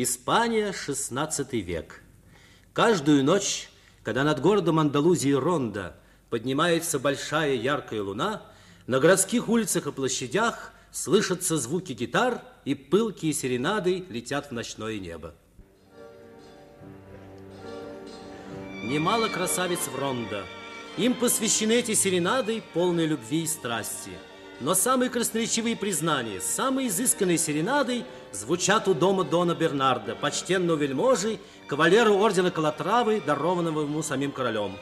Испания, 16 век. Каждую ночь, когда над городом Андалузии Ронда поднимается большая яркая луна, на городских улицах и площадях слышатся звуки гитар и пылкие серенады летят в ночное небо. Немало красавиц в Ронда. Им посвящены эти серенады, полные любви и страсти – но самые красноречивые признания, самые изысканные серенады звучат у дома Дона Бернарда, почтенного вельможи, кавалеру ордена Калатравы, дарованного ему самим королем.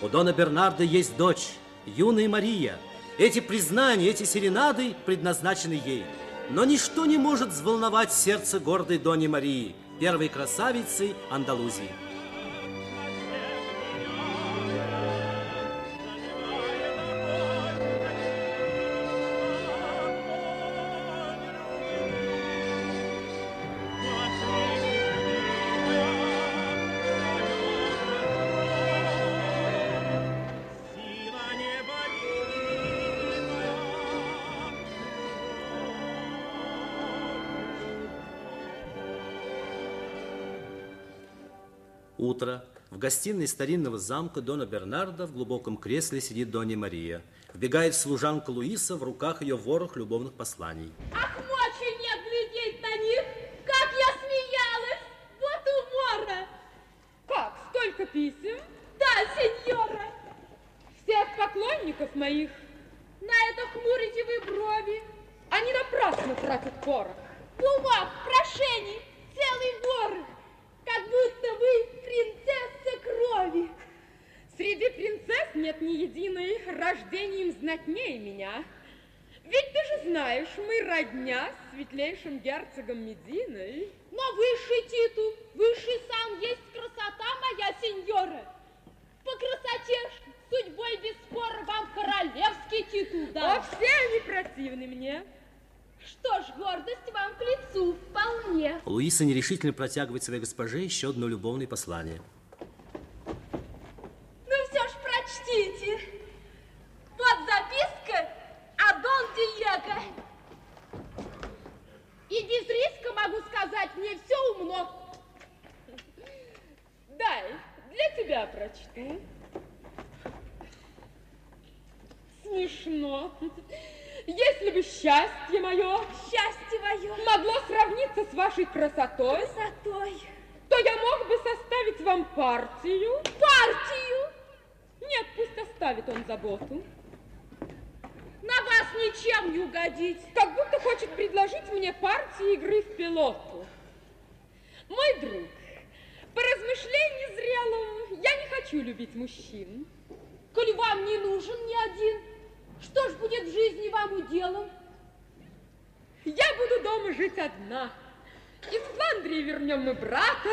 У Дона Бернарда есть дочь, юная Мария. Эти признания, эти серенады предназначены ей. Но ничто не может взволновать сердце гордой Дони Марии, первой красавицы Андалузии. В гостиной старинного замка Дона Бернарда в глубоком кресле сидит Донья Мария. Вбегает служанка Луиса, в руках ее ворох любовных посланий. Ах, мочи не глядеть на них! Как я смеялась! Вот умора! Как, столько писем? Да, сеньора! Всех поклонников моих. На это хмурите вы брови. Они напрасно тратят порох. Бумаг, прошений, целый ворох как будто вы принцесса крови. Среди принцесс нет ни единой, рождением знатнее меня. Ведь ты же знаешь, мы родня с светлейшим герцогом Мединой. Но высший титул, высший сан есть красота моя, сеньора. По красоте судьбой без спора вам королевский титул дал. О, все они противны мне. Что ж, гордость вам к лицу, вполне. Луиса нерешительно протягивает своей госпоже еще одно любовное послание. Ну все ж прочтите. Вот записка о Дон Диего. И без риска могу сказать, мне все умно. Дай, для тебя прочту. Смешно. Если бы счастье мое, счастье мое, могло сравниться с вашей красотой, красотой, то я мог бы составить вам партию. Партию? Нет, пусть оставит он заботу. На вас ничем не угодить. Как будто хочет предложить мне партию игры в пилоту. Мой друг, по размышлению зрелым, я не хочу любить мужчин. Коль вам не нужен ни один, что ж будет в жизни вам уделом? Я буду дома жить одна. Из Фландрии вернем мы брата.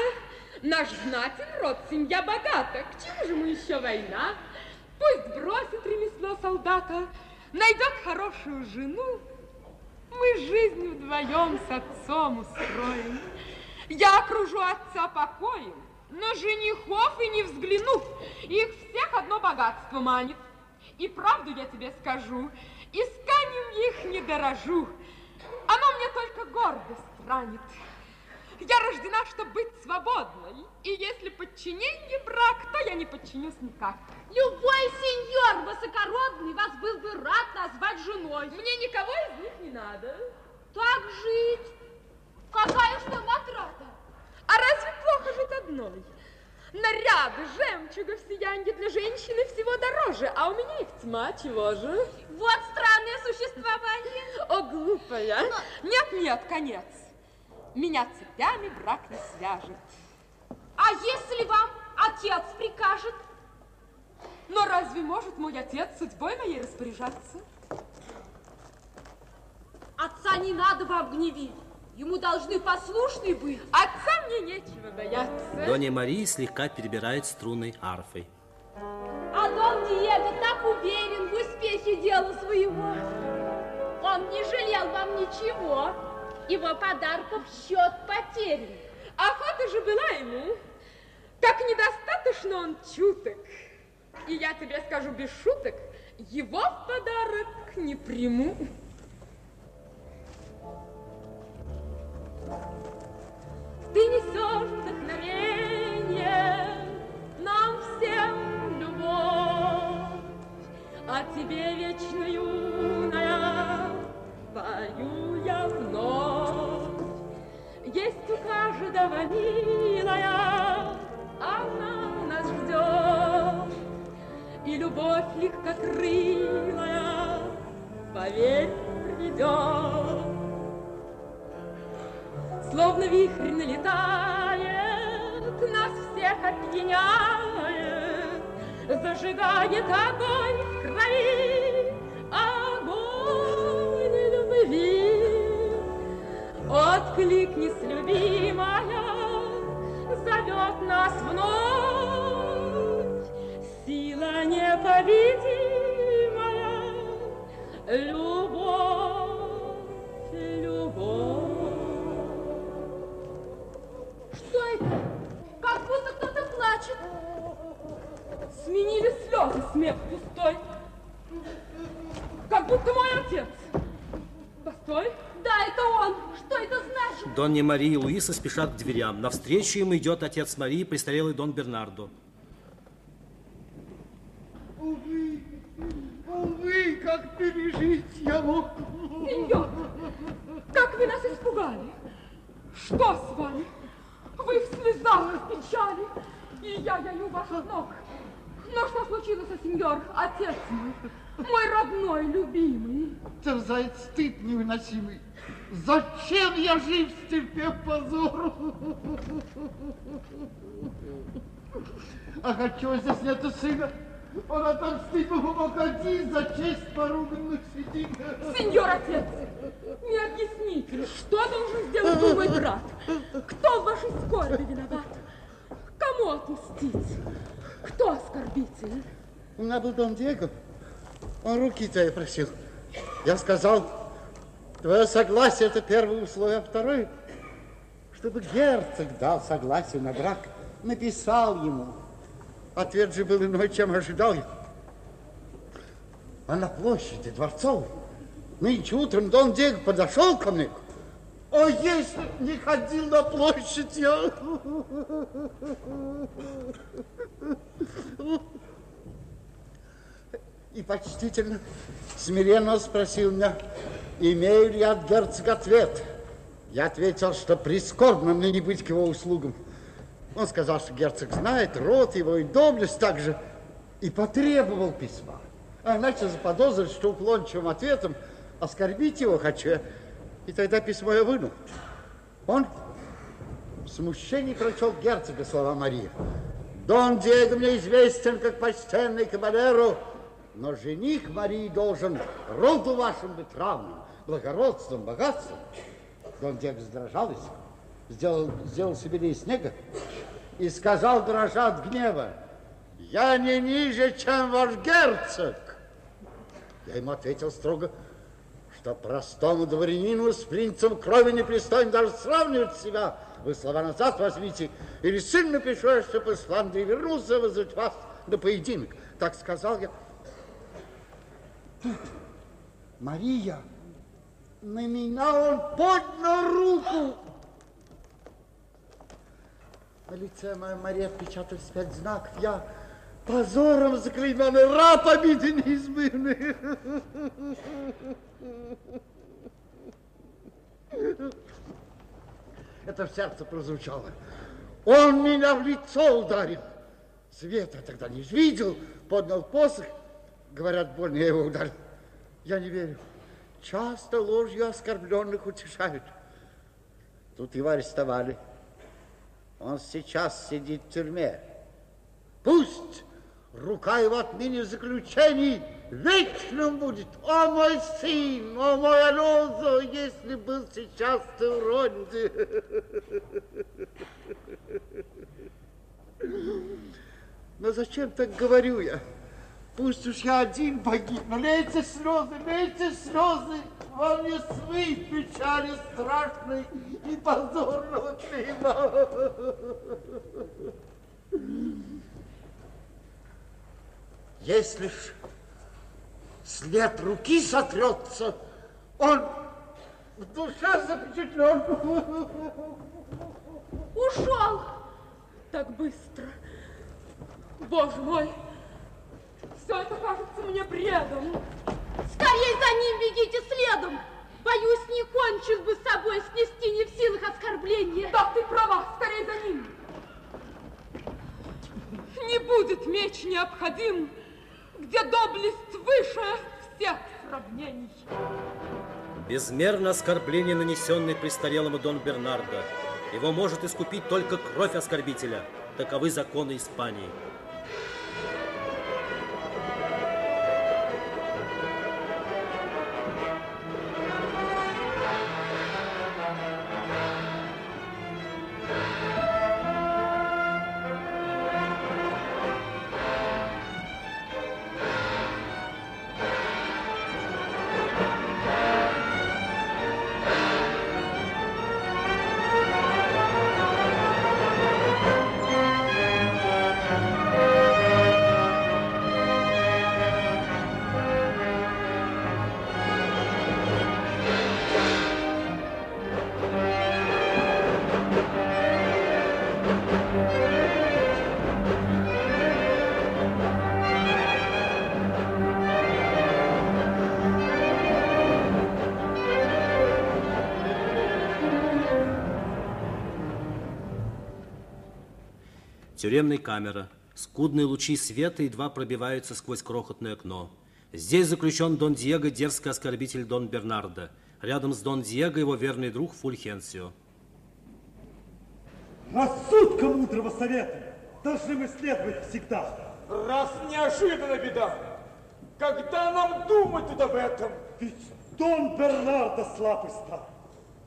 Наш знатен род, семья богата. К чему же мы еще война? Пусть бросит ремесло солдата, найдет хорошую жену. Мы жизнь вдвоем с отцом устроим. Я окружу отца покоем, но женихов и не взгляну. Их всех одно богатство манит. И правду я тебе скажу, исканием их не дорожу. Оно мне только гордость ранит. Я рождена, чтобы быть свободной. И если подчинение брак, то я не подчинюсь никак. Любой сеньор высокородный вас был бы рад назвать женой. Мне никого из них не надо. Так жить? Какая что натрата? А разве плохо жить одной? Наряды, жемчуга, сияние для женщины всего дороже, а у меня их тьма, чего же? Вот странное существование. О, глупая. Но... Нет, нет, конец. Меня цепями брак не свяжет. А если вам отец прикажет? Но разве может мой отец судьбой моей распоряжаться? Отца не надо вам гневить. Ему должны послушны быть. Отца мне нечего бояться. Донья Мария слегка перебирает струнной арфой. А Дон Диего так уверен в успехе дела своего. Он не жалел вам ничего. Его подарков счет потерян. Охота же была ему. Так недостаточно он чуток. И я тебе скажу без шуток, его в подарок не приму. Ты несешь вдохновение нам всем любовь, а тебе вечно юная пою я вновь. Есть у каждого милая, она нас ждет, и любовь легкокрылая, поверь, придет. Словно вихрь налетает, нас всех опьяняет, Зажигает огонь в крови, огонь любви. Откликнись, любимая, зовет нас вновь, Сила непобедимая, любовь, любовь. Как будто кто-то плачет. Сменили слезы, смех пустой. Как будто мой отец. Постой. Да, это он. Что это значит? Донья Мария и Луиса спешат к дверям. Навстречу им идет отец Марии, престарелый Дон Бернардо. Увы, увы, как пережить я мог. Сеньор, как вы нас испугали. Что с вами? Вы в слезах, в печали, и я яю ваших ног. Но что случилось, сеньор, отец мой, мой родной, любимый? Терзает стыд невыносимый. Зачем я жив, стерпев позор? Ах, отчего здесь нету сына? Он мог один за честь поруганных сидит. Сеньор отец, не объясните, что должен сделать мой брат? Кто в вашей скорби виноват? Кому отмстить? Кто оскорбитель? У меня был Дон Диего. Он руки твои просил. Я сказал, твое согласие это первое условие, а второе, чтобы герцог дал согласие на брак. Написал ему. Ответ же был иной, чем ожидал я. А на площади Дворцовой нынче утром Дон Диего подошел ко мне. О, если б не ходил на площадь, я... И почтительно, смиренно спросил меня, имею ли я от герцога ответ. Я ответил, что прискорбно мне не быть к его услугам. Он сказал, что герцог знает род его и доблесть также, и потребовал письма. А иначе заподозрил, что уклончивым ответом оскорбить его хочу. И тогда письмо я вынул. Он в смущении прочел герцога слова Марии. Дон Диего мне известен как почтенный кабалеру, но жених Марии должен роду вашим быть равным, благородством, богатством. Дон Диего задрожал сделал, сделал себе из снега и сказал, дрожа от гнева, я не ниже, чем ваш герцог. Я ему ответил строго, что простому дворянину с принцем крови непристойно даже сравнивать себя. Вы слова назад возьмите, или сын напишу, чтобы из Фландрии вернулся вызвать вас на поединок. Так сказал я. Тут Мария, на меня он поднял руку. На лице Мария отпечатались пять знаков. Я позором заклейменный раб обиды неизбывный. Это в сердце прозвучало. Он меня в лицо ударил. Света тогда не видел, поднял посох. Говорят, больно я его ударил. Я не верю. Часто ложью оскорбленных утешают. Тут его арестовали. Он сейчас сидит в тюрьме. Пусть рука его отныне в заключении вечным будет. О, мой сын, о, мой Алонзо, если был сейчас ты в Ронде. Но зачем так говорю я? Пусть уж я один погиб, но лейте слезы, лейте слезы, во мне свы печали страшной и позорного клейма. Если ж след руки сотрется, он в душе запечатлен. Ушел так быстро. Боже мой, все это кажется мне бредом. Скорей за ним бегите следом. Боюсь, не кончил бы с собой снести не в силах оскорбления. Да, ты права, Скорее за ним. Не будет меч необходим, где доблесть выше всех сравнений. Безмерно оскорбление, нанесенное престарелому Дон Бернардо. Его может искупить только кровь оскорбителя. Таковы законы Испании. Тюремная камера. Скудные лучи света едва пробиваются сквозь крохотное окно. Здесь заключен Дон Диего, дерзкий оскорбитель Дон Бернардо. Рядом с Дон Диего его верный друг Фульхенсио. Рассудка мудрого совета должны мы следовать всегда. Раз неожиданно беда, когда нам думать тут об этом? Ведь Дон Бернардо слабый стал.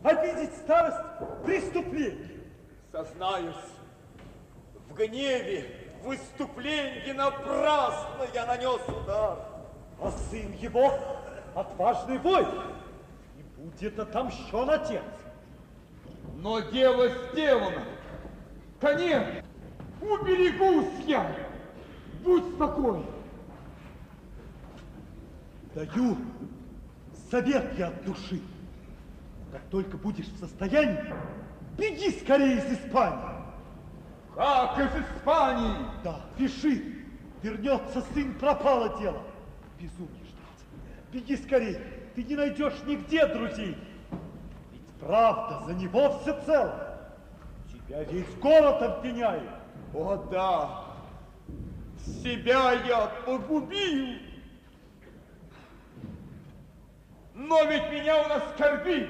Обидеть старость – преступление. Сознаюсь, гневе, в выступлении напрасно я нанес удар. А сын его отважный воин, и будет отомщен отец. Но дело сделано. Конец, уберегусь я. Будь спокоен. Даю совет я от души. Как только будешь в состоянии, беги скорее из Испании. Как из Испании? Да, пиши. Вернется сын, пропало дело. Безумие ждать. Беги скорей. Ты не найдешь нигде друзей. Ведь правда за него всецело. Тебя весь город обвиняет. О да, себя я погубил. Но ведь меня он оскорбит,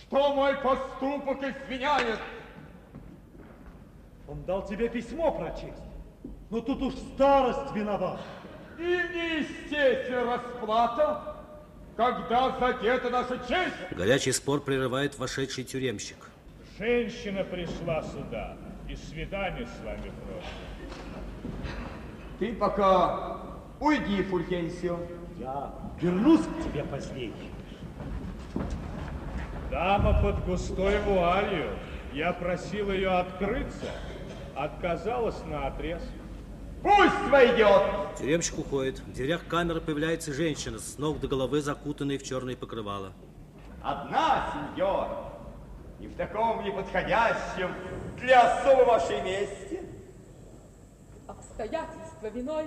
что мой поступок извиняет. Он дал тебе письмо прочесть. Но тут уж старость виновата. И неестественная расплата, когда задета наша честь. Горячий спор прерывает вошедший тюремщик. Женщина пришла сюда и свидание с вами просит. Ты пока уйди, Фульхенсио. Я вернусь к тебе позднее. Дама под густой вуалью. Я просил ее открыться, Отказалась на отрез. Пусть войдет! Тюремщик уходит. В дверях камеры появляется женщина, с ног до головы закутанная в черное покрывало. Одна, сеньор, и в таком неподходящем для особо вашей месте. Обстоятельства виной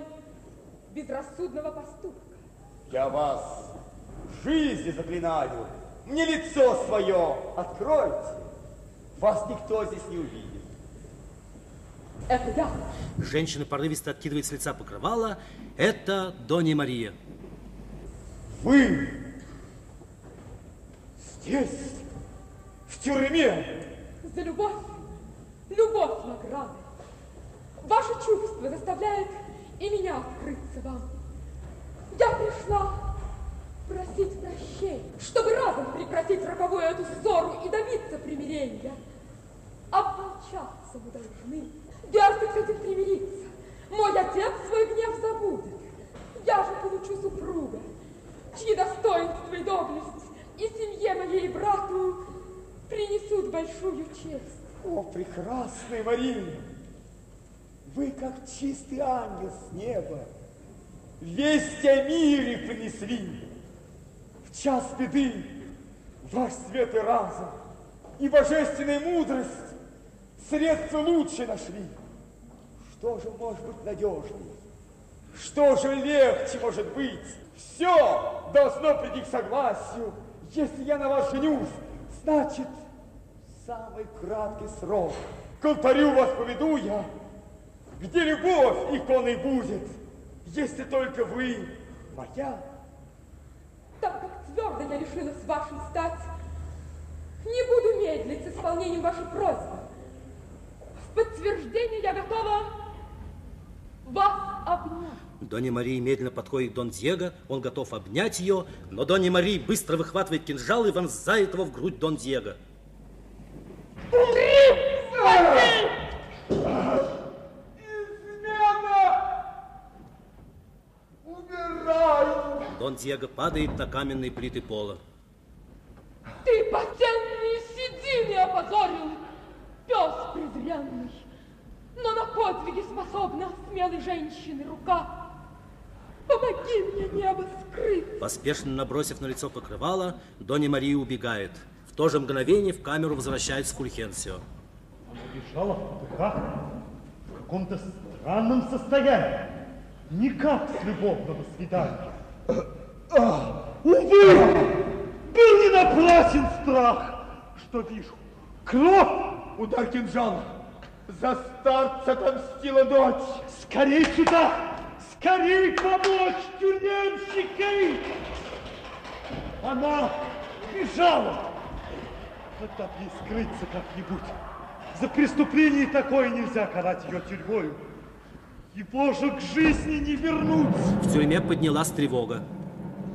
безрассудного поступка. Я вас в жизни заклинаю. Мне лицо свое откройте. Вас никто здесь не увидит. Это я. Женщина порывисто откидывает с лица покрывало. Это Донья Мария. Вы здесь, в тюрьме? За любовь, любовь награды. Ваше чувство заставляет и меня открыться вам. Я пришла просить прощения, чтобы разом прекратить роковую эту ссору и добиться примирения. Обмолчаться мы должны. Герцог с этим примирится. Мой отец свой гнев забудет. Я же получу супруга, чьи достоинства и доблесть и семье моей и брату принесут большую честь. О, прекрасная Мария! Вы как чистый ангел с неба. Весть о мире принесли. В час беды ваш свет и разум и божественная мудрость средства лучше нашли. Что же может быть надежнее? Что же легче может быть? Все должно прийти к согласию. Если я на вас женюсь, значит, самый краткий срок. К алтарю вас поведу я, где любовь иконой будет, если только вы моя. так как твердо я решилась вашей стать, не буду медлить с исполнением вашей просьбы. В подтверждение я готова вас обнять. Донья Мария медленно подходит к Дон Диего, он готов обнять ее, но Донья Мария быстро выхватывает кинжал и вонзает его в грудь Дон Диего. Дон Диего падает на каменные плиты пола. Ты почтенные седины опозорил, пес презренный. Но на подвиги способна смелой женщины рука. Помоги мне, небо, скрыть. Поспешно набросив на лицо покрывало, Донья Мария убегает. В то же мгновение в камеру возвращается Фульхенсио. Она бежала в попыхах, в каком-то странном состоянии. Никак с любовного свидания. Увы! Был не напрасен страх, что вижу. Кровь! Удар кинжала. За старца отомстила дочь. Скорей сюда! Скорей помочь тюремщики! Она бежала! Тогда б ей скрыться как-нибудь. За преступление такое нельзя карать ее тюрьмою. Его же к жизни не вернуть. В тюрьме поднялась тревога.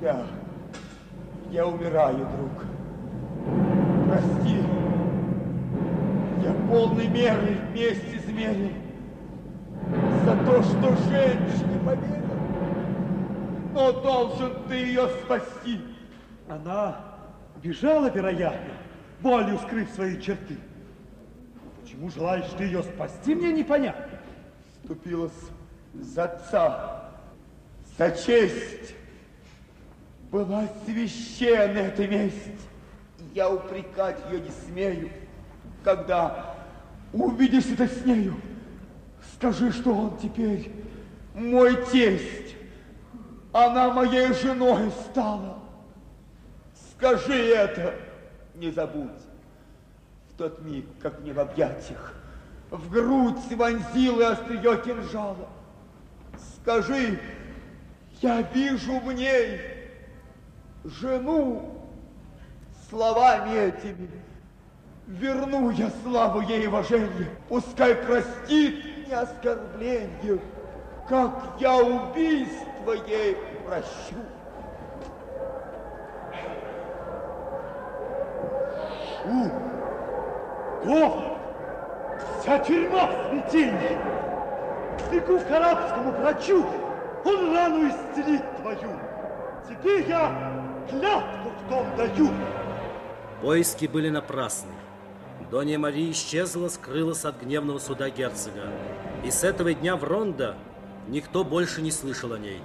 Я, я умираю, друг. Прости. Я полной мерой вместе измерил за то, что женщине поверил. Но должен ты ее спасти. Она бежала, вероятно, болью скрыв свои черты. Почему желаешь ты ее спасти, мне непонятно. Ступилась за отца, за честь. Была священна эта месть. Я упрекать ее не смею. Когда увидишься с нею, скажи, что он теперь мой тесть. Она моей женой стала. Скажи это, не забудь. В тот миг, как мне в объятиях, в грудь вонзила острие кинжала. Скажи, я вижу в ней жену словами этими. Верну я славу ей уважение, пускай простит не оскорбление, как я убийство ей прощу. У, Гоф, вся тюрьма в смятении. Бегу к арабскому врачу, он рану исцелит твою. Теперь я клятву в том даю. Поиски были напрасны. Донья Мария исчезла, скрылась от гневного суда герцога. И с этого дня в Рондо никто больше не слышал о ней.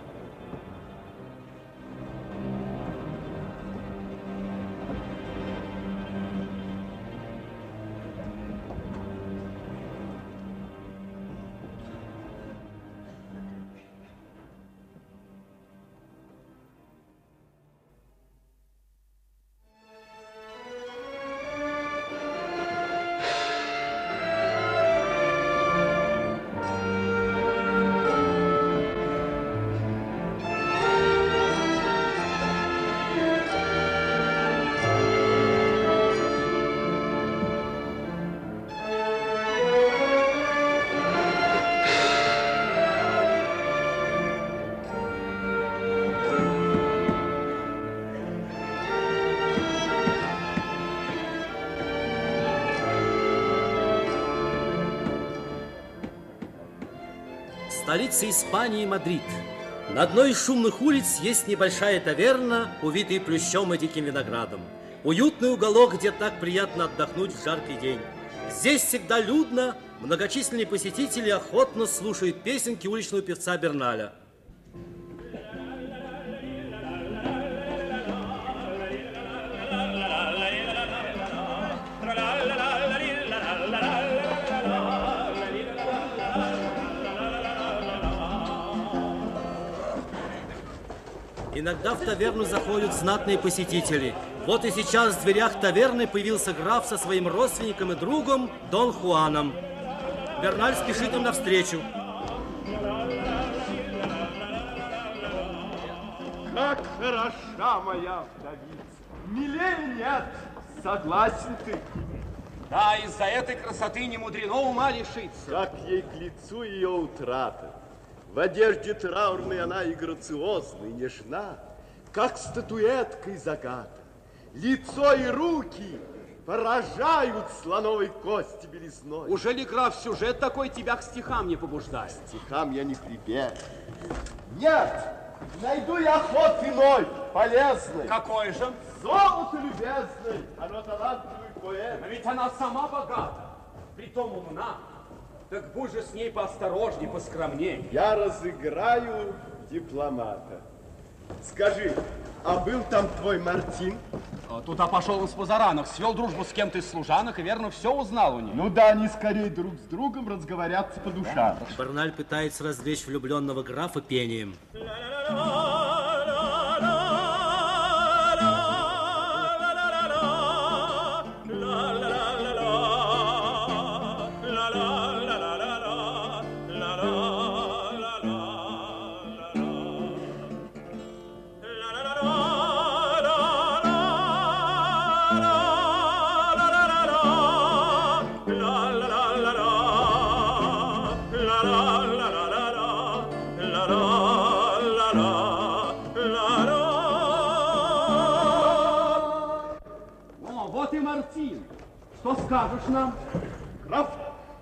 Столица Испании Мадрид. На одной из шумных улиц есть небольшая таверна, увитая плющом и диким виноградом. Уютный уголок, где так приятно отдохнуть в жаркий день. Здесь всегда людно, многочисленные посетители охотно слушают песенки уличного певца Берналя. Иногда в таверну заходят знатные посетители. Вот и сейчас в дверях таверны появился граф со своим родственником и другом Дон Хуаном. Берналь спешит им навстречу. Как хороша моя вдовица. Милее нет, согласен ты. Да, из-за этой красоты не мудрено ума лишиться. Как ей к лицу ее утрата. В одежде траурной она и грациозна, и нежна, как статуэтка из агата. Лицо и руки поражают слоновой кости белизной. Уже ли, граф, сюжет такой тебя к стихам не побуждает? Стихам я не хребет. Нет, найду я ход иной, полезный. Какой же? Золото любезный, оно талантливый поэт. Но ведь она сама богата, притом умна. Так будь же с ней поосторожней, поскромней. Я разыграю дипломата. Скажи, а был там твой Мартин? А туда пошел он с позаранок, свел дружбу с кем-то из служанок и верно все узнал у них. Ну да, они скорее друг с другом разговорятся по душам. Барналь пытается развлечь влюбленного графа пением. О, скажешь нам? Граф,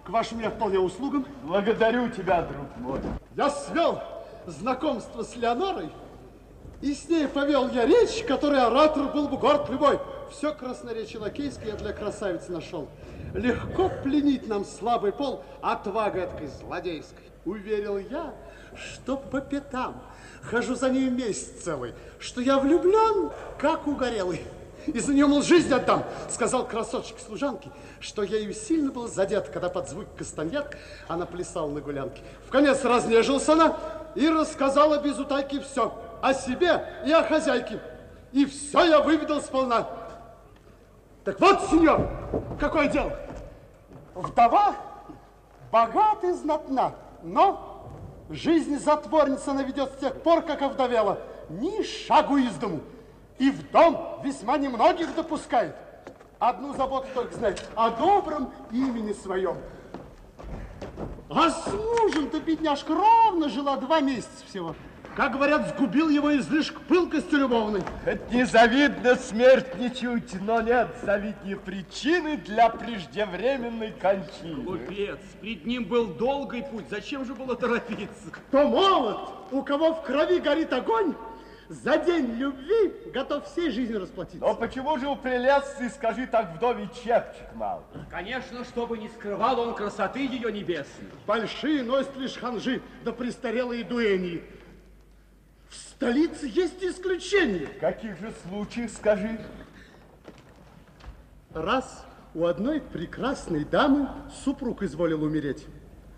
к вашим я вполне услугам. Благодарю тебя, друг мой. Я свел знакомство с Леонорой, и с ней повел я речь, которой оратор был бы горд любой. Все красноречие лакейское я для красавицы нашел. Легко пленить нам слабый пол отвагой эткой злодейской. Уверил я, что по пятам хожу за ней месяц целый, что я влюблен, как угорелый. И за нее, мол, жизнь отдам, сказал красотчик служанки, что ею сильно был задет, когда под звук кастаньет она плясала на гулянке. В конец разнежился она и рассказала без утайки все о себе и о хозяйке. И все я выведал сполна. Так вот, сеньор, какое дело? Вдова богата и знатна, но жизнь затворница она ведет с тех пор, как овдовела, ни шагу из дому. И в дом весьма немногих допускает. Одну заботу только знает о добром имени своем. А с мужем-то бедняжка ровно жила два месяца всего. Как говорят, сгубил его излишек пылкостью любовной. Это незавидна смерть ничуть, но нет завиднее причины для преждевременной кончины. Глупец, пред ним был долгий путь, зачем же было торопиться? Кто молод, у кого в крови горит огонь, за день любви готов всей жизнью расплатиться. Но почему же у прелестной, скажи так, вдове чепчик мал? Конечно, чтобы не скрывал он красоты ее небесной. Большие носят лишь ханжи, да престарелые дуэни. В столице есть исключения. В каких же случаях, скажи? Раз у одной прекрасной дамы супруг изволил умереть.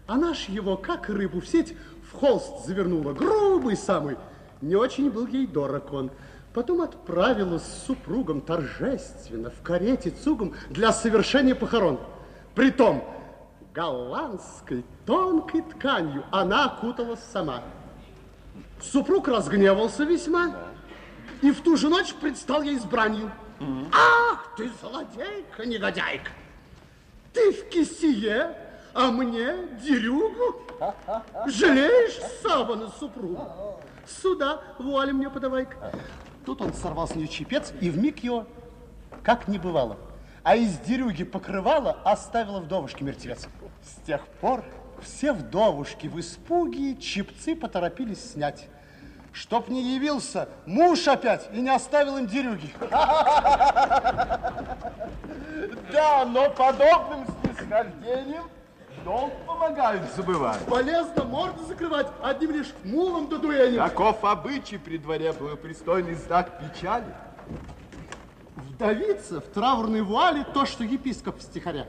Она ж его, как рыбу в сеть, в холст завернула. Грубый самый. Не очень был ей дорог он. Потом отправила с супругом торжественно в карете цугом для совершения похорон. Притом голландской тонкой тканью она окуталась сама. Супруг разгневался весьма и в ту же ночь предстал ей избранию. Ах, ты злодейка, негодяйка! Ты в кисие, а мне дерюгу? Жалеешь савана супруга? Сюда, вуаль мне подавай-ка. Тут он сорвал с нее чепец и вмиг его, как не бывало. А из дерюги покрывала оставила вдовушке мертвец. С тех пор все вдовушки в испуге чепцы поторопились снять. Чтоб не явился муж опять и не оставил им дерюги. Да, но подобным снисхождением долг помогают забывать. Полезно морду закрывать одним лишь мулом да дуэнем. Таков обычай при дворе благопристойный знак печали. Вдовица в траурной вуале то, что епископ в стихаря.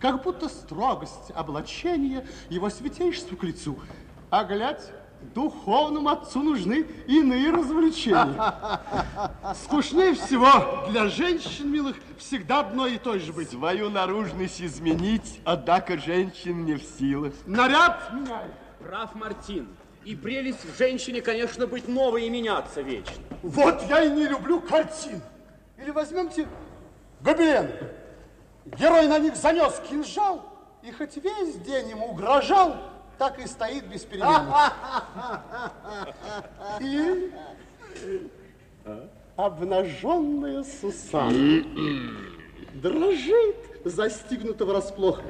Как будто строгость облачения его святейшеству к лицу. А глядь, духовному отцу нужны иные развлечения. Скучнее всего для женщин, милых, всегда одно и то же быть. Свою наружность изменить, однако женщин не в силах. Наряд меняй. Прав Мартин. И прелесть в женщине, конечно, быть новой и меняться вечно. Вот я и не люблю картин. Или возьмемте гобелены. Герой на них занес кинжал, и хоть весь день ему угрожал, так и стоит без перемены. И обнаженная Сусанна дрожит, застигнута врасплох.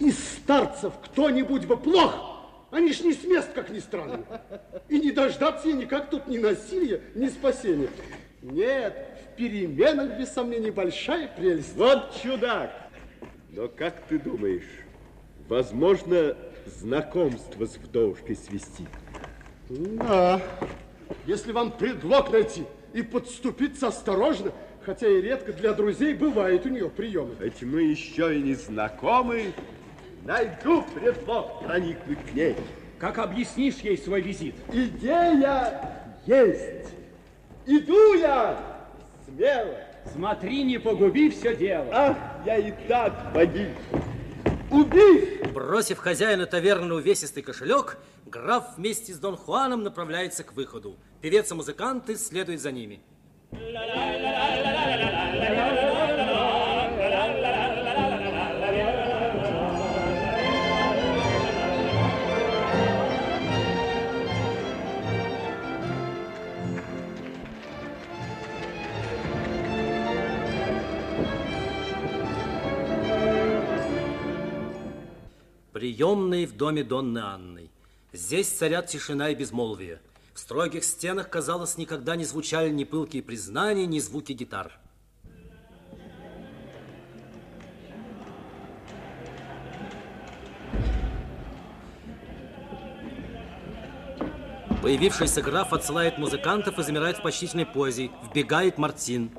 Из старцев кто-нибудь бы плох. Они ж не с мест, как ни странно. И не дождаться ей никак тут ни насилия, ни спасения. Нет, в переменах, без сомнения, большая прелесть. Вот чудак! Но как ты думаешь, возможно знакомство с вдовушкой свести? Да, если вам предлог найти и подступиться осторожно, хотя и редко для друзей бывает у нее приемы. Ведь мы еще и не знакомы, найду предлог проникнуть к ней. Как объяснишь ей свой визит? Идея есть. Иду я смело. Смотри, не погуби все дело. Ах, я и так погиб. Убив! Бросив хозяина таверны увесистый кошелек, граф вместе с Дон Хуаном направляется к выходу. Певец и музыканты следуют за ними. Приемные в доме Донны Анны. Здесь царят тишина и безмолвие. В строгих стенах, казалось, никогда не звучали ни пылкие признания, ни звуки гитар. Появившийся граф отсылает музыкантов и замирает в почтительной позе. Вбегает Мартин.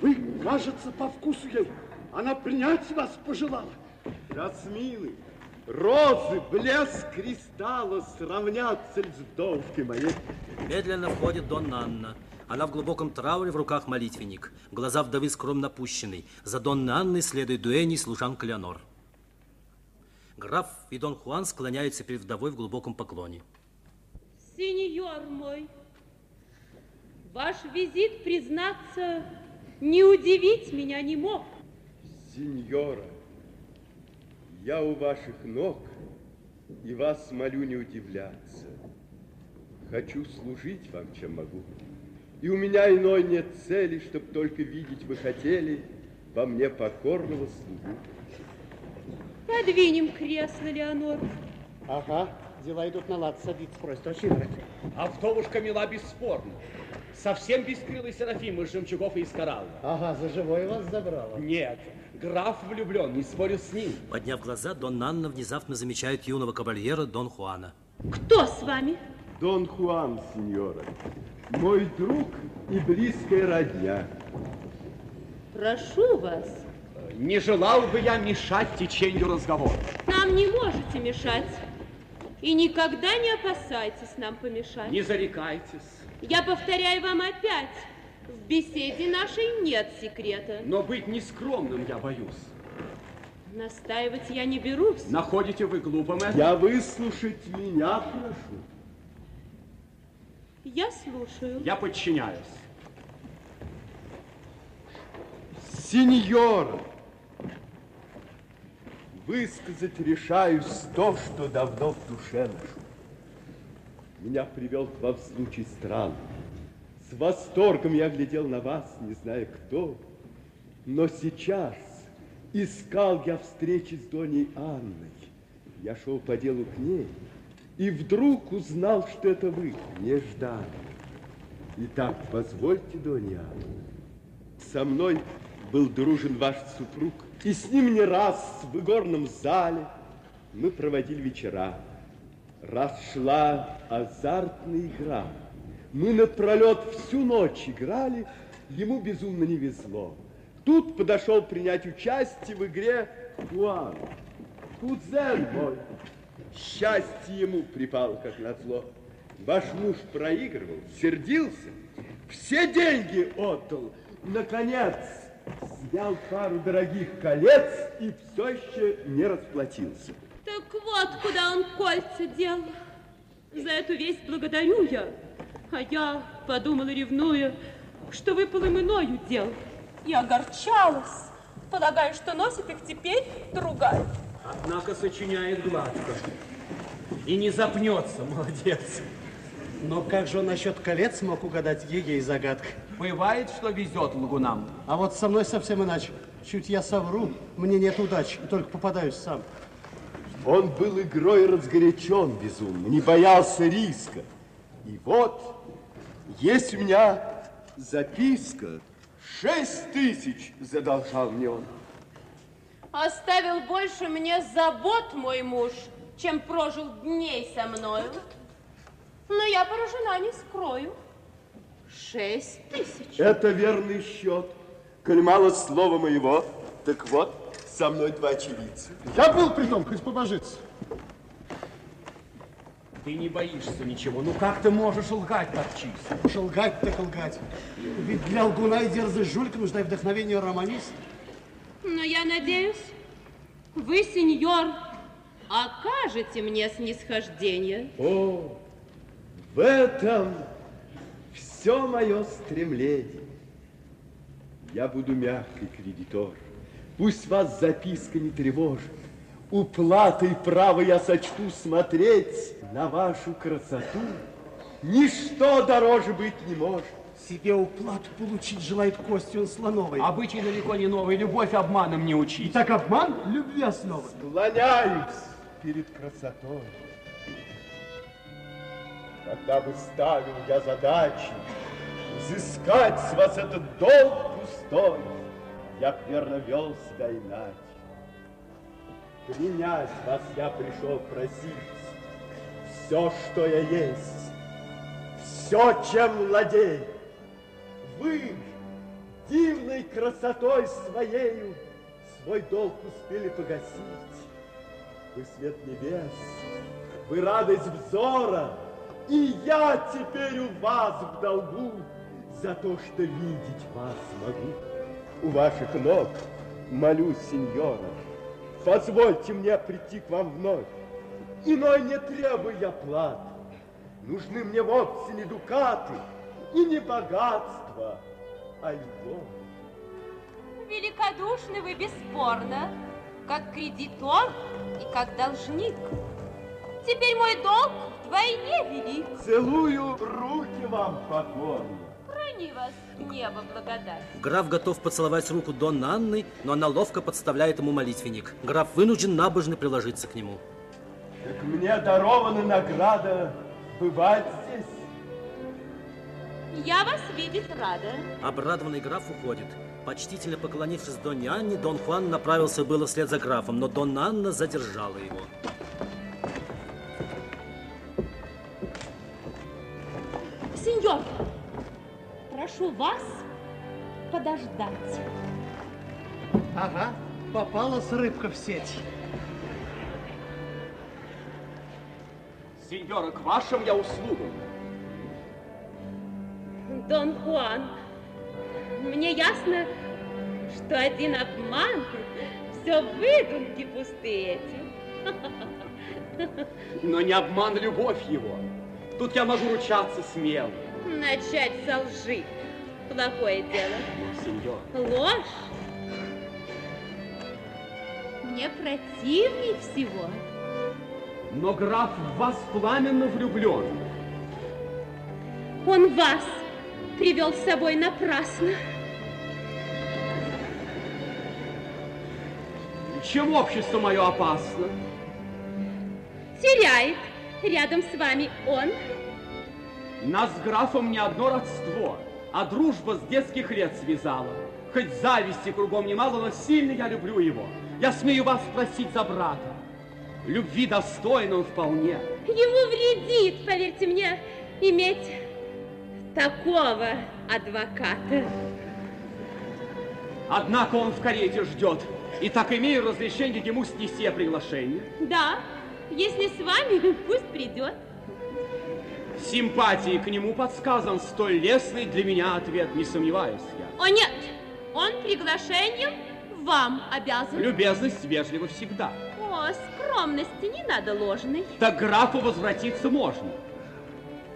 Вы, кажется, по вкусу ей. Она принять вас пожелала. Жасмины, розы, блеск кристалла сравнятся ли с вдовушкой моей? Медленно входит Донна Анна. Она в глубоком трауре, в руках молитвенник. Глаза вдовы скромно опущены. За Донной Анной следует дуэни служанка Леонор. Граф и Дон Хуан склоняются перед вдовой в глубоком поклоне. Сеньор мой, ваш визит, признаться, не удивить меня не мог. Сеньора, я у ваших ног и вас молю не удивляться. Хочу служить вам, чем могу. И у меня иной нет цели, чтоб только видеть вы хотели во мне покорного слугу. Подвинем кресло, Леонор. Ага, дела идут на лад. Садитесь, просит, очень А вдовушка мила бесспорно. Совсем бескрылый Серафим из жемчугов и из коралла. Ага, за живое вас забрала. Нет, граф влюблен, не спорю с ним. Подняв глаза, Дон Анна внезапно замечает юного кавальера Дон Хуана. Кто с вами? Дон Хуан, сеньора, мой друг и близкая родня. Прошу вас. Не желал бы я мешать течению разговора. Нам не можете мешать. И никогда не опасайтесь нам помешать. Не зарекайтесь. Я повторяю вам опять. В беседе нашей нет секрета. Но быть нескромным я боюсь. Настаивать я не берусь. Находите вы глупым это? Я выслушать меня прошу. Я слушаю. Я подчиняюсь. Сеньор, высказать решаюсь то, что давно в душе ношу. Меня привел к вам случай странный. С восторгом я глядел на вас, не зная кто. Но сейчас искал я встречи с Доней Анной. Я шел по делу к ней, и вдруг узнал, что это вы, не ждали. Итак, позвольте, Донья Анна, со мной был дружен ваш супруг, и с ним не раз в игорном зале мы проводили вечера. Раз шла азартная игра, мы напролет всю ночь играли, ему безумно не везло. Тут подошел принять участие в игре Хуан, кузен мой. Счастье ему припало, как назло. Ваш муж проигрывал, сердился, все деньги отдал. Наконец, снял пару дорогих колец и все еще не расплатился. Так вот, куда он кольца дел. За эту весть благодарю я. А я подумала, ревнуя, что выпал им иною дел. И огорчалась, полагая, что носит их теперь другая. Однако сочиняет гладко. И не запнется, молодец. Но как же он насчет колец мог угадать ей загадка? Бывает, что везет лгунам. А вот со мной совсем иначе. Чуть я совру, мне нет удачи, и только попадаюсь сам. Он был игрой разгорячен безумно, не боялся риска. И вот, есть у меня записка. Шесть тысяч задолжал мне он. Оставил больше мне забот мой муж, чем прожил дней со мною. Но я поражена, не скрою. Шесть тысяч. Это верный счет. Коль мало слова моего, так вот, со мной два очевидца. Я был при том, хоть побожиться. Ты не боишься ничего. Ну как ты можешь лгать так чисто? Уж лгать так лгать. Ведь для лгуна и дерзость жулька нужна и вдохновение романиста. Но я надеюсь, вы, сеньор, окажете мне снисхождение. О, в этом все мое стремление. Я буду мягкий кредитор. Пусть вас записка не тревожит. Уплатой право я сочту смотреть на вашу красоту. Ничто дороже быть не может. Себе уплату получить желает Костюн Слоновой. Обычай далеко не новый, любовь обманом не учить. И так обман любви основа. Склоняюсь перед красотой. Когда бы ставил я задачи взыскать с вас этот долг пустой, я б верно вел себя иначе. Принять вас я пришел просить все, что я есть, все, чем владею. Вы дивной красотой своею свой долг успели погасить. Вы свет небес, вы радость взора, и я теперь у вас в долгу за то, что видеть вас могу. У ваших ног молюсь, сеньора, позвольте мне прийти к вам вновь. Иной не требую я платы. Нужны мне вовсе не дукаты и не богатство, а любовь. Великодушны вы, бесспорно, как кредитор и как должник. Теперь мой долг вдвойне велик. Целую руки вам покорно. Храни вас, небо благодать. Граф готов поцеловать руку Донны Анны, но она ловко подставляет ему молитвенник. Граф вынужден набожно приложиться к нему. Так мне дарована награда бывать здесь. Я вас видеть рада. Обрадованный граф уходит. Почтительно поклонившись Донне Анне, Дон Хуан направился было вслед за графом, но Донна Анна задержала его. Сеньор, прошу вас подождать. Ага, попалась рыбка в сеть. Сеньора, к вашим я услугам. Дон Хуан, мне ясно, что один обман, все выдумки пустые эти. Но не обман любовь его. Тут я могу ручаться смело. Начать со лжи. Плохое дело. Сеньор. Ложь. Мне противней всего. Но граф в вас пламенно влюблен. Он вас привел с собой напрасно. Чем общество мое опасно? Теряет рядом с вами он. Нас с графом не одно родство, а дружба с детских лет связала. Хоть зависти кругом немало, но сильно я люблю его. Я смею вас спросить за брата. Любви достойно он вполне. Ему вредит, поверьте мне, иметь такого адвоката. Однако он в карете ждет. И так имею разрешение ему снести приглашение. Да, если с вами, пусть придет. Симпатии к нему подсказан столь лестный для меня ответ, не сомневаюсь я. О нет, он приглашением вам обязан. Любезность вежлива всегда. О, скромности не надо ложной. Так графу возвратиться можно.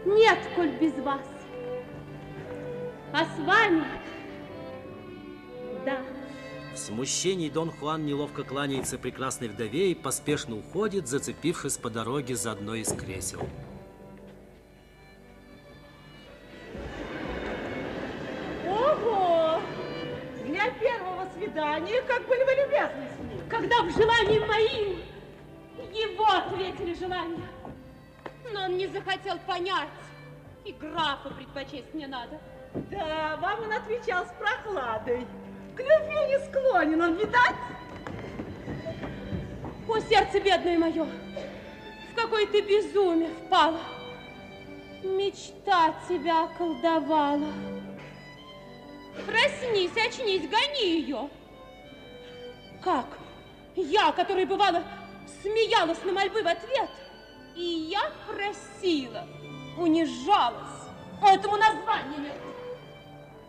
Нет, коль без вас. А с вами... Да. В смущении Дон Хуан неловко кланяется прекрасной вдове и поспешно уходит, зацепившись по дороге за одно из кресел. Ого! Для первого свидания, как были вы любезны с ним. Когда в желании моим его ответили желания. Но он не захотел понять, и графа предпочесть мне надо. Да, вам он отвечал с прохладой. К любви не склонен он, видать? О, сердце бедное мое, в какое ты безумие впала. Мечта тебя околдовала. Проснись, очнись, гони ее. Как? Я, которая бывала, смеялась на мольбы в ответ, и я просила, унижалась. Этому названия нет.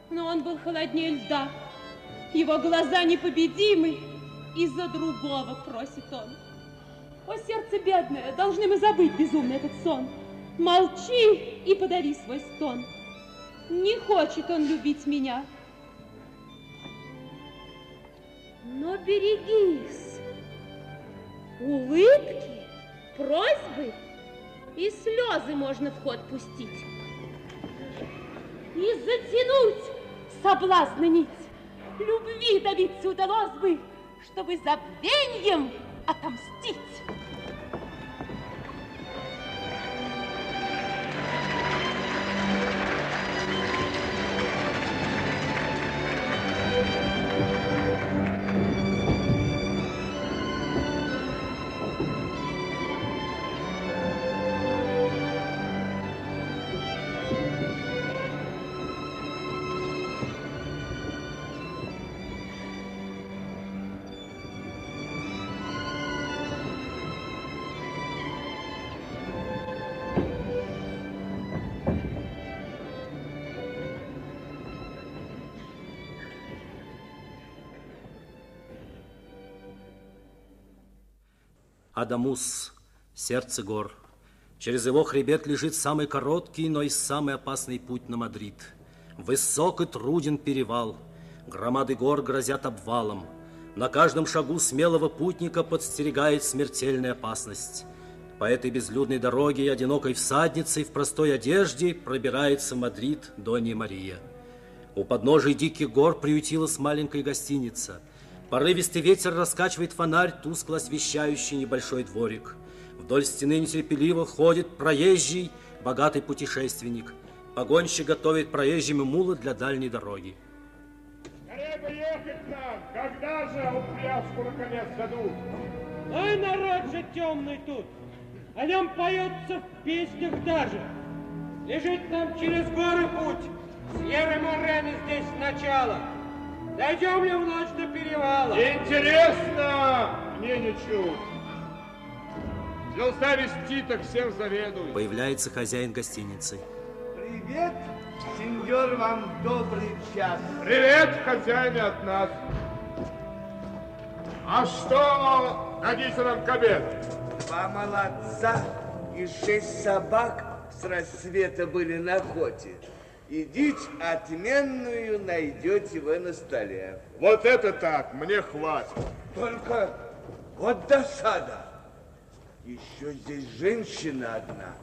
Но он был холоднее льда. Его глаза непобедимы, и за другого просит он. О, сердце бедное, должны мы забыть безумный этот сон. Молчи и подави свой стон. Не хочет он любить меня. Но берегись. Улыбки, просьбы и слезы можно в ход пустить. И затянуть соблазна нить. Любви добиться удалось бы, чтобы забвеньем отомстить. Адамуз, сердце гор. Через его хребет лежит самый короткий, но и самый опасный путь на Мадрид. Высок и труден перевал. Громады гор грозят обвалом. На каждом шагу смелого путника подстерегает смертельная опасность. По этой безлюдной дороге и одинокой всадницей в простой одежде пробирается Мадрид Донья Мария. У подножия диких гор приютилась маленькая гостиница. Порывистый ветер раскачивает фонарь, тускло освещающий небольшой дворик. Вдоль стены нетерпеливо ходит проезжий, богатый путешественник. Погонщик готовит проезжим мула для дальней дороги. Скорее бы ехать нам! Когда же упряжку наконец дадут? Ой, народ же темный тут! О нем поется в песнях даже. Лежит нам через горы путь. Сьерра Морены здесь начало. Дойдем ли в ночь до перевала? Интересно! Мне не чуть. Взялся вести, так всем заведует. Появляется хозяин гостиницы. Привет, сеньор, вам добрый час. Привет, хозяин от нас. А что дадите нам к обеду? Два молодца и шесть собак с рассвета были на охоте. И дичь отменную найдете вы на столе. Вот это так, мне хватит. Только вот досада. Еще здесь женщина одна.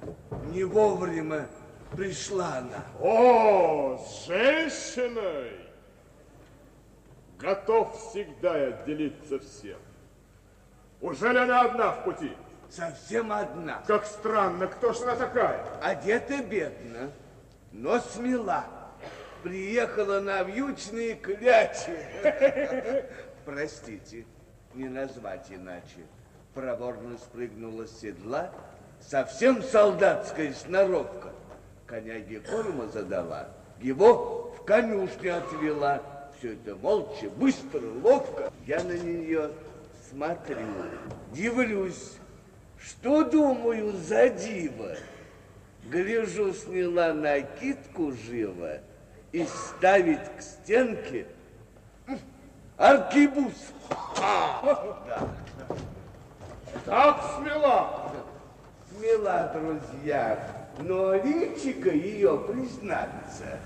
Не вовремя пришла она. О, с женщиной! Готов всегда я делиться всем. Уже ли она одна в пути? Совсем одна. Как странно, кто ж она такая? Одета бедно, но смела. Приехала на вьючные клячи. Простите, не назвать иначе. Проворно спрыгнула с седла, совсем солдатская сноровка. Коняге корма задала, его в конюшню отвела. Все это молча, быстро, ловко. Я на нее смотрю, дивлюсь. Что, думаю, за диво? Гляжу, сняла накидку живо и ставить к стенке. Аркибус. Да. Так смела. Смела, друзья. Но личико ее признаться.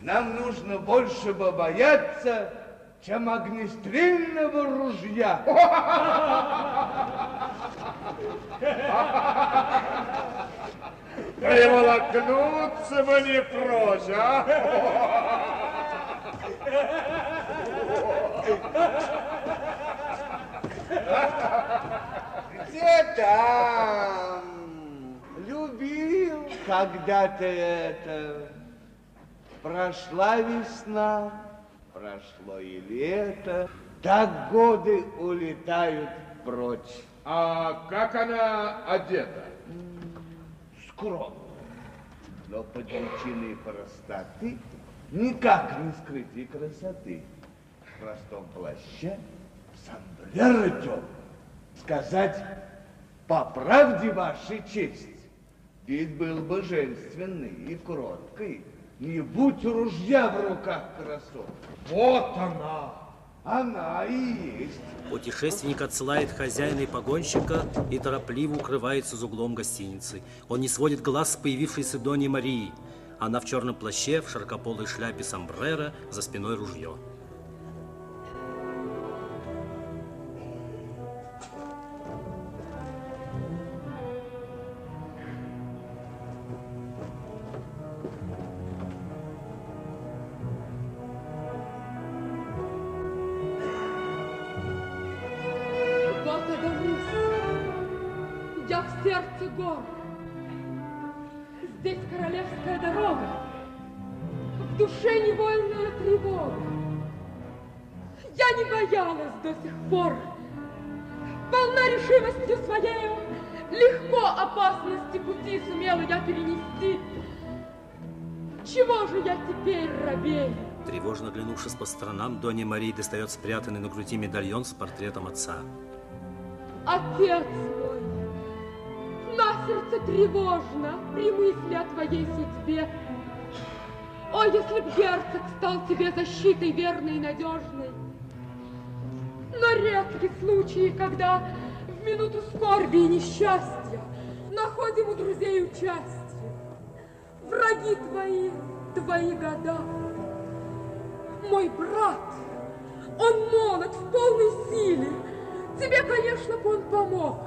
Нам нужно больше бояться, чем огнестрельного ружья. Приволокнуться бы не прочь, а? Где там? Любил когда-то это. Прошла весна, прошло и лето. Так годы улетают прочь. А как она одета? Скромно. Но под личиной простоты никак не скрыть красоты. В простом плаще, сомбреро темное. Сказать по правде вашей честь, вид был бы женственный и кроткий, не будь ружья в руках красот. Вот она, она и есть. Путешественник отсылает хозяина и погонщика и торопливо укрывается за углом гостиницы. Он не сводит глаз с появившейся Дони Марии. Она в черном плаще, в широкополой шляпе сомбреро, за спиной ружье. Чего же я теперь робею? Тревожно оглянувшись по сторонам, Донья Мария достает спрятанный на груди медальон с портретом отца. Отец мой, на сердце тревожно при мысли о твоей судьбе. О, если б герцог стал тебе защитой верной и надежной. Но редки случаи, когда в минуту скорби и несчастья находим у друзей участие. Враги твои, твои года. Мой брат, он молод, в полной силе. Тебе, конечно, бы он помог,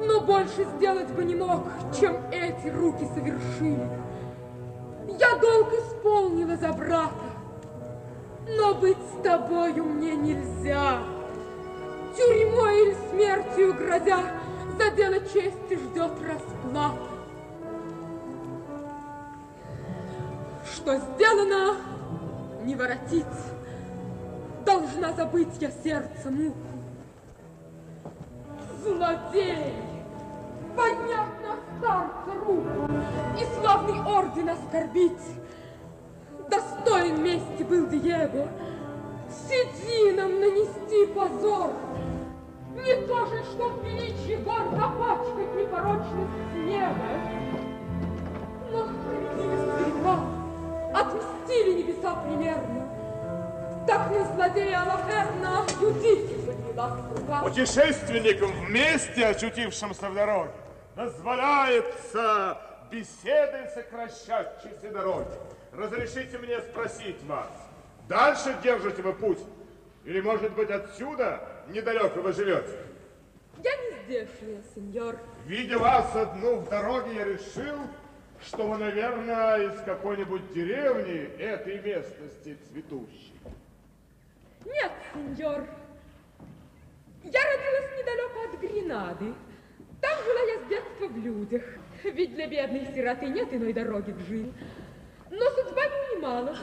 но больше сделать бы не мог, чем эти руки совершили. Я долг исполнила за брата, но быть с тобою мне нельзя. Тюрьмой или смертью грозя, за дело чести ждет расплата. Что сделано, не воротить. Должна забыть я сердце муку. Злодей! Поднять на старца руку и славный орден оскорбить. Достоин мести был Диего. Сиди нам нанести позор. Не то же, что в величии гор запачкать непорочность неба. Но справедливость отмстили небеса примерно. Так на злодея Алаферна Юдифи подняла рука. Путешественникам вместе, очутившимся в дороге, дозволяется беседой сокращать часы дороги. Разрешите мне спросить вас, дальше держите вы путь? Или, может быть, отсюда недалеко вы живете? Я не здешняя, сеньор. Видя вас одну в дороге, я решил, что вы, наверное, из какой-нибудь деревни этой местности цветущей. Нет, сеньор. Я родилась недалеко от Гренады. Там жила я с детства в людях. Ведь для бедной сироты нет иной дороги в жизнь. Но судьба не унимала.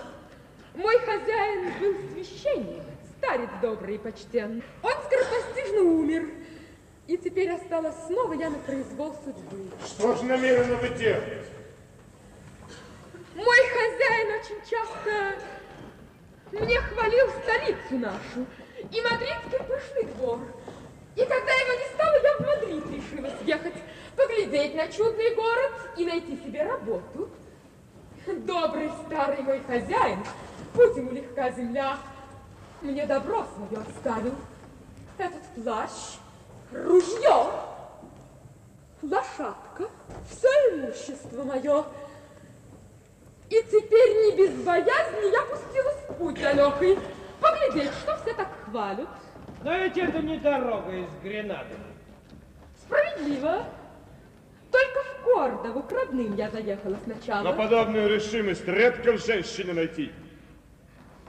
Мой хозяин был священник, старец добрый и почтенный. Он скоропостижно умер. И теперь осталась снова я на произвол судьбы. Что же намерены вы делать? Мой хозяин очень часто мне хвалил столицу нашу и мадридский пышный двор. И когда его не стало, я в Мадрид решила съехать, поглядеть на чудный город и найти себе работу. Добрый старый мой хозяин, путь ему легка земля, мне добро свое оставил. Этот плащ, ружье, лошадка, все имущество мое. И теперь не без боязни я пустилась в путь далекий, поглядеть, что все так хвалят. Но ведь это не дорога из Гренады. Справедливо. Только в Кордову к родным я заехала сначала. Но подобную решимость редко в женщине найти.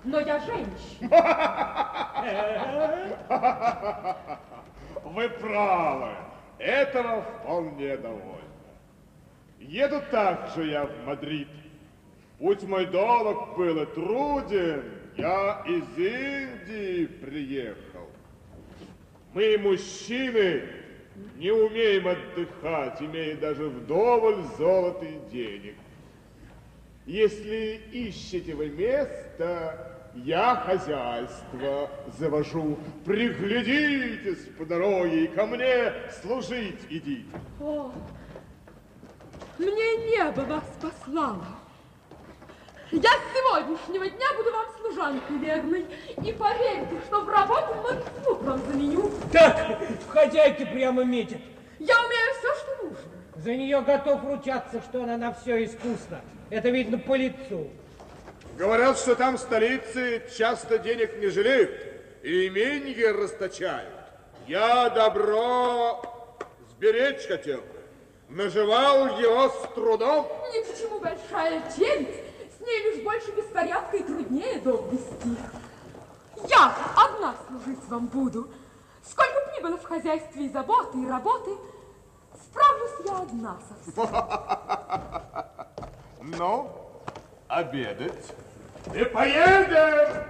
Но я женщина. Вы правы. Этого вполне довольно. Еду также я в Мадрид. Путь мой долг был и труден. Я из Индии приехал. Мы, мужчины, не умеем отдыхать, имея даже вдоволь золота и денег. Если ищете вы место, я хозяйство завожу. Приглядитесь по дороге и ко мне служить идите. О, мне небо вас послало. Я с сегодняшнего дня буду вам служанкой верной. И поверьте, что в работе многих слуг вам заменю. Так, в хозяйке прямо метит. Я умею все, что нужно. За нее готов ручаться, что она на все искусна. Это видно по лицу. Говорят, что там в столице часто денег не жалеют и именья расточают. Я добро сберечь хотел. Наживал его с трудом. Ни к чему большая честь. С ней лишь больше беспорядка и труднее дом вести. Я одна служить вам буду. Сколько б ни было в хозяйстве и заботы, и работы, справлюсь я одна со всем. Ну, обедать. И поедем!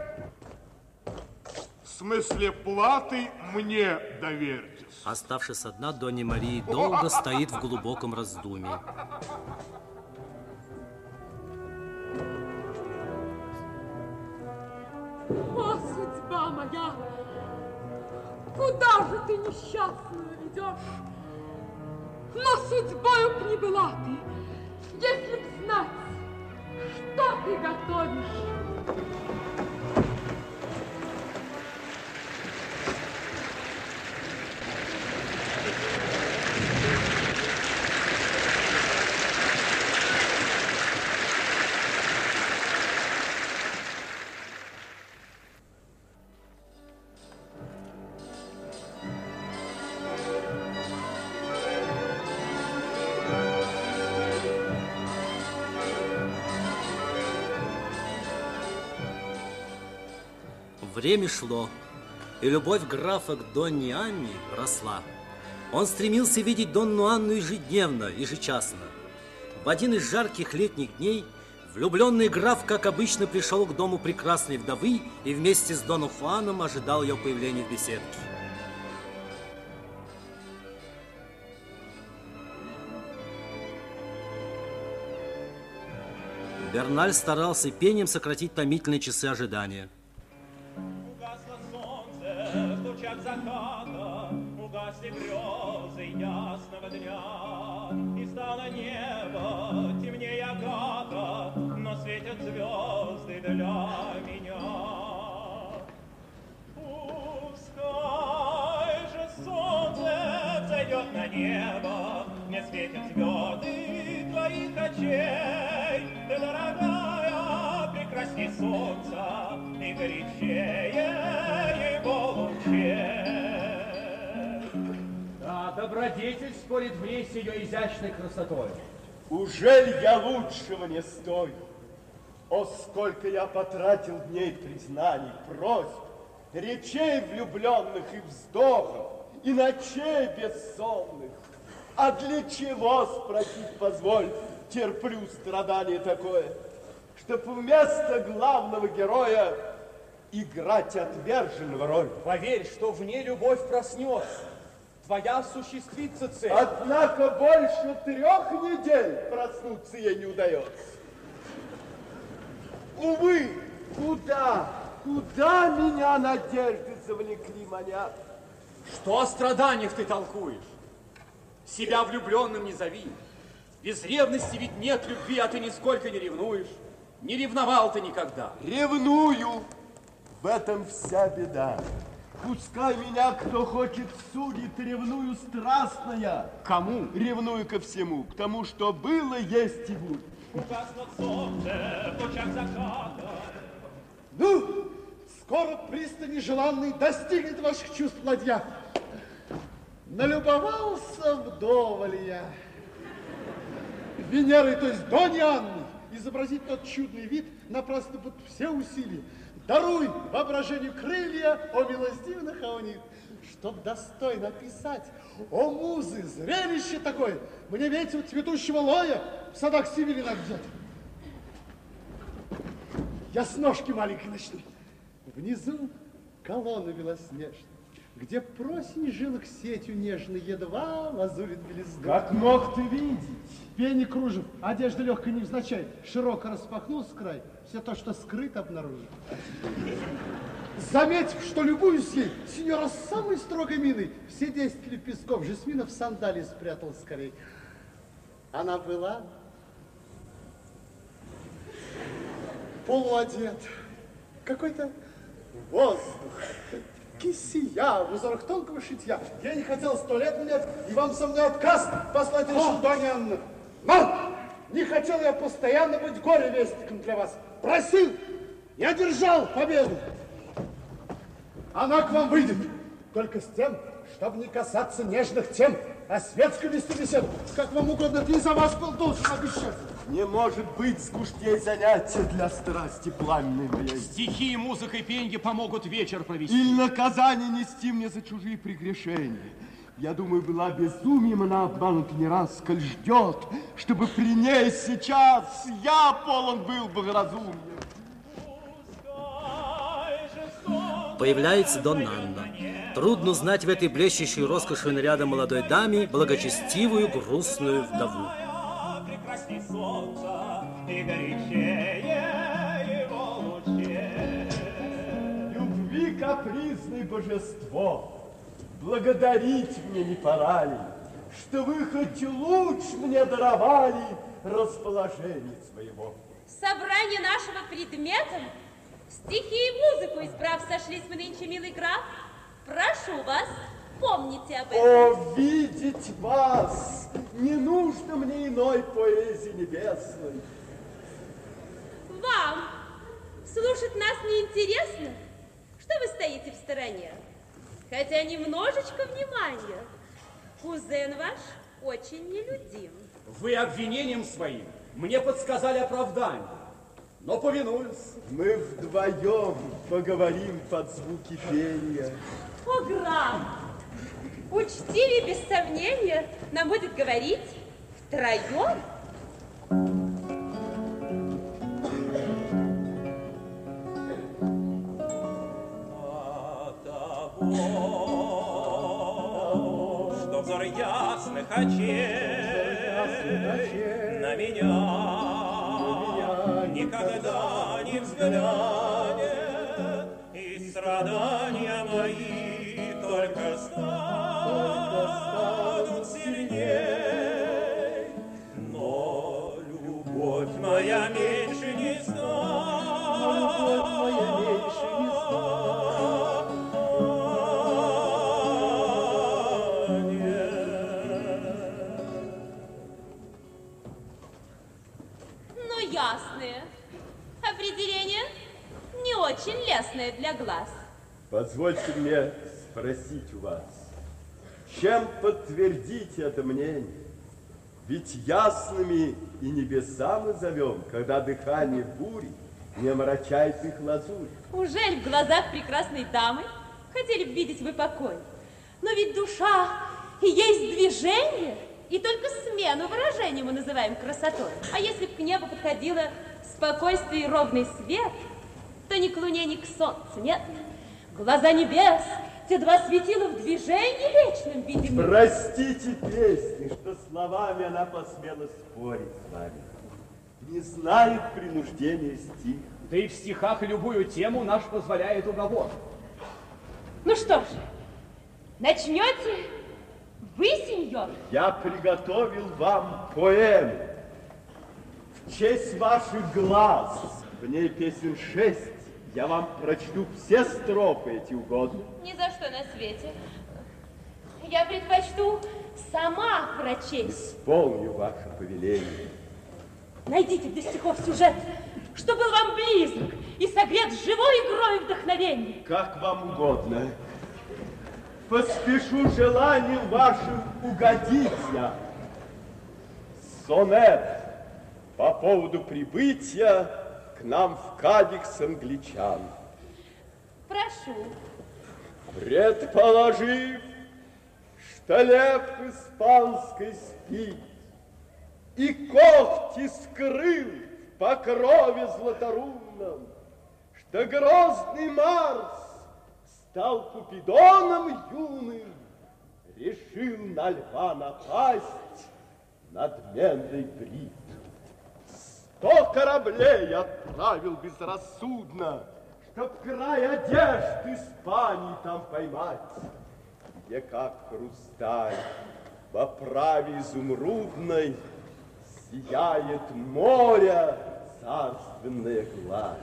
В смысле платы мне доверьтесь. Оставшись одна, Донья Мария долго стоит в глубоком раздумье. О, судьба моя! Куда же ты несчастную ведешь? Но судьбою б не была ты, если б знать, что ты готовишь. Время шло, и любовь графа к Донне Анне росла. Он стремился видеть Донну Анну ежедневно, ежечасно. В один из жарких летних дней влюбленный граф, как обычно, пришел к дому прекрасной вдовы и вместе с Доном Хуаном ожидал ее появления в беседке. Берналь старался пением сократить томительные часы ожидания. Стучат заката, угасли грезы ясного дня, и стало небо темнее агата, но светят звезды для меня. Пускай же солнце зайдет на небо, мне светят звезды твоих очей, ты, дорогая, прекрасней солнца и горячее добродетель спорит в ней с ее изящной красотой. Ужель я лучшего не стою? О, сколько я потратил дней признаний, просьб, речей влюбленных и вздохов, и ночей бессонных. А для чего, спросить позволь, терплю страдание такое? Чтоб вместо главного героя играть отверженного роль. Поверь, что в ней любовь проснется. Твоя осуществится цель. Однако больше трех недель проснуться ей не удается. Увы, куда, куда меня надежды завлекли манят? Что о страданиях ты толкуешь? Себя влюбленным не зови. Без ревности ведь нет любви, а ты нисколько не ревнуешь. Не ревновал ты никогда. Ревную. В этом вся беда. Пускай меня кто хочет судит, ревную страстная. Кому? Ревную ко всему, к тому, что было, есть и будет. Угаснут солнце в лучах заката. Ну, скоро пристани желанный достигнет ваших чувств ладья. Налюбовался вдоволь я. Венерой, то есть Дони Анны, изобразить тот чудный вид напрасно будут все усилия. Даруй воображению крылья, о милостивных аонит, чтоб достойно писать. О, музы, зрелище такое! Мне ветер цветущего лоя в садах Сибири взять. Я с ножки маленькой начну. Внизу колонна белоснежная, где просень жилок сетью нежно едва лазурит белизну. Как мог ты видеть? Пени кружев, одежда легкая невзначай, широко распахнулся край, все то, что скрыто, обнаружил. Заметив, что любуюсь ей, сеньора с самой строгой миной, все десять лепестков жасмина в сандалии спрятал скорей. Она была полуодет, какой-то воздух, кисия в узорах тонкого шитья. Я не хотел сто лет менять, и вам со мной отказ послать решил Доня Анна. Но не хотел я постоянно быть горе-вестником для вас. Просил, я держал победу. Она к вам выйдет, только с тем, чтобы не касаться нежных тем, а светской вести беседу. Как вам угодно, ты за вас был должен обещать. Не может быть скучнее занятия для страсти пламенной моей. Стихи, и музыка и пенье помогут вечер провести. Или наказание нести мне за чужие прегрешения. Я думаю, была безумием она обманута не раз, коль ждет, чтобы при ней сейчас я полон был благоразумием. Появляется Дон Анна. Трудно узнать в этой блещущей роскошью наряда молодой даме благочестивую грустную вдову. Прекрасней солнца и горячее его лучей. Любви капризное божество, благодарить мне не пора ли, что вы хоть луч мне даровали расположение своего. Собрание нашего предмета, стихи и музыку избрав, сошлись мы нынче, милый граф. Прошу вас, помните об этом. О, видеть вас! Не нужно мне иной поэзии небесной. Вам слушать нас неинтересно? Что вы стоите в стороне? Хотя немножечко внимания. Кузен ваш очень нелюдим. Вы обвинением своим мне подсказали оправдание, но повинуюсь. Мы вдвоем поговорим под звуки пения. О, граф, учтивее, без сомнения, нам будет говорить втроем. Очей на меня никогда не взглянет, и страдания лестное для глаз. Позвольте мне спросить у вас, чем подтвердить это мнение? Ведь ясными и небеса мы зовем, когда дыхание бури не омрачает их лазурь. Ужель в глазах прекрасной дамы хотели бы видеть вы покой? Но ведь душа и есть движение, и только смену выражения мы называем красотой. А если бы к небу подходило спокойствие и ровный свет, то ни к луне, ни к солнцу, нет. Глаза небес, те два светила в движении вечном видимы. Простите песни, что словами она посмела спорить с вами. Не знает принуждения стих. Да и в стихах любую тему наш позволяет уговор. Ну что ж, начнете вы, сеньор? Я приготовил вам поэму в честь ваших глаз. В ней песен шесть, Я вам прочту все строфы эти угодно. Ни за что на свете. Я предпочту сама прочесть. Исполню ваше повеление. Найдите для стихов сюжет, что был вам близок и согрет живой игрой вдохновения. Как вам угодно. Поспешу желанием вашим угодить я. Сонет по поводу прибытия нам в Кадикс англичан. Прошу. Предположив, что лев испанской спит, и когти скрыл в покрове златорунном, что грозный Марс стал Купидоном юным, решил на льва напасть надменный брит. Сто кораблей отправил безрассудно, чтоб край одежд Испании там поймать, где как хрусталь в оправе изумрудной сияет море царственная гладь.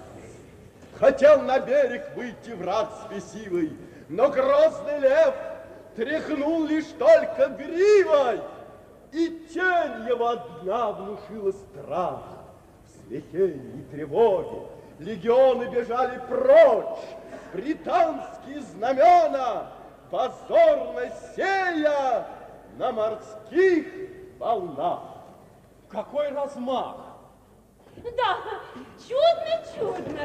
Хотел на берег выйти враг спесивый, но грозный лев тряхнул лишь только гривой, и тень его одна внушила страх. В смятении и тревоге легионы бежали прочь, британские знамена позорно сея на морских волнах. Какой размах! Да, чудно-чудно.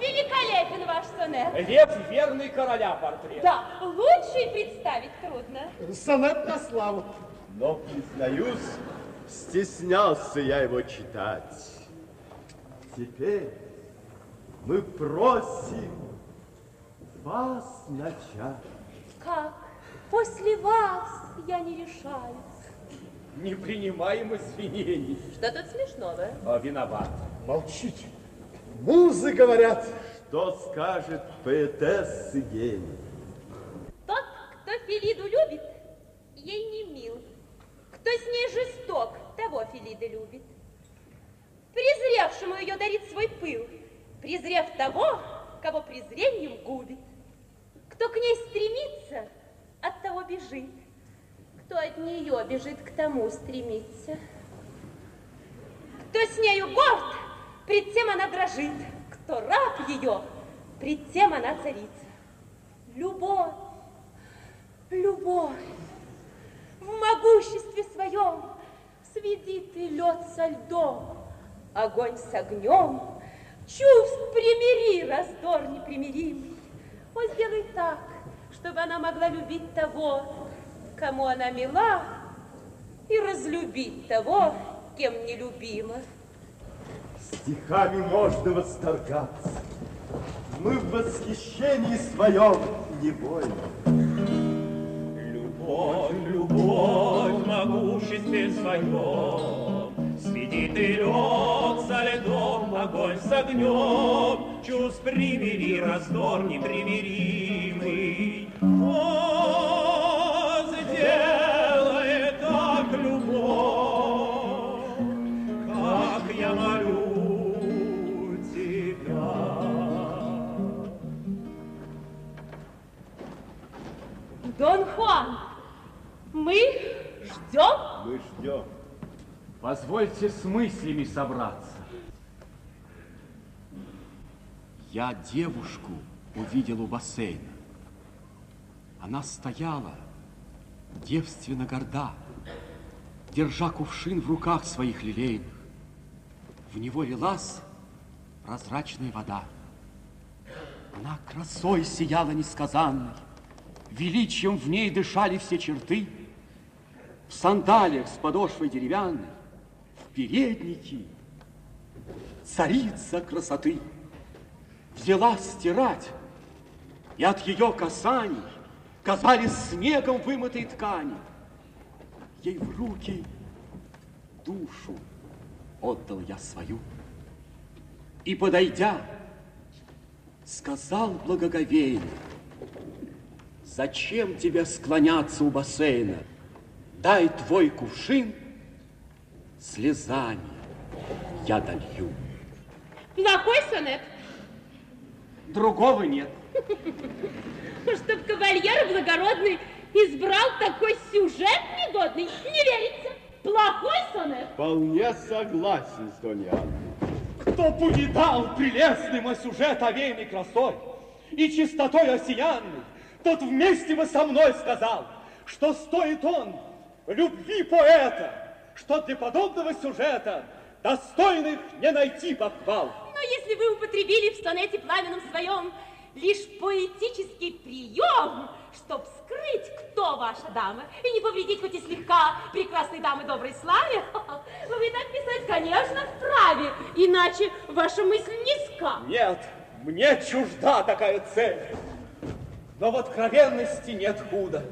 Великолепен ваш сонет. Лев верный короля портрет. Да, лучше и представить трудно. Сонет на славу. Но, признаюсь, стеснялся я его читать. Теперь мы просим вас начать. Как? После вас я не решаюсь. Не принимаем извинений. Что тут смешного? А, виноват. Молчите. Музы говорят. Что скажет поэтесса гений? Тот, кто Филиду любит, ей не мил. Кто с ней жесток, того Филида любит. Презревшему ее дарит свой пыл, презрев того, кого презрением губит. Кто к ней стремится, от того бежит. Кто от нее бежит, к тому стремится. Кто с нею горд, пред тем она дрожит. Кто раб ее, пред тем она царица. Любовь, любовь, в могуществе своем сведи ты лед со льдом, огонь с огнем, чувств примири раздор непримиримый. О, сделай так, чтобы она могла любить того, кому она мила, и разлюбить того, кем нелюбима. Стихами можно восторгаться. Мы в восхищении своем невольно. Любовь, любовь могуществе своем, Сведи ты лед за льдом, огонь с огнем, Чувств примири раздор непримиримый. О, сделай так любовь, как я молю тебя. Дон Хуан, мы ждем? Мы ждем. Позвольте с мыслями собраться. Я девушку увидел у бассейна. Она стояла, девственно горда, держа кувшин в руках своих лилейных. В него лилась прозрачная вода. Она красой сияла несказанной, величием в ней дышали все черты. В сандалиях с подошвой деревянной, в переднике царица красоты взялась стирать, и от ее касаний казались снегом вымытой ткани. Ей в руки душу отдал я свою. И, подойдя, сказал благоговейно, Зачем тебе склоняться у бассейна? Дай твой кувшин слезами я долью. Плохой сонет? другого нет. Чтоб кавальер благородный избрал такой сюжет негодный, не верится. Плохой сонет. Вполне согласен с Анной. Кто б увидал прелестный мой сюжет овеянный красой и чистотой осиянной, тот вместе бы со мной сказал, что стоит он любви поэта, что для подобного сюжета достойных не найти похвал. Но если вы употребили в сонете пламенном своем лишь поэтический прием, чтоб скрыть, кто ваша дама, и не повредить хоть и слегка прекрасной дамы доброй славе, вы так писать, конечно, вправе, иначе ваша мысль низка. Нет, мне чужда такая цель. Но в откровенности нет худа.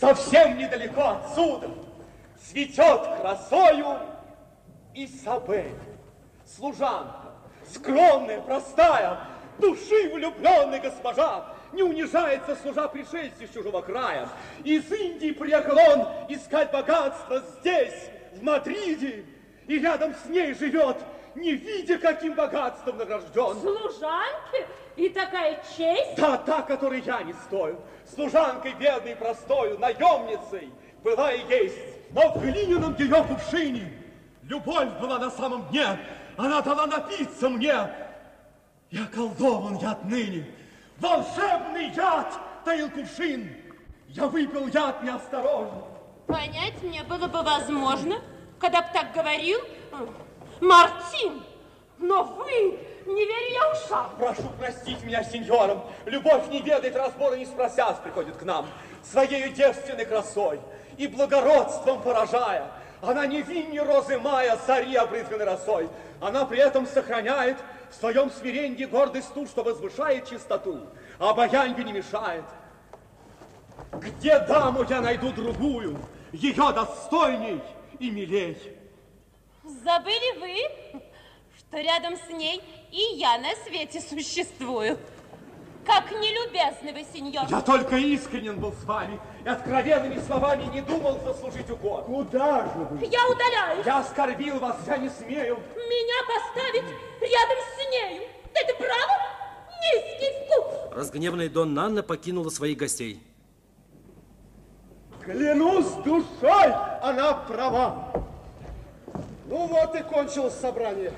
Совсем недалеко отсюда цветет красою Изабель, служанка, скромная, простая, души влюбленной госпожа, не унижается, служа пришельцу с чужого края. Из Индии приехал он искать богатство здесь, в Мадриде, и рядом с ней живет, не видя, каким богатством награжден. Служанки? И такая честь? Да, та, которой я не стою. Служанкой бедной простою, наемницей была и есть. Но в глиняном ее кувшине любовь была на самом дне. Она дала напиться мне. Я колдован я отныне. Волшебный яд таил кувшин. Я выпил яд неосторожно. Понять мне было бы возможно, когда б так говорил Мартин. Но вы, не верю я ушам. Прошу простить меня, сеньором. Любовь не ведает разбора, не спросясь, приходит к нам. Своею девственной красой и благородством поражая. Она не виннее розы мая, цари обрызганы росой. Она при этом сохраняет в своем смирении гордость ту, что возвышает чистоту, а обаянью не мешает. Где даму я найду другую, ее достойней и милей? Забыли вы, что рядом с ней и я на свете существую? Как нелюбезны вы, сеньор. Я только искренен был с вами и откровенными словами не думал заслужить укор. Куда же вы? Я удаляюсь. Я оскорбил вас, я не смею. Меня поставить рядом с нею. Это право? Низкий вкус. Разгневанная Дон Нанна покинула своих гостей. Клянусь душой, она права. Ну вот и кончилось собрание.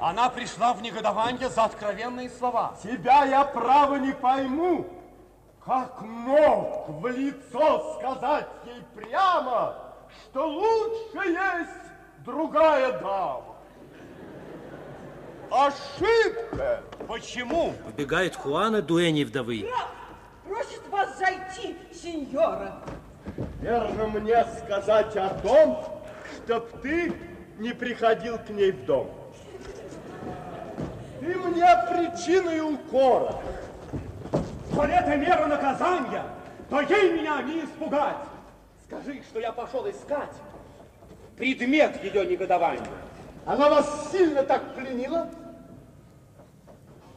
Она пришла в негодование за откровенные слова. Тебя я право не пойму. Как мог в лицо сказать ей прямо, что лучше есть другая дама? Ошибка! Почему? Вбегает Хуана, дуэни вдовы. Просит вас зайти, сеньора. Верно мне сказать о том, чтоб ты не приходил к ней в дом. Ты мне причиной укора. Коль это мера наказания, то ей меня не испугать. Скажи, что я пошел искать предмет ее негодования. Она вас сильно так пленила?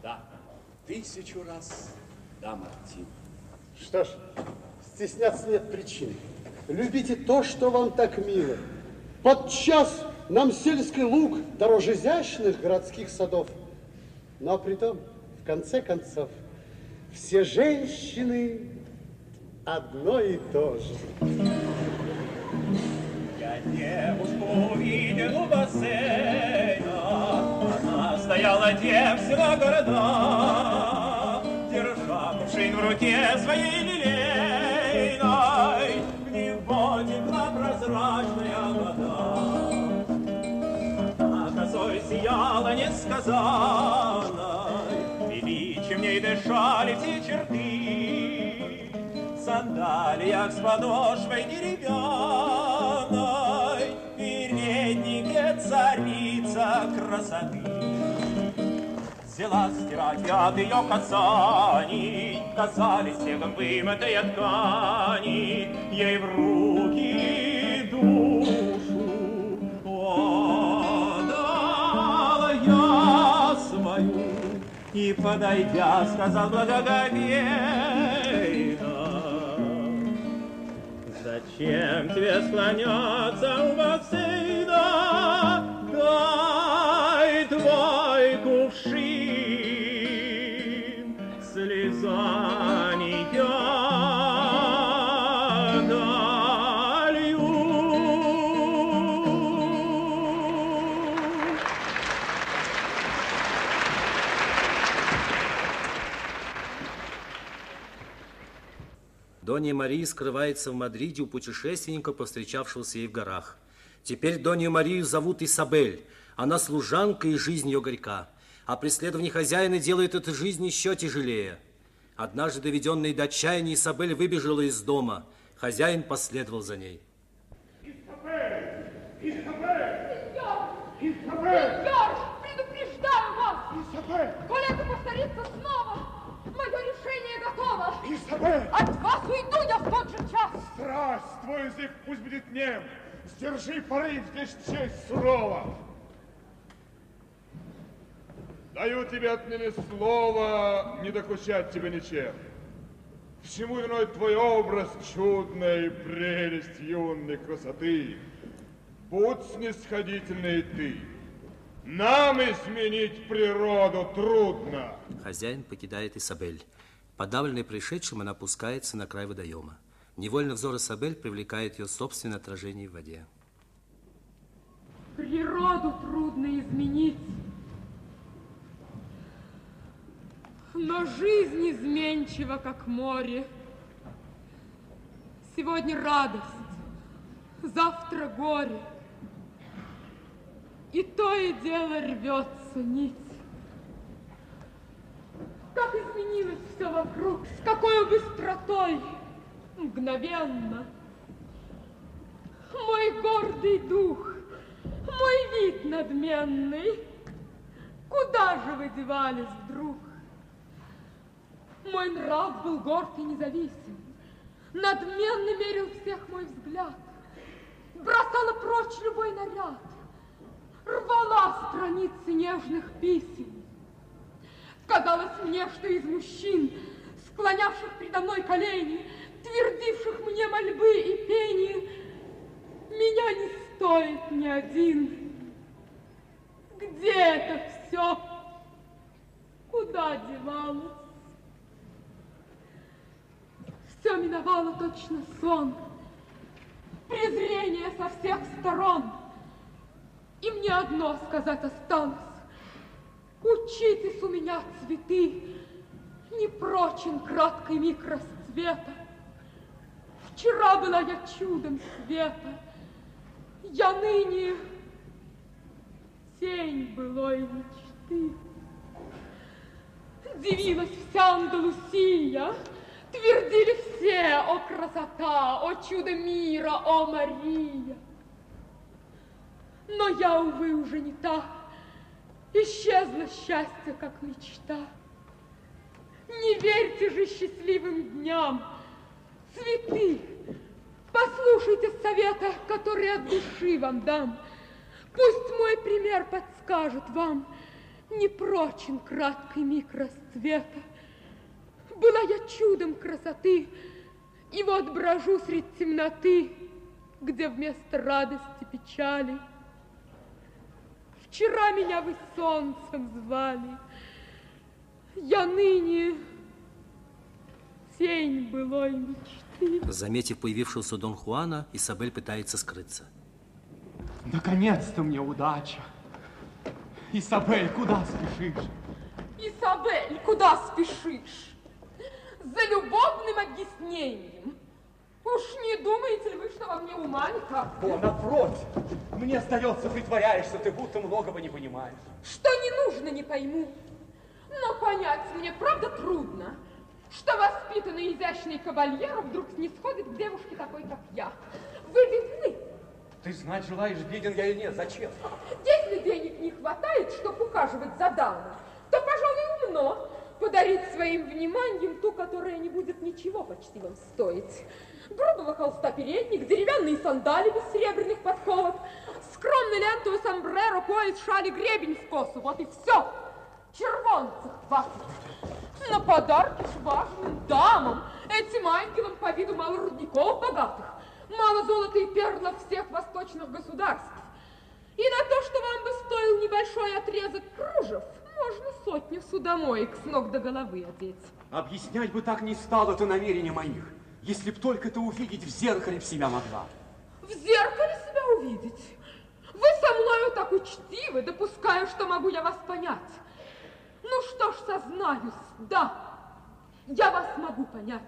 Да, тысячу раз, да, Мартин. Что ж, стесняться нет причин. Любите то, что вам так мило. Подчас нам сельский луг дороже изящных городских садов. Но при том, в конце концов, все женщины одно и то же. Я девушку увидел у бассейна, она стояла девственно города, держа кувшин в руке своей лилейной, в него текла прозрачная вода. Сияла несказанной, величием ней дышали все черты, в сандалиях с подошвой деревянной, переднике царица красоты. Взяла стирать от ее касаний, Казались снегом вымытые ткани, Ей в руки свою. И, подойдя, сказал благоговейно, Зачем тебе склоняться у бассейна? Донья Мария скрывается в Мадриде у путешественника, повстречавшегося ей в горах. Теперь Донью Марию зовут Исабель. Она служанка, и жизнь ее горька. А преследование хозяина делает эту жизнь еще тяжелее. Однажды, доведенная до отчаяния, Исабель выбежала из дома. Хозяин последовал за ней. Исабель! Сеньор, предупреждаю вас! Исабель! Коли это повторится снова, мое решение готово! Исабель! От вас уйду я в тот же час! Страсть, твой язык пусть будет нем. Сдержи порыв, здесь честь сурова. Даю тебе отныне слово не докучать тебе ничем. Всему виной твой образ чудной прелесть юной красоты. Будь снисходительный ты. Нам изменить природу трудно. Хозяин покидает Исабель. Подавленный пришедшим, она опускается на край водоема. Невольно взор Исабель привлекает ее собственное отражение в воде. Природу трудно изменить, но жизнь изменчива, как море. Сегодня радость, завтра горе. И то и дело рвется нить. Как изменилось все вокруг, с какой быстротой, мгновенно. Мой гордый дух, мой вид надменный, куда же вы девались вдруг? Мой нрав был горд и независим, надменно мерил всех мой взгляд, бросала прочь любой наряд, рвала страницы нежных писем. Казалось мне, что из мужчин, склонявших предо мной колени, твердивших мне мольбы и пение, меня не стоит ни один. Где это все? Куда девалось? Все миновало точно сон, презрение со всех сторон. И мне одно сказать осталось. Учитесь у меня цветы, не прочен краткий миг расцвета. Вчера была я чудом света, я ныне тень былой мечты. Дивилась вся Андалусия, твердили все, о красота, о чудо мира, о Мария. Но я, увы, уже не та, исчезло счастье, как мечта. Не верьте же счастливым дням, цветы, послушайте совета, который от души вам дам. Пусть мой пример подскажет вам, не прочен краткий миг расцвета. Была я чудом красоты, и вот брожу средь темноты, где вместо радости печали. Вчера меня вы солнцем звали, я ныне тень былой мечты. Заметив появившегося Дон Хуана, Исабель пытается скрыться. Наконец-то мне удача. Исабель, куда спешишь? Изабель, куда спешишь? За любовным объяснением. Уж не думаете ли вы, что во мне ума? О, напротив. Мне сдается, притворяешься, ты будто многого не понимаешь. Что не нужно, не пойму. Но понять мне, правда, трудно, что воспитанный изящный кавальер вдруг не сходит к девушке такой, как я. Вы видны? Ты знать желаешь, беден я или нет, зачем? Если денег не хватает, чтобы ухаживать за дамой, то, пожалуй, умно подарить своим вниманием ту, которая не будет ничего почти вам стоить. Грубого холста передник, деревянные сандали без серебряных подковок, скромный лентовый сомбреро, пояс, шали, гребень в косу. Вот и все. Червонцев хватит. На подарки ж важным дамам, этим ангелам по виду мало рудников богатых, мало золота и перлов всех восточных государств. И на то, что вам бы стоил небольшой отрезок кружев, можно сотню судомоек с ног до головы одеть. Объяснять бы так не стало это намерение моих, если б только ты увидеть в зеркале в себя могла. В зеркале себя увидеть? Вы со мною так учтивы, допускаю, что могу я вас понять. Ну что ж, сознаюсь, да, я вас могу понять.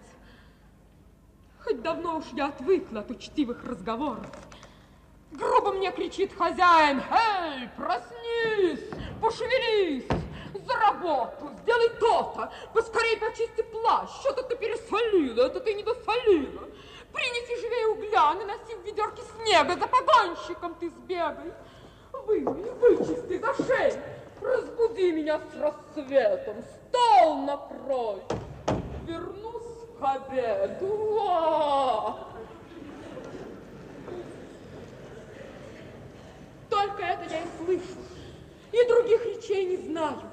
давно уж я отвыкла от учтивых разговоров. Грубо мне кричит хозяин, «Эй, проснись, пошевелись, работу, сделай то-то, поскорей почисти плащ, что-то ты пересолила, это ты не досолила. Принеси живее угля, наноси в ведерке снега, за погонщиком ты сбегай. Вымой, вычисти за шею, разбуди меня с рассветом, стол накрой. Вернусь к обеду. Только это я и слышу, и других речей не знаю.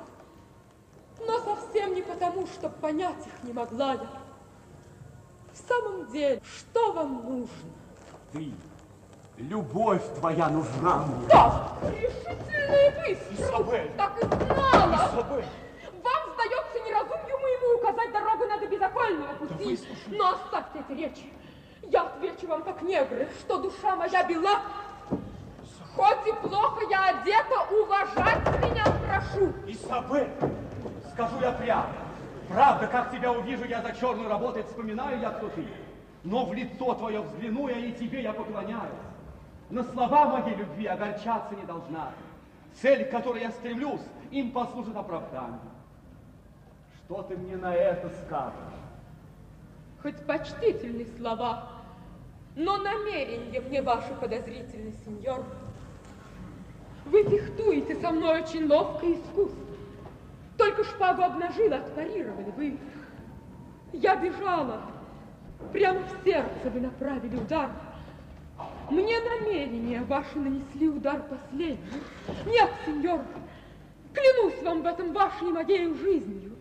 Но совсем не потому, что понять их не могла я. В самом деле, что вам нужно? Ты, любовь твоя нужна мне. Да, решительно и быстро. Изабель. Так и знала. Изабель. Вам сдается неразумью моему указать дорогу на безокольного пути. Но оставьте эти речи. Я отвечу вам, как негры, что душа моя бела, Хоть и плохо я одета, уважать меня прошу. Изабель, скажу я прямо. Правда, как тебя увижу, я за черную работой вспоминаю я, кто ты. Но в лицо твое взгляну я, и тебе я поклоняюсь. На слова моей любви огорчаться не должна. Цель, к которой я стремлюсь, им послужит оправданием. Что ты мне на это скажешь? Хоть почтительные слова, но намерение мне ваши подозрительны, сеньор. Вы фехтуете со мной очень ловко и искусно. Только шпагу обнажила, отпарировали вы. Я бежала. Прямо в сердце вы направили удар. Мне намерения ваши нанесли удар последний. Нет, сеньор, клянусь вам в этом вашей и моей жизнью.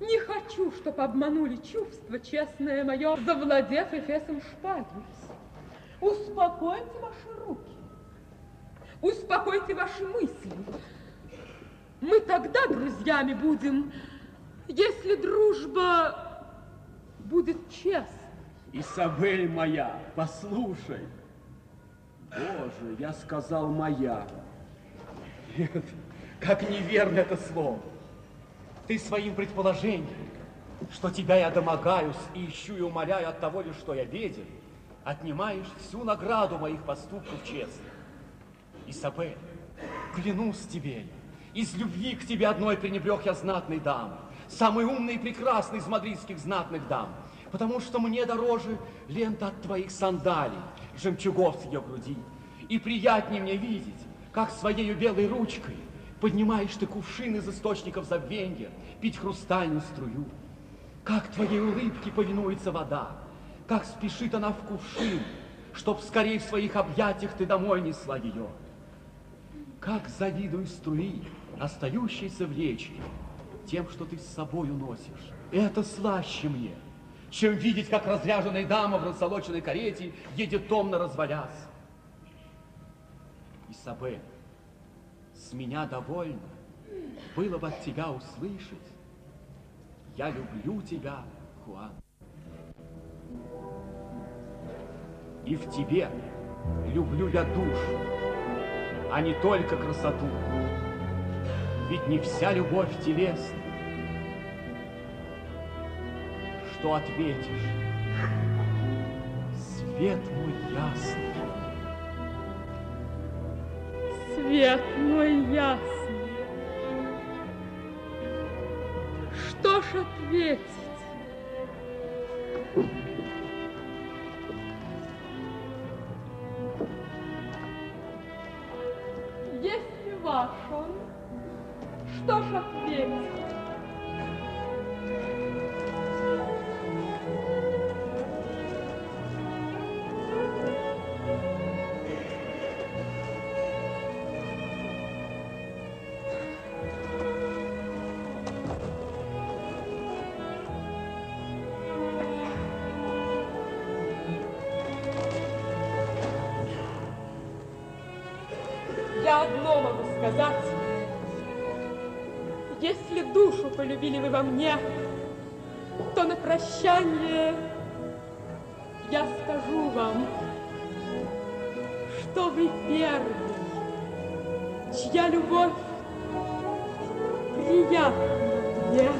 Не хочу, чтоб обманули чувство честное мое, завладев эфесом шпаги. Успокойте ваши руки. Успокойте ваши мысли. Мы тогда друзьями будем, если дружба будет честной. Изабель моя, послушай. Боже, я сказал моя. Нет, как неверно это слово. Ты своим предположением, что тебя я домогаюсь и ищу и умоляю от того лишь, что я беден, отнимаешь всю награду моих поступков честно. Изабель, клянусь тебе, из любви к тебе одной пренебрег я знатной дамы, самой умной и прекрасной из мадридских знатных дам, потому что мне дороже лента от твоих сандалий, жемчугов с ее груди, и приятнее мне видеть, как своей белой ручкой поднимаешь ты кувшин из источников забвенья, пить хрустальную струю, как твоей улыбке повинуется вода, как спешит она в кувшин, чтоб скорее в своих объятиях ты домой несла ее. Как завидую струи, остающейся в речи, тем, что ты с собой уносишь. Это слаще мне, чем видеть, как разряженная дама в рассолоченной карете едет томно развалясь. Исабель, с меня довольно было бы от тебя услышать. Я люблю тебя, Хуан. И в тебе люблю я душу, а не только красоту. Ведь не вся любовь телесна. Что ответишь? Свет мой ясный. Свет мой ясный. Что ж ответить? Что ж ответить? Я одно могу сказать. Душу полюбили вы во мне, то на прощание я скажу вам, что вы первый, чья любовь приятна мне.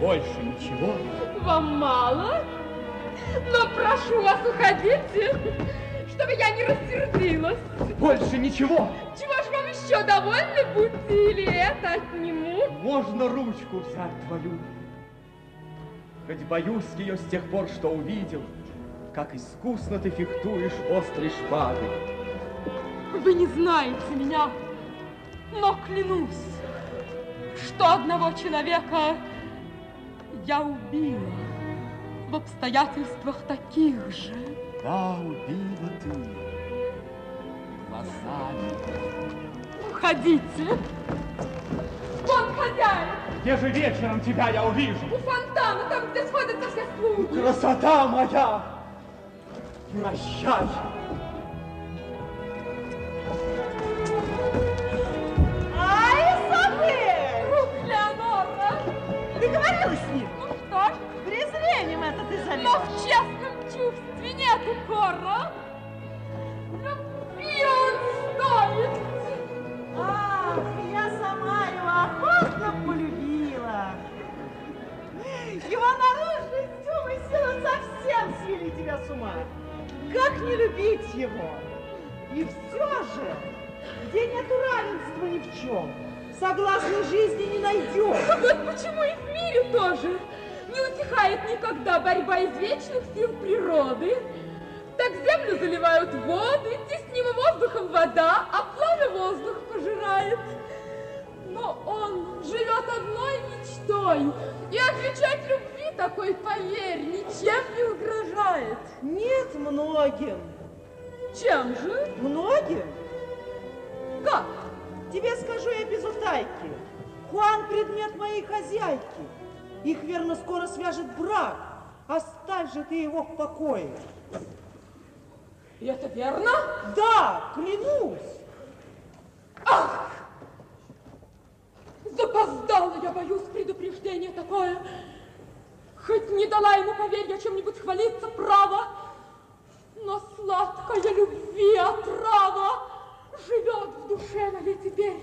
Больше ничего? Вам мало? Но прошу вас, уходите, чтобы я не рассердилась. Больше ничего? Чего ж вам еще довольны будьте или это отниму? Можно ручку взять твою? Хоть боюсь ее с тех пор, что увидел, как искусно ты фехтуешь острой шпагой. Вы не знаете меня, но клянусь, что одного человека я убила в обстоятельствах таких же. Да, убила ты глазами. Уходите. Вон хозяин. Где же вечером тебя я увижу? У фонтана, там, где сходятся все слуги. Красота моя! Прощай! Нет укора. Любви он стоит. Ах, я сама его охотно полюбила. Его наружность, ум и сила совсем свели тебя с ума. Как не любить его? И все же, где нету равенства ни в чем, согласной жизни не найдешь. Вот почему и в мире тоже не утихает никогда борьба извечных сил природы. Так землю заливают воды, теснимым воздухом вода, а пламя воздух пожирает. Но он живет одной мечтой, и отвечать любви такой, поверь, ничем не угрожает. Нет, многим. Чем же? Многим? Как? Тебе скажу я без утайки. Хуан предмет моей хозяйки. Их, верно, скоро свяжет брак. Оставь же ты его в покое. И это верно? Да, клянусь. Ах! Запоздала, я боюсь, предупреждение такое. Хоть не дала ему, поверь, о чем-нибудь хвалиться, право, но сладкая любви отрава живет в душе моей теперь.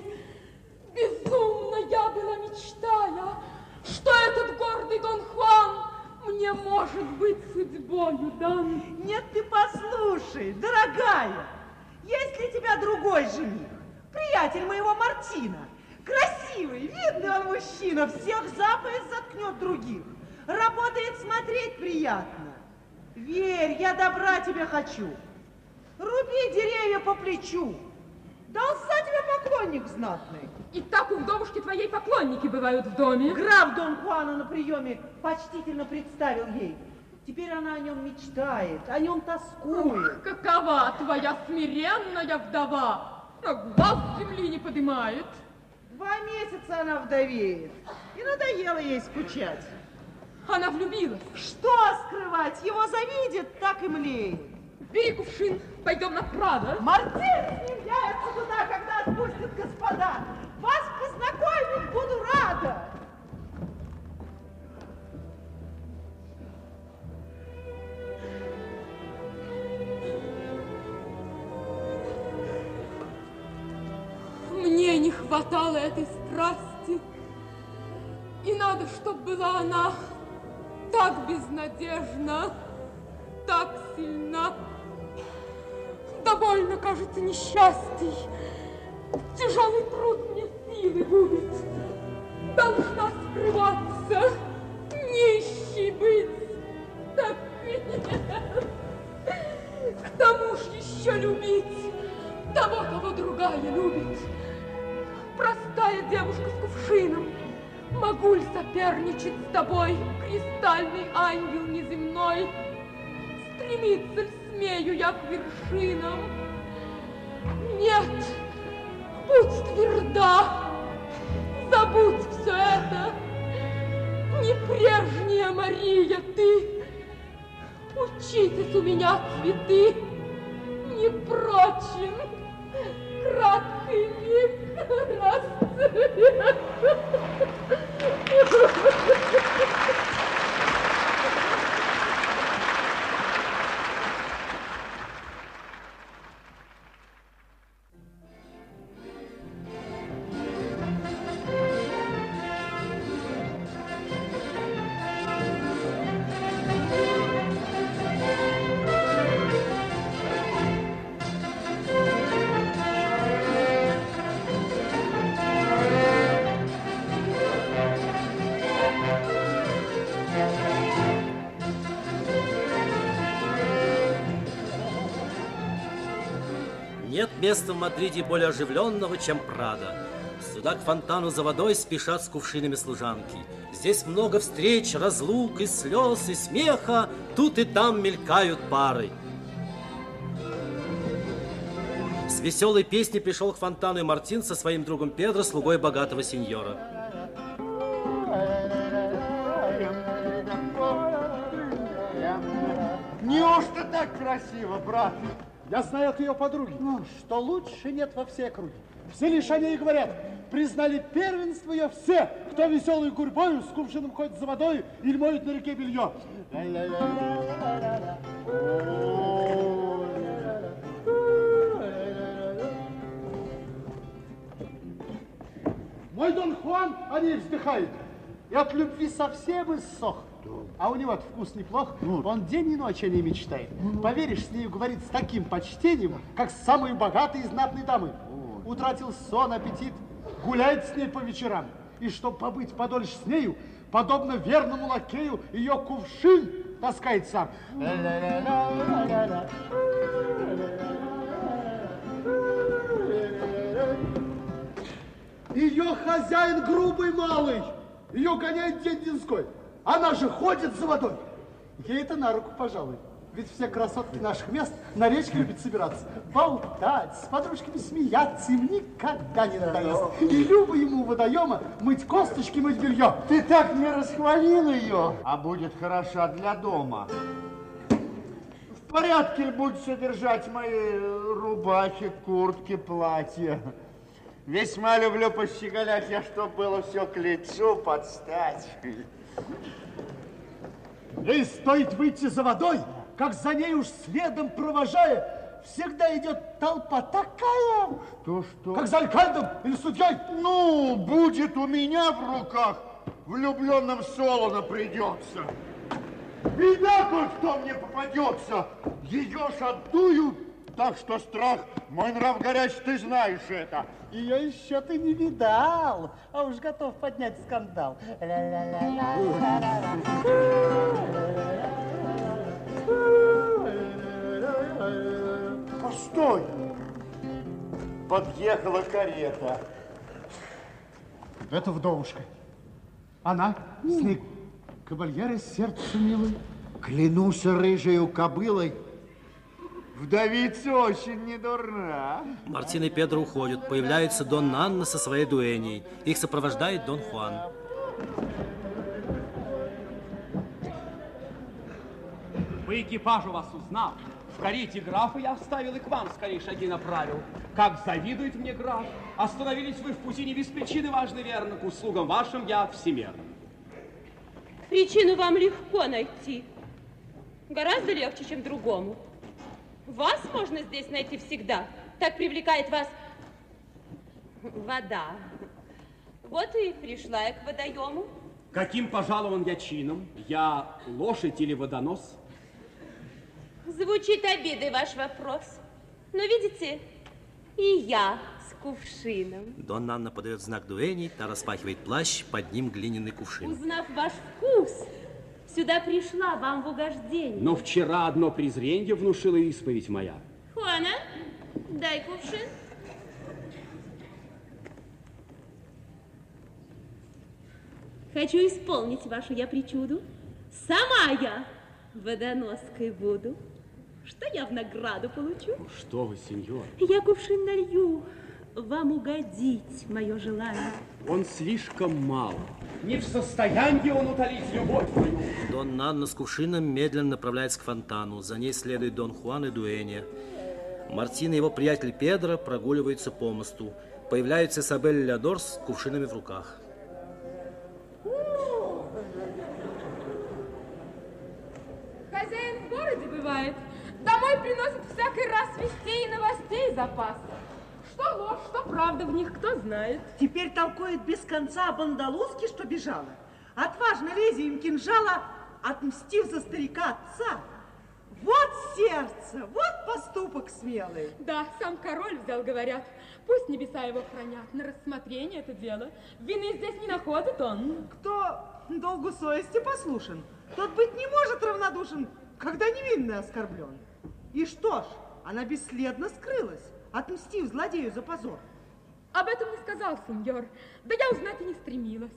Безумно я была мечтая, что этот гордый Дон Хуан мне может быть судьбою дан. Нет, ты послушай, дорогая, есть ли тебя другой жених? Приятель моего Мартина. Красивый, видный он мужчина, всех за заткнет других. Работает смотреть приятно. Верь, я добра тебе хочу. Руби деревья по плечу. Дался тебе поклонник знатный. И так у вдовушки твоей поклонники бывают в доме. Граф Дон Хуана на приеме почтительно представил ей. Теперь она о нем мечтает, о нем тоскует. Ох, какова твоя смиренная вдова, а глаз земли не поднимает. Два месяца она вдовеет, и надоело ей скучать. Она влюбилась. Что скрывать? Его завидит, так и млеет. Бери кувшин, пойдем на Прадо. Мартин с ним явится туда, когда отпустят господа. Вас познакомить буду рада. Мне не хватало этой страсти. И надо, чтоб была она так безнадежна, так сильна. Довольно, кажется, несчастий. Тяжелый труд мне силы губит. Должна скрываться, нищий быть. Так нет. К тому ж еще любить того, кого другая любит. Простая девушка с кувшином. Могу ли соперничать с тобой, кристальный ангел неземной? Стремиться смею я к вершинам? Нет, будь тверда, забудь все это. Не прежняя Мария ты, учитесь у меня цветы, не прочен краткий миг расцвет. Нет места в Мадриде более оживленного, чем Прада. Сюда к фонтану за водой спешат с кувшинами служанки. Здесь много встреч, разлук, и слез, и смеха. Тут и там мелькают пары. С веселой песней пришел к фонтану и Мартин со своим другом Педро, слугой богатого сеньора. Неужто так красиво, брат? Я знаю от ее подруги, ну, что лучше нет во всей округе. Все лишь о ней говорят. Признали первенство ее все, кто веселой гурьбою с кувшином ходит за водой или моет на реке белье. Мой Дон Хуан о ней вздыхает. И от любви совсем иссох. А у него вкус неплох. Он день и ночь о ней мечтает. Поверишь, с нею говорит с таким почтением, как с самой богатой и знатной дамой. Утратил сон, аппетит, гуляет с ней по вечерам. И чтоб побыть подольше с нею, подобно верному лакею, ее кувшин таскает сам. Ее хозяин грубый малый. Ее гоняет день денской. Она же ходит за водой. Ей это на руку, пожалуй. Ведь все красотки наших мест на речке любят собираться. Болтать, с подружками смеяться им никогда не надоест. И любо ему у водоема мыть косточки, мыть белье. Ты так не расхвалил ее, а будет хороша для дома. В порядке ли будешь содержать мои рубахи, куртки, платья? Весьма люблю пощеголять я, чтоб было все к лицу подстать. Ей стоит выйти за водой, как за ней уж следом провожая, всегда идет толпа такая, что, что? как за алькальдом или судьей. Ну, будет у меня в руках, влюбленным Солоно придется. Беда кое-кто мне попадется, ее ж отдуют, так что страх, мой нрав горячий, ты знаешь это. Ее еще ты не видал, а уж готов поднять скандал. Постой! Подъехала карета. Это вдовушка. Она с ней кавальеры сердцу милый. Клянусь рыжею кобылой, Вдовица очень не дурна. Мартин и Педро уходят. Появляется Дон Анна со своей дуэней. Их сопровождает Дон Хуан. По экипажу вас узнал. В карете графа я оставил и к вам скорее шаги направил. Как завидует мне граф. Остановились вы в пути не без причины важной, верно. К услугам вашим я всемерно. Причину вам легко найти. Гораздо легче, чем другому. Вас можно здесь найти всегда. Так привлекает вас вода. Вот и пришла я к водоему. Каким пожалован я чином? Я лошадь или водонос? Звучит обидой ваш вопрос. Но видите, и я с кувшином. Дон Анна подает знак дуэни, та распахивает плащ, под ним глиняный кувшин. Узнав ваш вкус, Сюда пришла вам в угождение. Но вчера одно презрение внушила исповедь моя. Хуана, дай кувшин. Хочу исполнить вашу я причуду. Сама я водоноской буду. Что я в награду получу? Что вы, сеньор? Я кувшин налью. Вам угодить мое желание. Он слишком мал. Не в состоянии он утолить любовь мою. Дон Нанна с кувшином медленно направляется к фонтану. За ней следует Дон Хуан и Дуэня. Мартин и его приятель Педро прогуливаются по мосту. Появляются Isabelle Леодор с кувшинами в руках. Хозяин в городе бывает. Домой приносит всякий раз вестей и новостей запас. Что ложь, что правда в них, кто знает. Теперь толкует без конца об андалузке, что бежала. Отважно лезвием кинжала, отмстив за старика отца. Вот сердце, вот поступок смелый. Да, сам король взял, говорят. Пусть небеса его хранят, на рассмотрение это дело. Вины здесь не находит он. Кто долгу совести послушен, тот быть не может равнодушен, когда невинный оскорблен. И что ж, она бесследно скрылась отмстив злодею за позор. Об этом не сказал сеньор, да я узнать и не стремилась.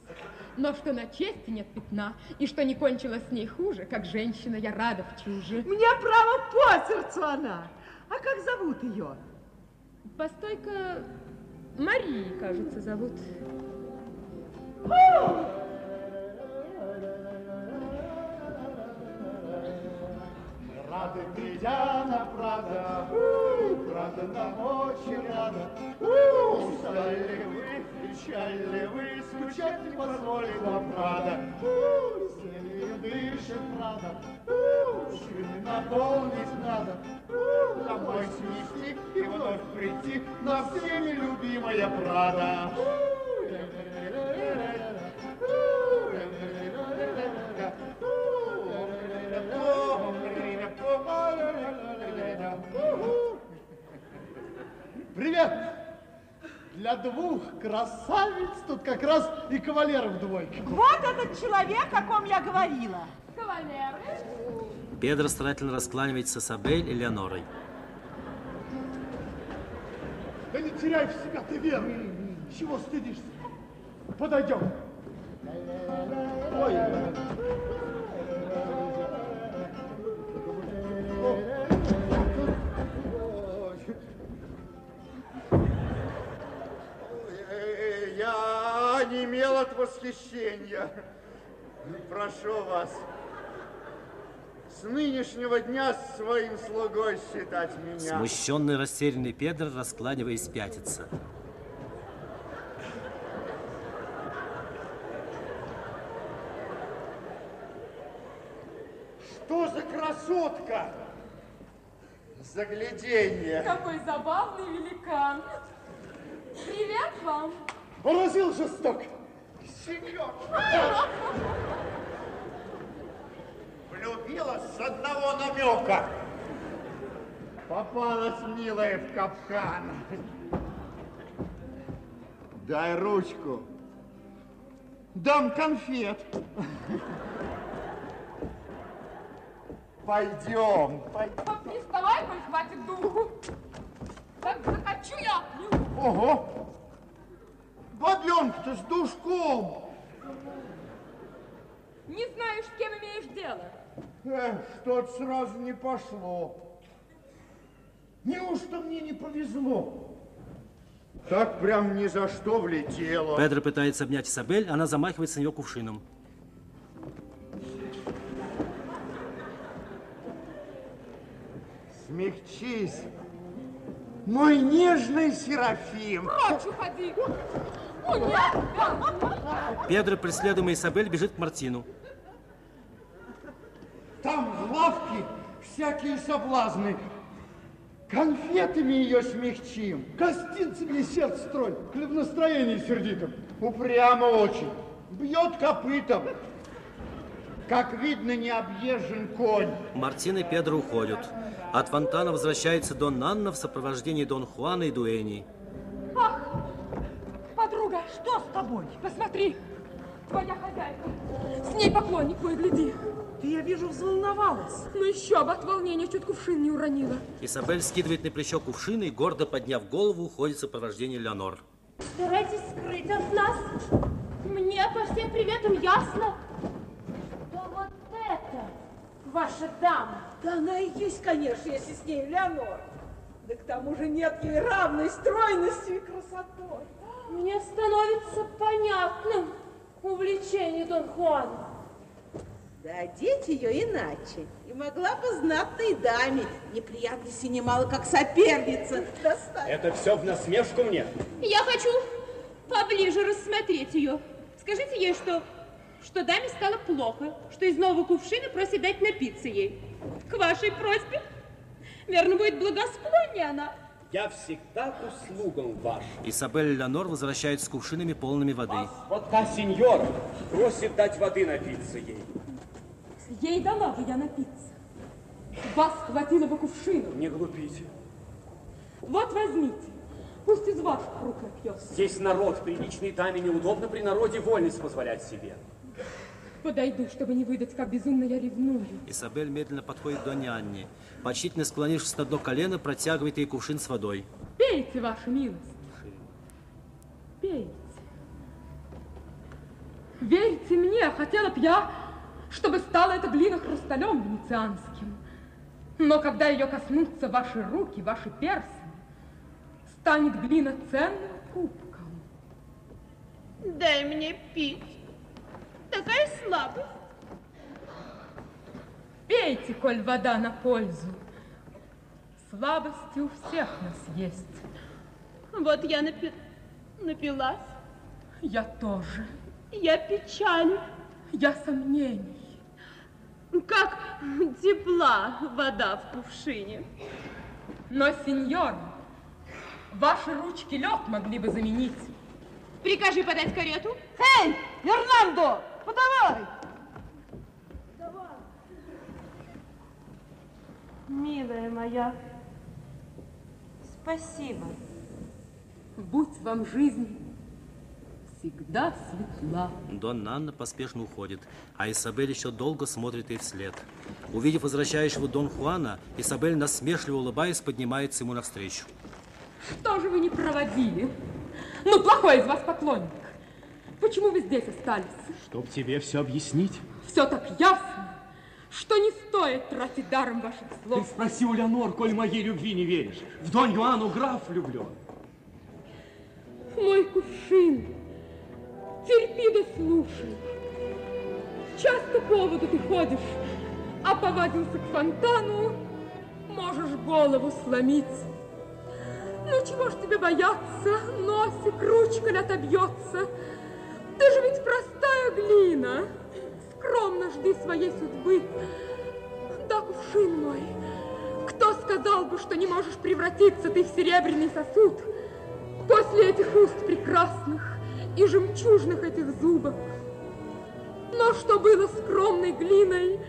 Но что на чести нет пятна, и что не кончилось с ней хуже, как женщина, я рада в чуже. Мне право по сердцу она. А как зовут ее? Постой-ка, Марии, кажется, зовут. Рады, придя на Прага, Прага нам очень рада. Устали ли вы, печаль вы, скучать не позволит вам Прада. Сели дышит Прада, шины наполнить надо. Домой снести и вновь прийти, на всеми любимая Прада. Привет! Для двух красавиц тут как раз и кавалеров двойка. Вот этот человек, о ком я говорила. Кавалеры. Педро старательно раскланивается с Абель и Леонорой. Да не теряй в себя ты веру. Чего стыдишься? Подойдем. Ой. Ой, Я не имел от восхищения. Прошу вас, с нынешнего дня своим слугой считать меня. Смущенный, растерянный Педро, раскланиваясь, пятится. Что за красотка? Загляденье. Какой забавный великан. Привет вам. Поразил жесток. Сеньор. Влюбилась с одного намека. Попалась милая в капкан. Дай ручку. Дам конфет. Пойдем. пойдем. Не вставай, коль хватит духу. Так захочу я. Ого! Бабенка-то с душком. Не знаешь, с кем имеешь дело. Эх, что-то сразу не пошло. Неужто мне не повезло? Так прям ни за что влетело. Педро пытается обнять Изабель, она замахивается на нее кувшином. Смягчись. Мой нежный Серафим. Прочь уходи. Педро, преследуемый Изабель, бежит к Мартину. Там в лавке всякие соблазны. Конфетами ее смягчим. Гостинцы мне сердце в настроении сердитом. Упрямо очень. Бьет копытом. Как видно, не объезжен конь. Мартин и Педро уходят. От фонтана возвращается Дон Анна в сопровождении Дон Хуана и Дуэни. Ах, подруга, что с тобой? Посмотри, твоя хозяйка. С ней поклонник мой, гляди. Ты, я вижу, взволновалась. Ну еще бы, от волнения чуть кувшин не уронила. Изабель скидывает на плечо кувшин и, гордо подняв голову, уходит в сопровождении Леонор. Старайтесь скрыть от нас. Мне по всем приветам ясно. Да вот это ваша дама. Да она и есть, конечно, если с ней Леонор. Да к тому же нет ей равной стройностью и красотой. Мне становится понятным увлечение Дон Хуана. Да одеть ее иначе. И могла бы знатной даме неприятности немало, как соперница, достать. Это все в насмешку мне. Я хочу поближе рассмотреть ее. Скажите ей, что, что даме стало плохо, что из нового кувшина просит дать напиться ей. К вашей просьбе, верно, будет благосклоннее она. Я всегда к услугам вашим. Изабель и Леонор возвращаются с кувшинами полными воды. Вот та сеньора просит дать воды напиться ей. Ей дала бы я напиться. Вас хватило бы кувшину. Не глупите. Вот возьмите. Пусть из ваших рук напьется. Здесь народ, приличной даме неудобно при народе вольность позволять себе. Подойду, чтобы не выдать, как безумно я ревную. Изабель медленно подходит к Доне Анне. Почтительно склонившись на одно колено, протягивает ей кувшин с водой. Пейте, ваша милость. Пейте. Верьте мне, хотела б я, чтобы стала эта глина хрусталем венецианским. Но когда ее коснутся ваши руки, ваши персы, станет глина ценным кубком. Дай мне пить. Такая слабость. Пейте, коль вода на пользу. Слабости у всех нас есть. Вот я напи... напилась. Я тоже. Я печаль. Я сомнений. Как тепла вода в кувшине. Но, сеньор, ваши ручки лед могли бы заменить. Прикажи подать карету. Эй, Эрнандо, подавай! Милая моя, спасибо. Будь вам жизнь всегда светла. Донна Анна поспешно уходит, а Изабель еще долго смотрит ей вслед. Увидев возвращающего Дон Хуана, Изабель, насмешливо улыбаясь, поднимается ему навстречу. Что же вы не проводили? Ну, плохой из вас поклонник. Почему вы здесь остались? Чтоб тебе все объяснить. Все так ясно, что не стоит тратить даром ваших слов. Ты спроси у Леонор, коль моей любви не веришь. В Донь Юану граф влюблен. Мой кувшин, терпи да слушай. Часто поводу ты ходишь, а повадился к фонтану, можешь голову сломить. Ну чего ж тебе бояться, носик, ручка отобьется. Ты же ведь простая глина. Скромно жди своей судьбы. Да, кувшин мой, кто сказал бы, что не можешь превратиться ты в серебряный сосуд после этих уст прекрасных и жемчужных этих зубов? Но что было скромной глиной,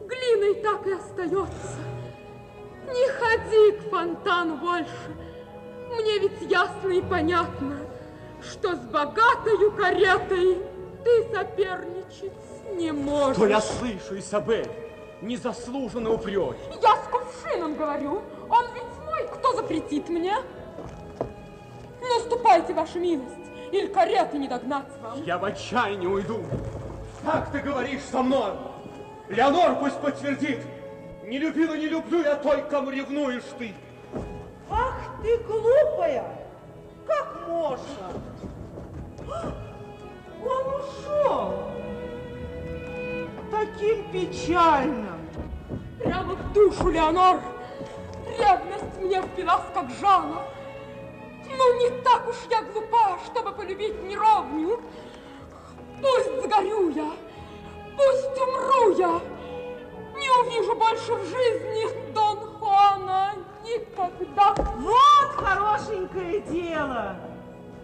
глиной так и остается. Не ходи к фонтану больше. Мне ведь ясно и понятно, что с богатою каретой ты соперничать не можешь. Что я слышу, Изабель? Незаслуженно упреки. Я с кувшином говорю. Он ведь мой. Кто запретит мне? Ну, ступайте, ваша милость, или кареты не догнать вам. Я в отчаянии уйду. Как ты говоришь со мной? Леонор пусть подтвердит. Не любила, не люблю я той, кому ревнуешь ты. Ах ты глупая! Как можно? Он ушел. Таким печальным. Прямо в душу, Леонор. Ревность мне впилась, как жало. Ну, не так уж я глупа, чтобы полюбить неровню. Пусть сгорю я, пусть умру я. Не увижу больше в жизни Дон Хуана никогда. Вот хорошенькое дело.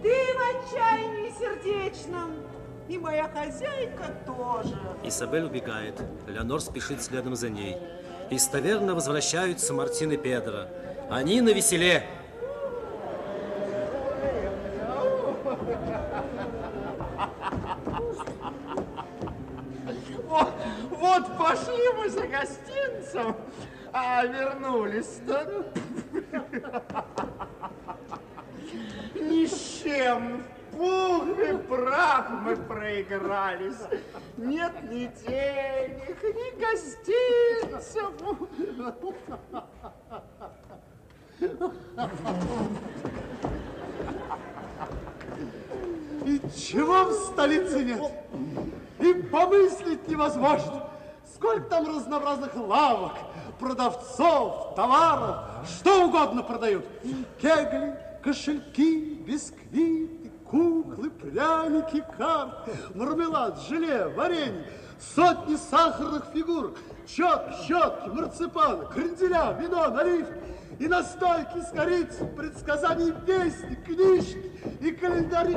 Ты в отчаянии сердечном, и моя хозяйка тоже. Изабель убегает. Леонор спешит следом за ней. Из таверны возвращаются Мартин и Педро. Они на веселе. Вот, вот пошли мы за гостинцем, а вернулись-то ни с чем. Пух и прах мы проигрались. Нет ни денег, ни гостинцев. И чего в столице нет? И помыслить невозможно. Сколько там разнообразных лавок, продавцов, товаров, что угодно продают. Кегли, кошельки, бисквиты, куклы, пряники, карты, мармелад, желе, варенье, сотни сахарных фигур, четки, щетки, марципаны, кренделя, вино, наливки и настойки с корицей, предсказаний песни, книжки и календари.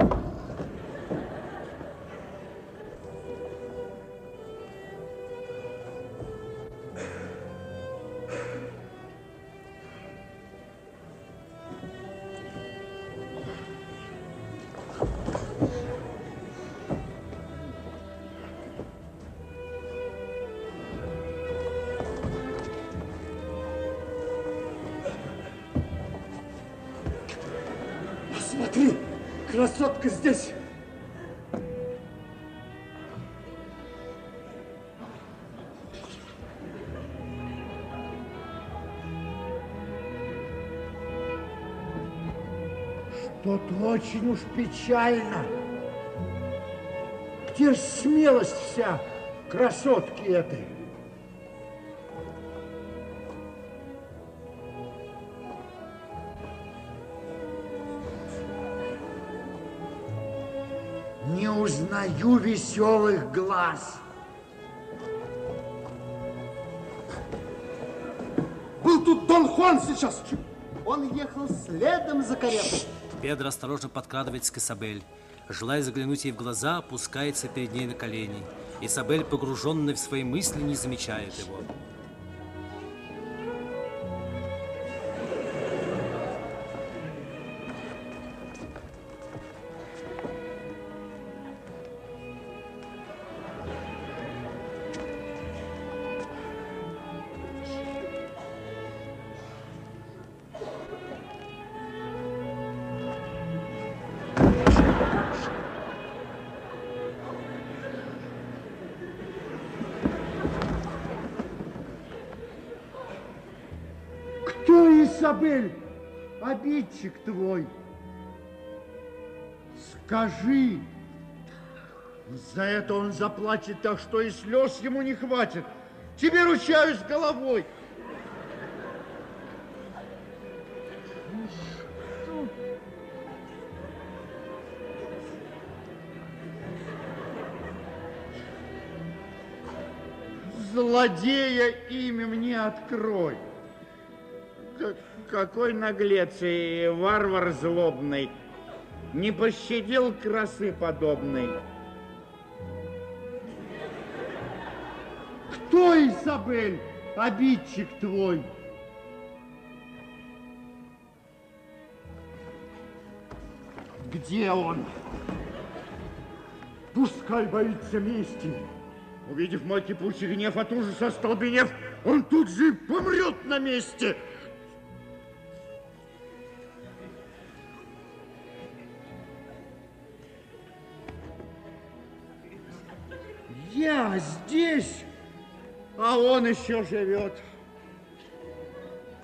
Очень уж печально. Где ж смелость вся красотки этой? Не узнаю веселых глаз. Был тут Дон Хуан сейчас. Он ехал следом за каретой. Педро осторожно подкрадывается к Исабель. Желая заглянуть ей в глаза, опускается перед ней на колени. Исабель, погруженная в свои мысли, не замечает его. Изабель, обидчик твой? Скажи. За это он заплатит так, что и слез ему не хватит. Тебе ручаюсь головой. Злодея имя мне открой. Какой наглец и варвар злобный. Не пощадил красы подобной. Кто, Изабель, обидчик твой? Где он? Пускай боится мести. Увидев мой кипучий гнев от ужаса остолбенев, он тут же помрет на месте. Я здесь, а он еще живет.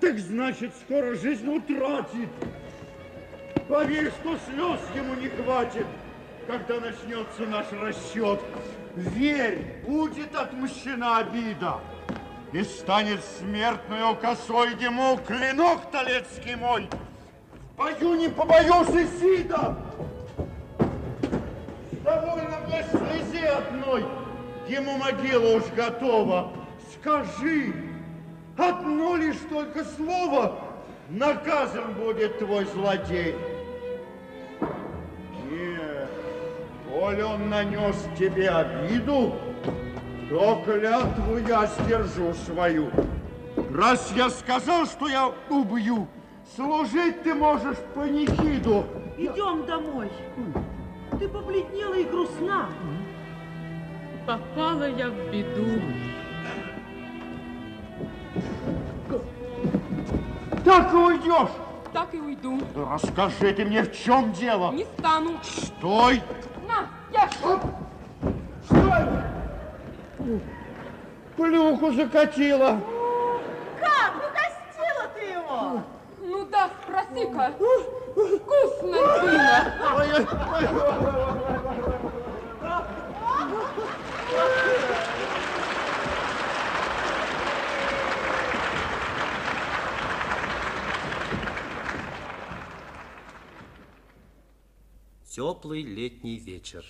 Так значит, скоро жизнь утратит. Поверь, что слез ему не хватит, когда начнется наш расчет. Верь, будет отмщена обида. И станет смертную косой ему клинок талецкий мой. В бою не побоюсь Исида. Довольно мне слезе одной, ему могила уж готова. Скажи, одно лишь только слово, наказан будет твой злодей. Нет, коли он нанес тебе обиду, то клятву я сдержу свою. Раз я сказал, что я убью, служить ты можешь по нехиду. Идем домой. Ты побледнела и грустна. Попала я в беду. Так и уйдешь. Так и уйду. Да расскажи ты мне, в чем дело? Не стану. Стой! На, ешь. Плюху закатила. Как? Угостила ты его? Ну да, спроси-ка. Вкусно было. Теплый летний вечер.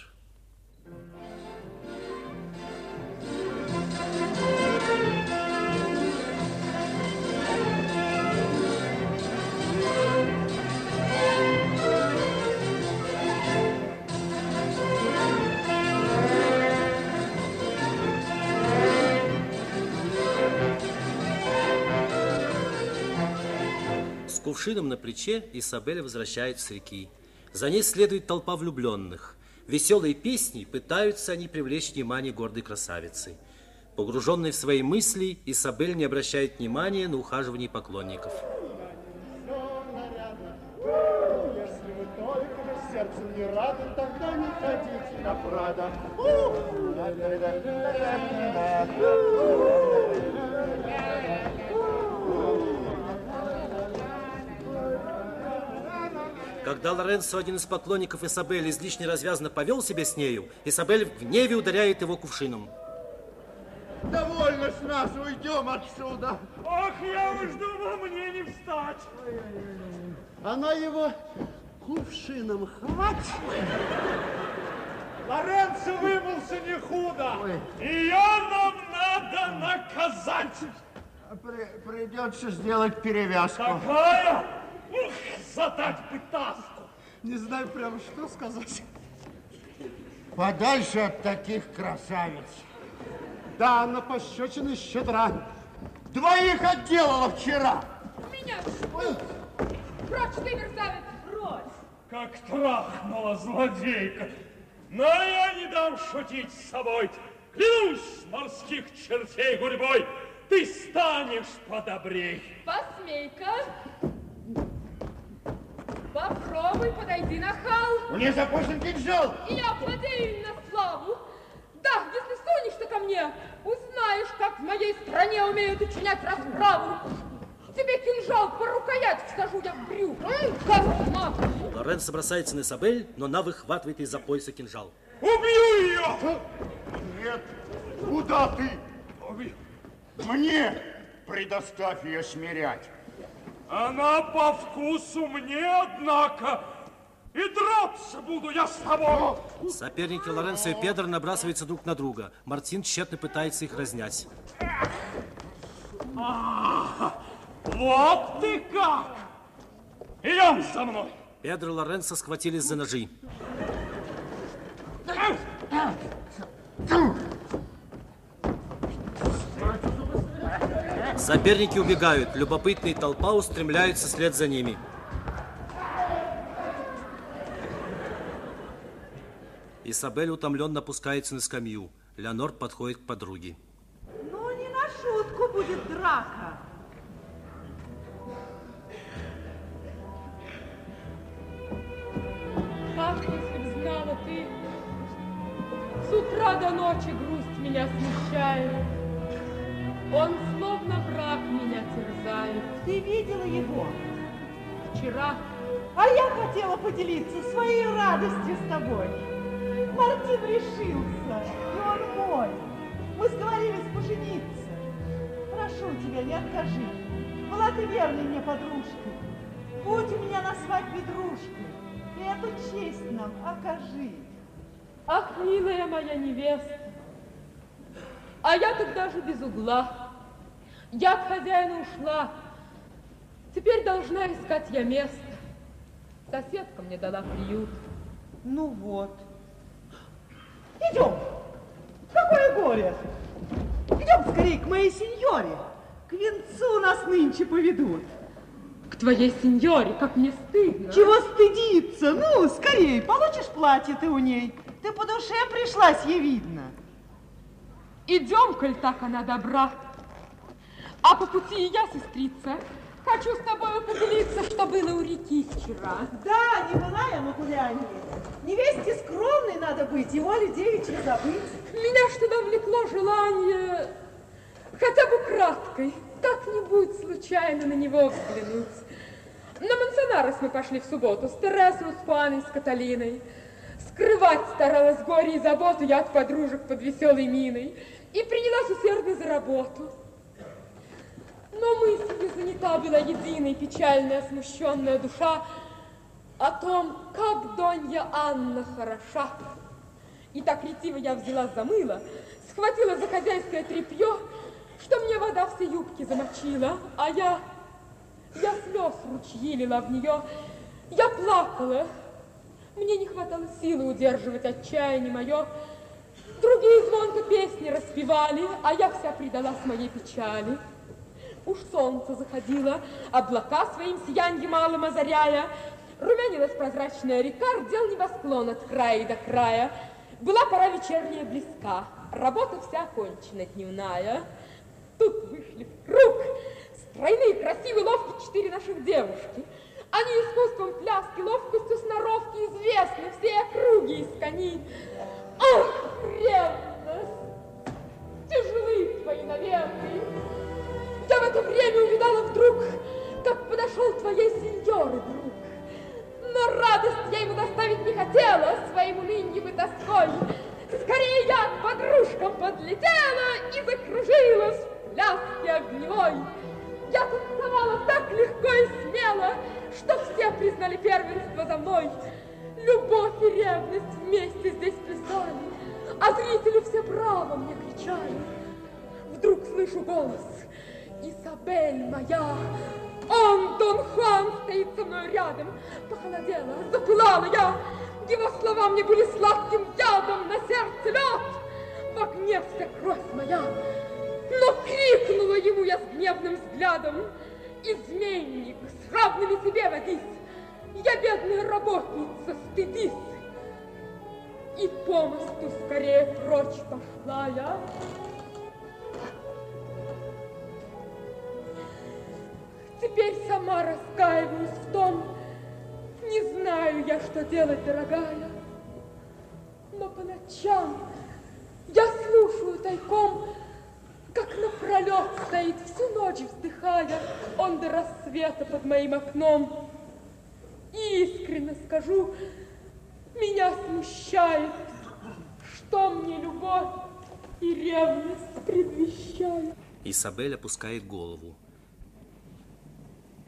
Кувшином на плече Исабель возвращается с реки. За ней следует толпа влюбленных. Веселые песни пытаются они привлечь внимание гордой красавицы. Погруженной в свои мысли, Исабель не обращает внимания на ухаживание поклонников. Сердце не рады, тогда не ходите на Прада. Когда Лоренцо, один из поклонников Исабель, излишне развязно повел себя с нею, Исабель в гневе ударяет его кувшином. Довольно с нас, уйдем отсюда. Ах, я уж думал, мне не встать. Она его кувшином хватит. Лоренцо вымылся не худо. Ее нам надо наказать. При, придется сделать перевязку. Какая? Ух, задать бы таску. Не знаю прямо, что сказать. Подальше от таких красавиц. Да, на пощечины щедра. Двоих отделала вчера. Меня Ой. Прочь ты, мерзавец, прочь! Как трахнула злодейка. Но я не дам шутить с собой. Клянусь морских чертей гурьбой, ты станешь подобрей. Посмей-ка. Попробуй, подойди на хал. Мне запущен кинжал. И я владею на славу. Да, если сунешься ко мне, узнаешь, как в моей стране умеют учинять расправу. Тебе кинжал по рукоять всажу я в брюк. Как маг. Лоренцо бросается на Исабель, но она выхватывает из-за пояса кинжал. Убью ее! Нет, куда ты? Мне предоставь ее смирять. Она по вкусу мне, однако, и драться буду я с тобой. Соперники Лоренцо и Педро набрасываются друг на друга. Мартин тщетно пытается их разнять. А, вот ты как! Идем со мной. Педро и Лоренцо схватились за ножи. Соперники убегают. Любопытные толпа устремляются вслед за ними. Исабель утомленно опускается на скамью. Леонор подходит к подруге. Ну, не на шутку будет драка. Ах, если б знала ты, с утра до ночи грусть меня смущает. Он словно враг меня терзает. Ты видела его? Вчера. А я хотела поделиться своей радостью с тобой. Мартин решился, и он мой. Мы сговорились пожениться. Прошу тебя, не откажи. Была ты верной мне подружкой. Будь у меня на свадьбе дружкой. И эту честь нам окажи. Ах, милая моя невеста, а я тут даже без угла. Я от хозяина ушла. Теперь должна искать я место. Соседка мне дала приют. Ну вот. Идем. Какое горе. Идем скорее к моей сеньоре. К венцу нас нынче поведут. К твоей сеньоре, как мне стыдно. Чего стыдиться? Ну, скорее, получишь платье ты у ней. Ты по душе пришлась, ей видно. Идем, коль так она добра. А по пути и я, сестрица, хочу с тобой поделиться, что было у реки вчера. Да, не была я на гулянии. Невесте скромной надо быть, его людей девичьи забыть. Меня что-то влекло желание хотя бы краткой, как-нибудь случайно на него взглянуть. На Мансонарес мы пошли в субботу с Тересой, с Паной, с Каталиной. Скрывать старалась горе и заботу я от подружек под веселой миной и принялась усердно за работу. Но мыслью занята была единая печальная, смущенная душа о том, как Донья Анна хороша. И так ретиво я взяла за мыло, схватила за хозяйское тряпье, что мне вода все юбки замочила, а я, я слез ручьи лила в нее, я плакала. Мне не хватало силы удерживать отчаяние мое. Другие звонко песни распевали, а я вся предалась моей печали. Уж солнце заходило, облака своим сияньем малым озаряя, румянилась прозрачная река, рдел небосклон от края до края. Была пора вечерняя близка, работа вся окончена дневная. Тут вышли в круг стройные, красивые, ловкие четыре наших девушки. Они искусством пляски, ловкостью сноровки известны, все округи из коней. Ах, ревность! Тяжелы твои наверное. Я в это время увидала вдруг, как подошел твоей сеньоры друг. Но радость я ему доставить не хотела своим уныньем и тоской. Скорее я к подружкам подлетела и закружилась в пляске огневой. Я танцевала так легко и смело, что все признали первенство за мной. Любовь и ревность вместе здесь плясали, а зрители все браво мне кричали. Вдруг слышу голос. Изабель моя, он, Дон Хуан, стоит со мной рядом. Похолодела, запылала я. Его слова мне были сладким ядом на сердце лед. В огне вся кровь моя. Но крикнула ему я с гневным взглядом. Изменник, с равными себе водись. Я бедная работница, стыдись. И по мосту скорее прочь пошла я. Теперь сама раскаиваюсь в том, не знаю я, что делать, дорогая. Но по ночам я слушаю тайком, как напролет стоит всю ночь вздыхая он до рассвета под моим окном. И искренне скажу, меня смущает, что мне любовь и ревность предвещают. Исабель опускает голову.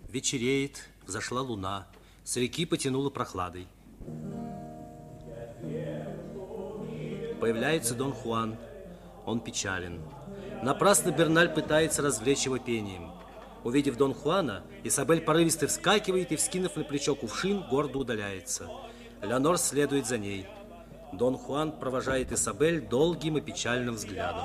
Вечереет, взошла луна, с реки потянуло прохладой. Появляется Дон Хуан. Он печален. Напрасно Берналь пытается развлечь его пением. Увидев Дон Хуана, Исабель порывисто вскакивает и, вскинув на плечо кувшин, гордо удаляется. Леонор следует за ней. Дон Хуан провожает Исабель долгим и печальным взглядом.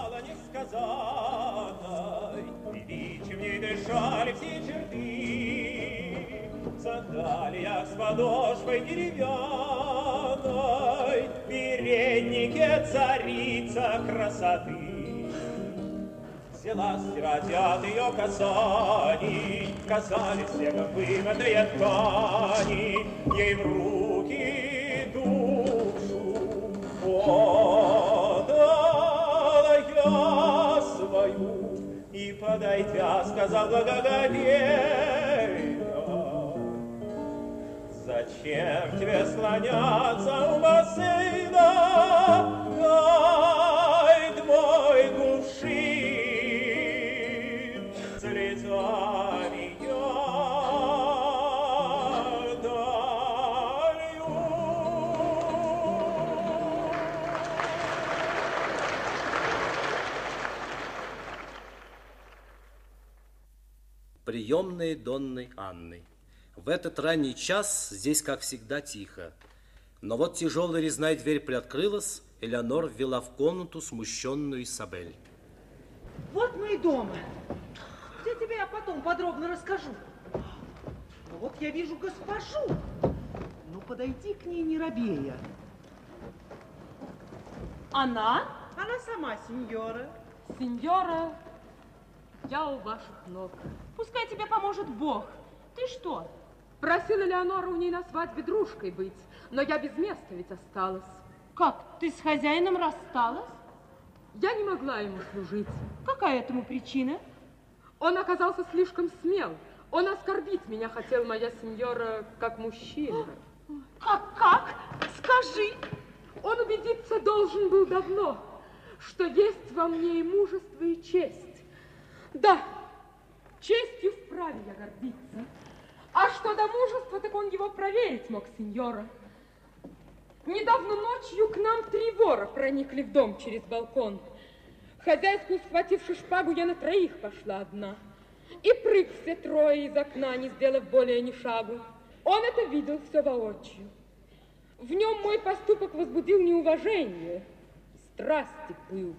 Сандалиях с подошвой деревянной, переднике царица красоты. Взяла стирать от ее касаний, Казались снегом вымытые ткани, Ей в руки душу отдала я свою, И, подойдя, сказал благоговейно, Зачем тебе слоняться у бассейна? Приемные Донны Анны. В этот ранний час здесь, как всегда, тихо. Но вот тяжелая резная дверь приоткрылась, Элеонор ввела в комнату смущенную Исабель. Вот мы и дома. Я тебе я потом подробно расскажу. Но вот я вижу госпожу. Ну, подойди к ней, не робея. Она? Она сама, сеньора. Сеньора, я у ваших ног. Пускай тебе поможет Бог. Ты что? Просила Леонора у ней на свадьбе дружкой быть, но я без места ведь осталась. Как, ты с хозяином рассталась? Я не могла ему служить. Какая этому причина? Он оказался слишком смел. Он оскорбить меня хотел, моя сеньора, как мужчина. Как, как? Скажи. Он убедиться должен был давно, что есть во мне и мужество, и честь. Да, честью вправе я гордиться. А что до мужества, так он его проверить мог, сеньора. Недавно ночью к нам три вора проникли в дом через балкон. Хозяйскую схвативши шпагу, я на троих пошла одна. И прыг все трое из окна, не сделав более ни шагу. Он это видел все воочию. В нем мой поступок возбудил неуважение, страсти пыл.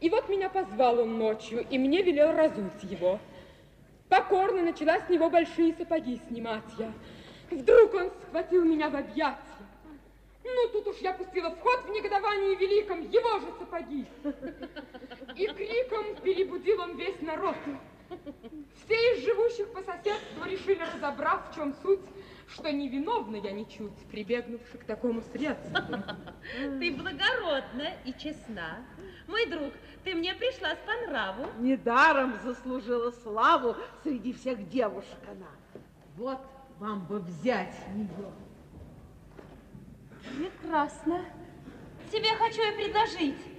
И вот меня позвал он ночью, и мне велел разуть его. Покорно начала с него большие сапоги снимать я. Вдруг он схватил меня в объятия. Ну, тут уж я пустила в ход в негодовании великом его же сапоги. И криком перебудил он весь народ. Все из живущих по соседству решили, разобрав, в чем суть, что невиновна я ничуть, прибегнувши к такому средству. Ты благородна и честна. Мой друг, ты мне пришлась по нраву. Недаром заслужила славу среди всех девушек она. Вот вам бы взять ее. Прекрасно. Тебе хочу и предложить.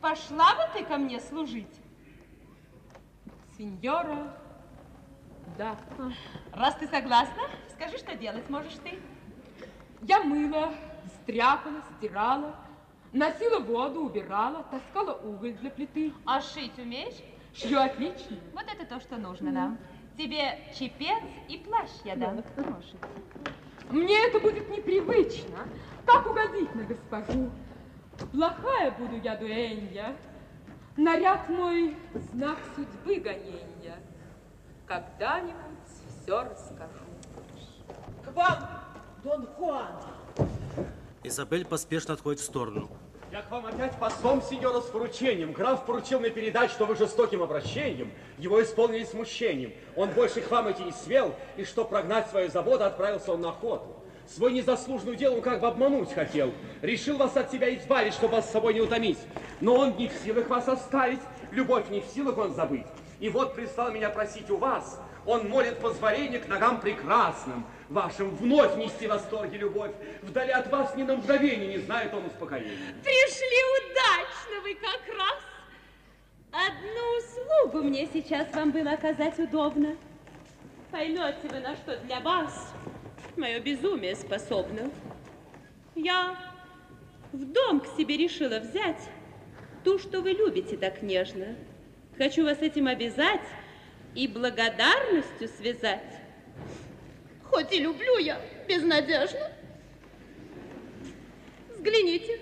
Пошла бы ты ко мне служить? Сеньора, да. Раз ты согласна, скажи, что делать можешь ты. Я мыла, стряпала, стирала, носила воду, убирала, таскала уголь для плиты. А шить умеешь? Шью отлично. Вот это то, что нужно нам. Тебе чепец и плащ я дам. Мне это будет непривычно. Как угодить на госпожу? Плохая буду я дуэнья. Наряд мой — знак судьбы гоненья. Когда-нибудь все расскажу. К вам, Дон Хуан. Изабель поспешно отходит в сторону. Я к вам опять послом, сеньора, с поручением. Граф поручил мне передать, что вы жестоким обращением его исполнили смущением. Он больше к вам идти не свел, и что прогнать свою заботу, отправился он на охоту. Свой незаслуженную дело он как бы обмануть хотел. Решил вас от себя избавить, чтобы вас с собой не утомить. Но он не в силах вас оставить, любовь не в силах он забыть. И вот прислал меня просить у вас, он молит позволения к ногам прекрасным, вашим вновь нести восторги любовь. Вдали от вас ни на мгновение не знает он успокоения. Пришли удачно вы как раз. Одну услугу мне сейчас вам было оказать удобно. Поймете вы, на что для вас мое безумие способно. Я в дом к себе решила взять ту, что вы любите так нежно. Хочу вас этим обязать и благодарностью связать. Хоть и люблю я безнадежно. Взгляните,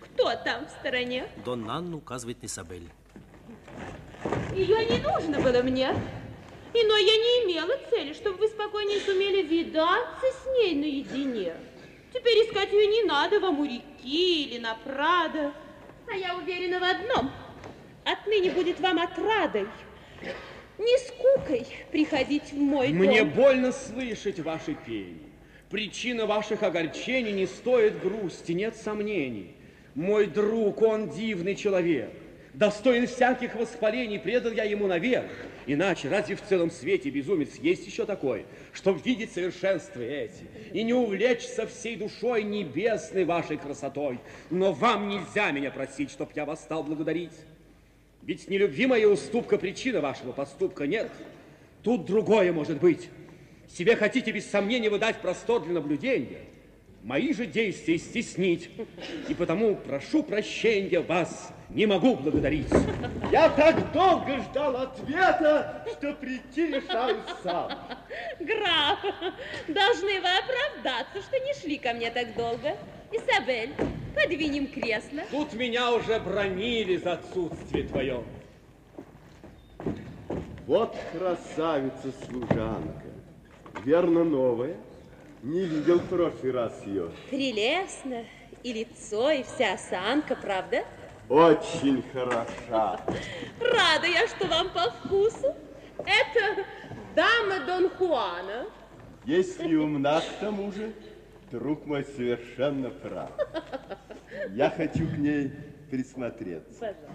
кто там в стороне? Дон Нанна указывает на Изабель. Ее не нужно было мне. Иной я не имела цели, чтобы вы спокойнее сумели видаться с ней наедине. Теперь искать ее не надо вам у реки или на Прадо. А я уверена в одном. Отныне будет вам отрадой, не скукой приходить в мой Мне дом. больно слышать ваши пение. Причина ваших огорчений не стоит грусти, нет сомнений. Мой друг, он дивный человек. Достоин всяких восхвалений, предал я ему навек. Иначе разве в целом свете безумец есть еще такой, чтобы видеть совершенства эти и не увлечься всей душой небесной вашей красотой? Но вам нельзя меня просить, чтоб я вас стал благодарить. Ведь не любви моя уступка причина вашего поступка, нет. Тут другое может быть. Себе хотите без сомнения выдать простор для наблюдения, мои же действия стеснить. И потому прошу прощения вас, не могу благодарить. Я так долго ждал ответа, что прийти решаюсь сам. Граф, должны вы оправдаться, что не шли ко мне так долго. Изабель, подвинем кресло. Тут меня уже бронили за отсутствие твое. Вот красавица-служанка. Верно, новая. Не видел в прошлый раз ее. Прелестно. И лицо, и вся осанка, правда? Очень хороша. Рада я, что вам по вкусу. Это дама Дон Хуана. Если умна к тому же, друг мой совершенно прав. Я хочу к ней присмотреться. Пожалуйста.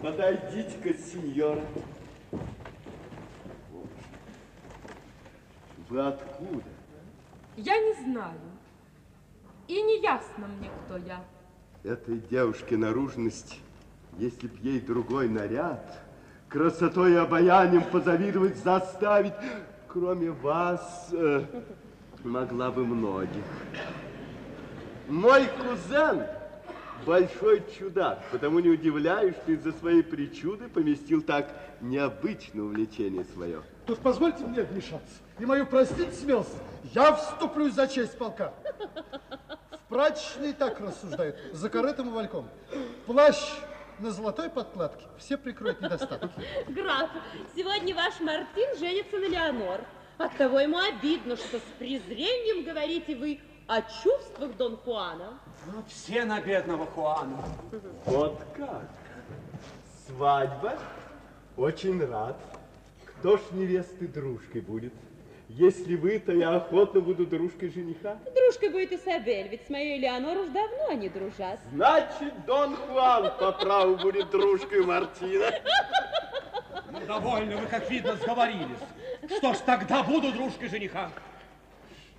Подойдите-ка, сеньора. Вы откуда? Я не знаю. И не ясно мне, кто я. Этой девушке наружность, если б ей другой наряд, красотой и обаянием позавидовать заставить, кроме вас, э, могла бы многих. Мой кузен большой чудак, потому не удивляюсь, что из-за своей причуды поместил так необычное увлечение свое. Тут позвольте мне вмешаться. И мою простить смелость, я вступлюсь за честь полка. В прачечной так рассуждают, за корытом и вальком. Плащ на золотой подкладке все прикроют недостатки. Граф, сегодня ваш Мартин женится на Леонор. Оттого ему обидно, что с презрением говорите вы о чувствах Дон Хуана. Ну, все на бедного Хуана. Вот как? Свадьба? Очень рад. Кто ж невесты дружкой будет? Если вы, то я охотно буду дружкой жениха. Дружкой будет Исабель, ведь с моей Леонор уж давно они дружат. Значит, Дон Хуан по праву будет дружкой Мартина. Ну, довольно, вы, как видно, сговорились. Что ж, тогда буду дружкой жениха.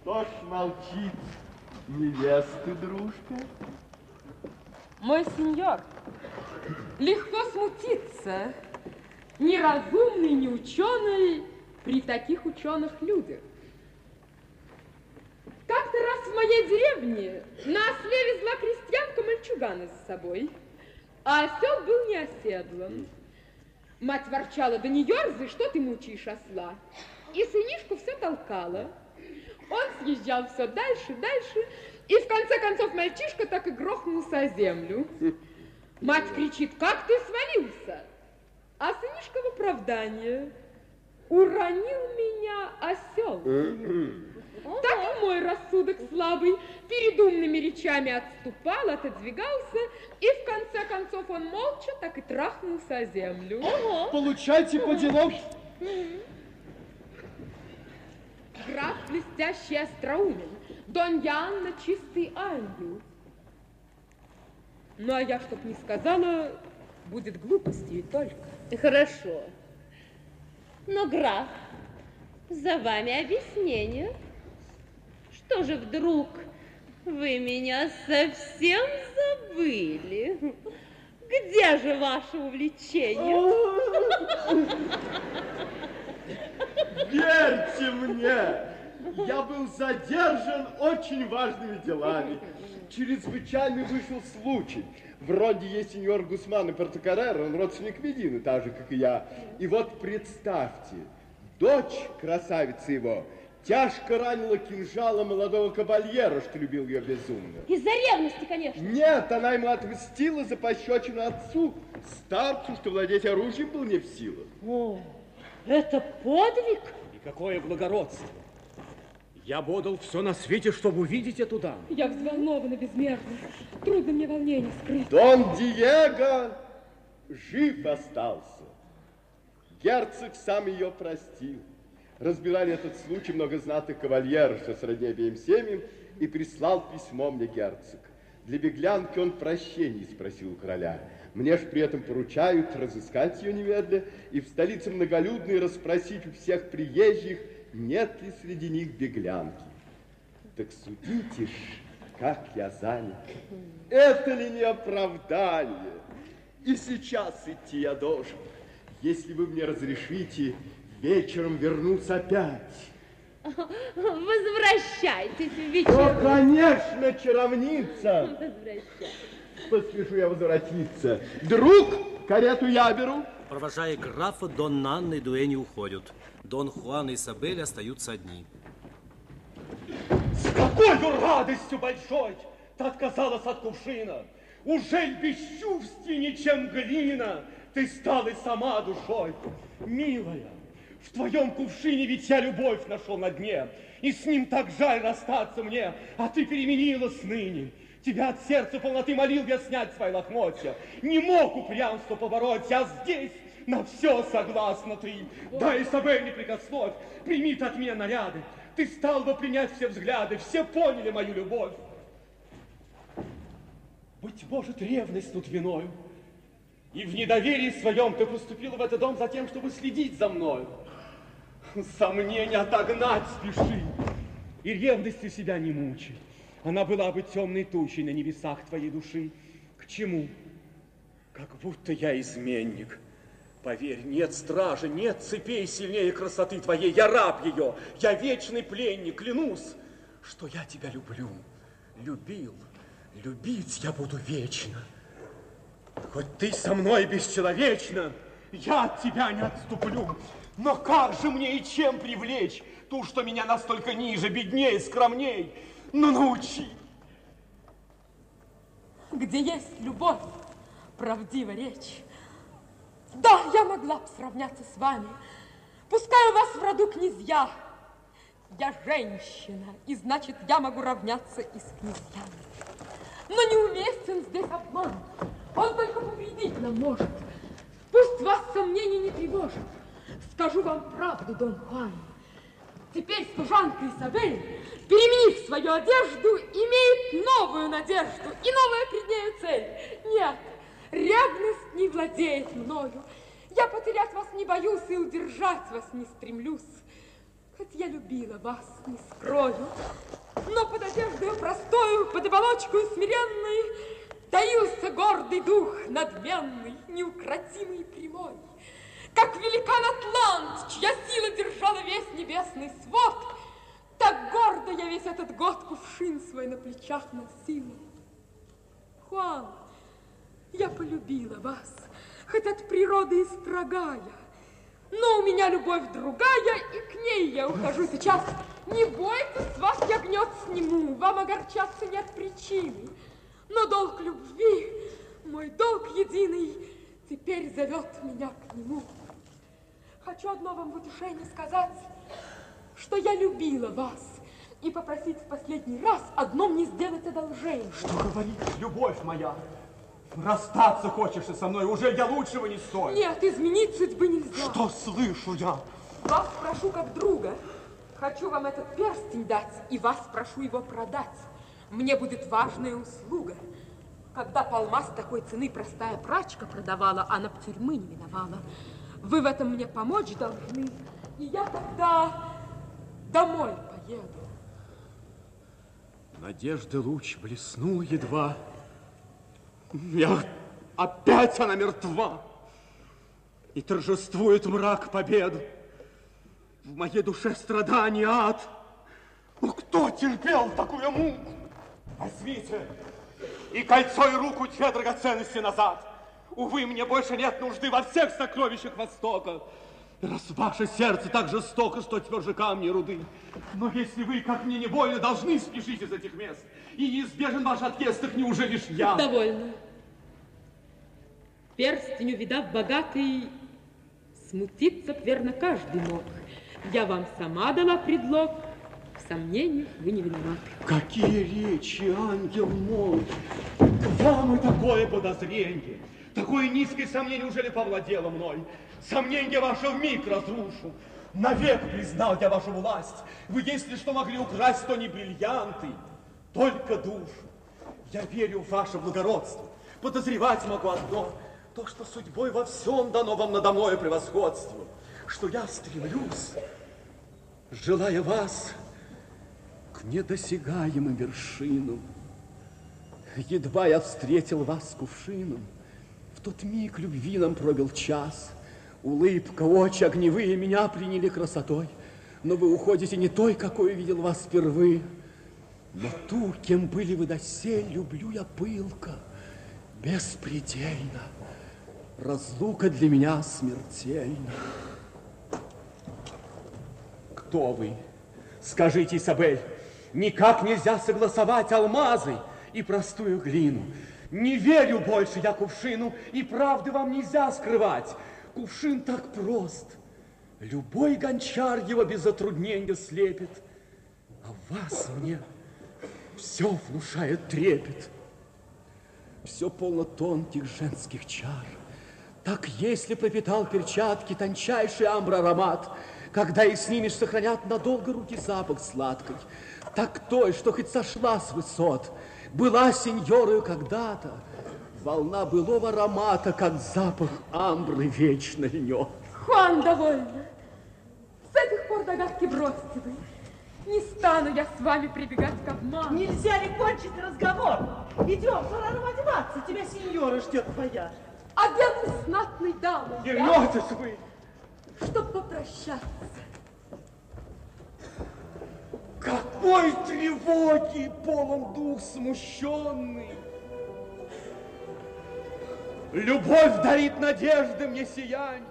Что ж молчит невесты дружка? Мой сеньор, легко смутиться. Неразумный, не ученый при таких ученых людях. Как-то раз в моей деревне на осле везла крестьянка мальчугана за собой, а осел был не оседлан. Мать ворчала, да не ерзай, что ты мучаешь осла? И сынишку все толкала. Он съезжал все дальше, дальше, и в конце концов мальчишка так и грохнулся о землю. Мать кричит, как ты свалился? А сынишка в оправдание. Уронил меня осел. Так и мой рассудок слабый перед умными речами отступал, отодвигался, и в конце концов он молча так и трахнулся о землю. Получайте по делам. Граф блестящий остроумен, Донья Анна чистый ангел. Ну, а я, чтоб не сказала, будет глупостью и только. Хорошо. Но, граф, за вами объяснение. Что же вдруг вы меня совсем забыли? Где же ваше увлечение? Верьте мне, я был задержан очень важными делами. Чрезвычайно вышел случай. В роде есть сеньор Гусман и Портокаррер, он родственник Медины, так же, как и я. И вот представьте, дочь красавицы его тяжко ранила кинжалом молодого кабальера, что любил ее безумно. Из-за ревности, конечно. Нет, она ему отмстила за пощечину отцу, старцу, что владеть оружием был не в силах. О, это подвиг? И какое благородство. Я бодал все на свете, чтобы увидеть эту даму. Я взволнована безмерно. Трудно мне волнение скрыть. Дон Диего жив остался. Герцог сам ее простил. Разбирали этот случай много знатных кавальеров, что сродни обеим семьям, и прислал письмо мне герцог. Для беглянки он прощений спросил у короля. Мне ж при этом поручают разыскать ее немедля и в столице многолюдной расспросить у всех приезжих, нет ли среди них беглянки. Так судите ж, как я занят. Это ли не оправдание? И сейчас идти я должен. Если вы мне разрешите, вечером вернуться опять. Возвращайтесь в вечер. О, конечно, чаровница. Возвращайтесь. Поспешу я возвратиться. Друг, карету я беру. Провожая графа, Дон Анна и Дуэни уходят. Дон Хуан и Изабель остаются одни. С какой радостью большой ты отказалась от кувшина. Ужель бесчувственнее, чем глина, ты стала сама душой. Милая, в твоем кувшине ведь я любовь нашел на дне, и с ним так жаль расстаться мне, а ты переменилась ныне. Тебя от сердца полноты молил я снять свои лохмотья. Не мог упрямство побороть, а здесь на все согласна ты. Да, Изабель, не прикословь, прими от меня наряды. Ты стал бы принять все взгляды, все поняли мою любовь. Быть может, ревность тут виною. И в недоверии своем ты поступила в этот дом за тем, чтобы следить за мною. Сомнения отогнать спеши, и ревностью себя не мучай. Она была бы темной тучей на небесах твоей души. К чему? Как будто я изменник. Поверь, нет стражи, нет цепей сильнее красоты твоей. Я раб ее, я вечный пленник, клянусь, что я тебя люблю, любил, любить я буду вечно. Хоть ты со мной бесчеловечна, я от тебя не отступлю. Но как же мне и чем привлечь ту, что меня настолько ниже, беднее, скромней? Ну, научи. Где есть любовь, правдива речь. Да, я могла бы сравняться с вами. Пускай у вас в роду князья. Я женщина, и значит, я могу равняться и с князьями. Но неуместен здесь обман. Он только повредить нам может. Пусть вас сомнений не тревожит. Скажу вам правду, Дон Хуан. Теперь служанка Изабель, переменив свою одежду, имеет новую надежду и новая пред нею цель. Нет, ревность не владеет мною. Я потерять вас не боюсь и удержать вас не стремлюсь. Хоть я любила вас, не скрою, но под одеждою простою, под оболочкой смиренной, таился гордый дух надменный, неукротимый прямой. Как великан Атлант, чья сила держала весь небесный свод, так гордо я весь этот год кувшин свой на плечах носила. Хуан, я полюбила вас, хоть от природы и строгая, но у меня любовь другая, и к ней я ухожу сейчас. Не бойтесь, вас я гнет сниму, вам огорчаться нет причины. Но долг любви, мой долг единый, теперь зовет меня к нему. Хочу одно вам в утешение сказать, что я любила вас и попросить в последний раз одно мне сделать одолжение. Что говорит любовь моя? Расстаться хочешь со мной, уже я лучшего не стою. Нет, изменить судьбы нельзя. Что слышу я? Вас прошу как друга. Хочу вам этот перстень дать, и вас прошу его продать. Мне будет важная услуга. Когда полмаз такой цены простая прачка продавала, она б тюрьмы не миновала. Вы в этом мне помочь должны, и я тогда домой поеду. Надежды луч блеснул едва. Я опять она мертва. И торжествует мрак победу. В моей душе страдание ад. Ну, кто терпел такую муку? Возьмите и кольцо, и руку две драгоценности назад. Увы, мне больше нет нужды во всех сокровищах Востока. Раз ваше сердце так жестоко, что тверже камни руды. Но если вы, как мне не больно, должны спешить из этих мест, и неизбежен ваш отъезд, так неужели ж я? Довольно. Перстень, увидав богатый, смутиться б, верно, каждый мог. Я вам сама дала предлог, в сомнениях вы не виноваты. Какие речи, ангел мой! К вам и такое подозрение, такое низкое сомнение уже ли повладело мной? Сомнение ваше в миг разрушу. Навек признал я вашу власть. Вы, если что, могли украсть, то не бриллианты, только душу. Я верю в ваше благородство. Подозревать могу одно, то, что судьбой во всем дано вам надо мною превосходство, что я стремлюсь, желая вас, к недосягаемым вершинам. Едва я встретил вас с кувшином, тот миг любви нам пробил час. Улыбка, очи огневые меня приняли красотой, но вы уходите не той, какой видел вас впервые, но ту, кем были вы досель, люблю я пылко, беспредельно. Разлука для меня смертельна. Кто вы? Скажите, Изабель, никак нельзя согласовать алмазы и простую глину. Не верю больше я кувшину, и правды вам нельзя скрывать. Кувшин так прост. Любой гончар его без затруднения слепит. А вас мне все внушает трепет. Все полно тонких женских чар. Так если пропитал перчатки тончайший амбр аромат, когда и снимешь, сохранят надолго руки запах сладкой, так той, что хоть сошла с высот, была сеньорою когда-то, волна былого аромата, как запах амбры вечно льнет. Хуан, довольно. С этих пор догадки бросьте вы. Не стану я с вами прибегать к обману. Нельзя ли кончить разговор? Идем, пора нам одеваться. Тебя сеньора ждет твоя. Одетый знатной дамой. Вернетесь вы. Чтоб попрощаться. Какой тревоги полон дух смущенный. Любовь дарит надежды мне сияние.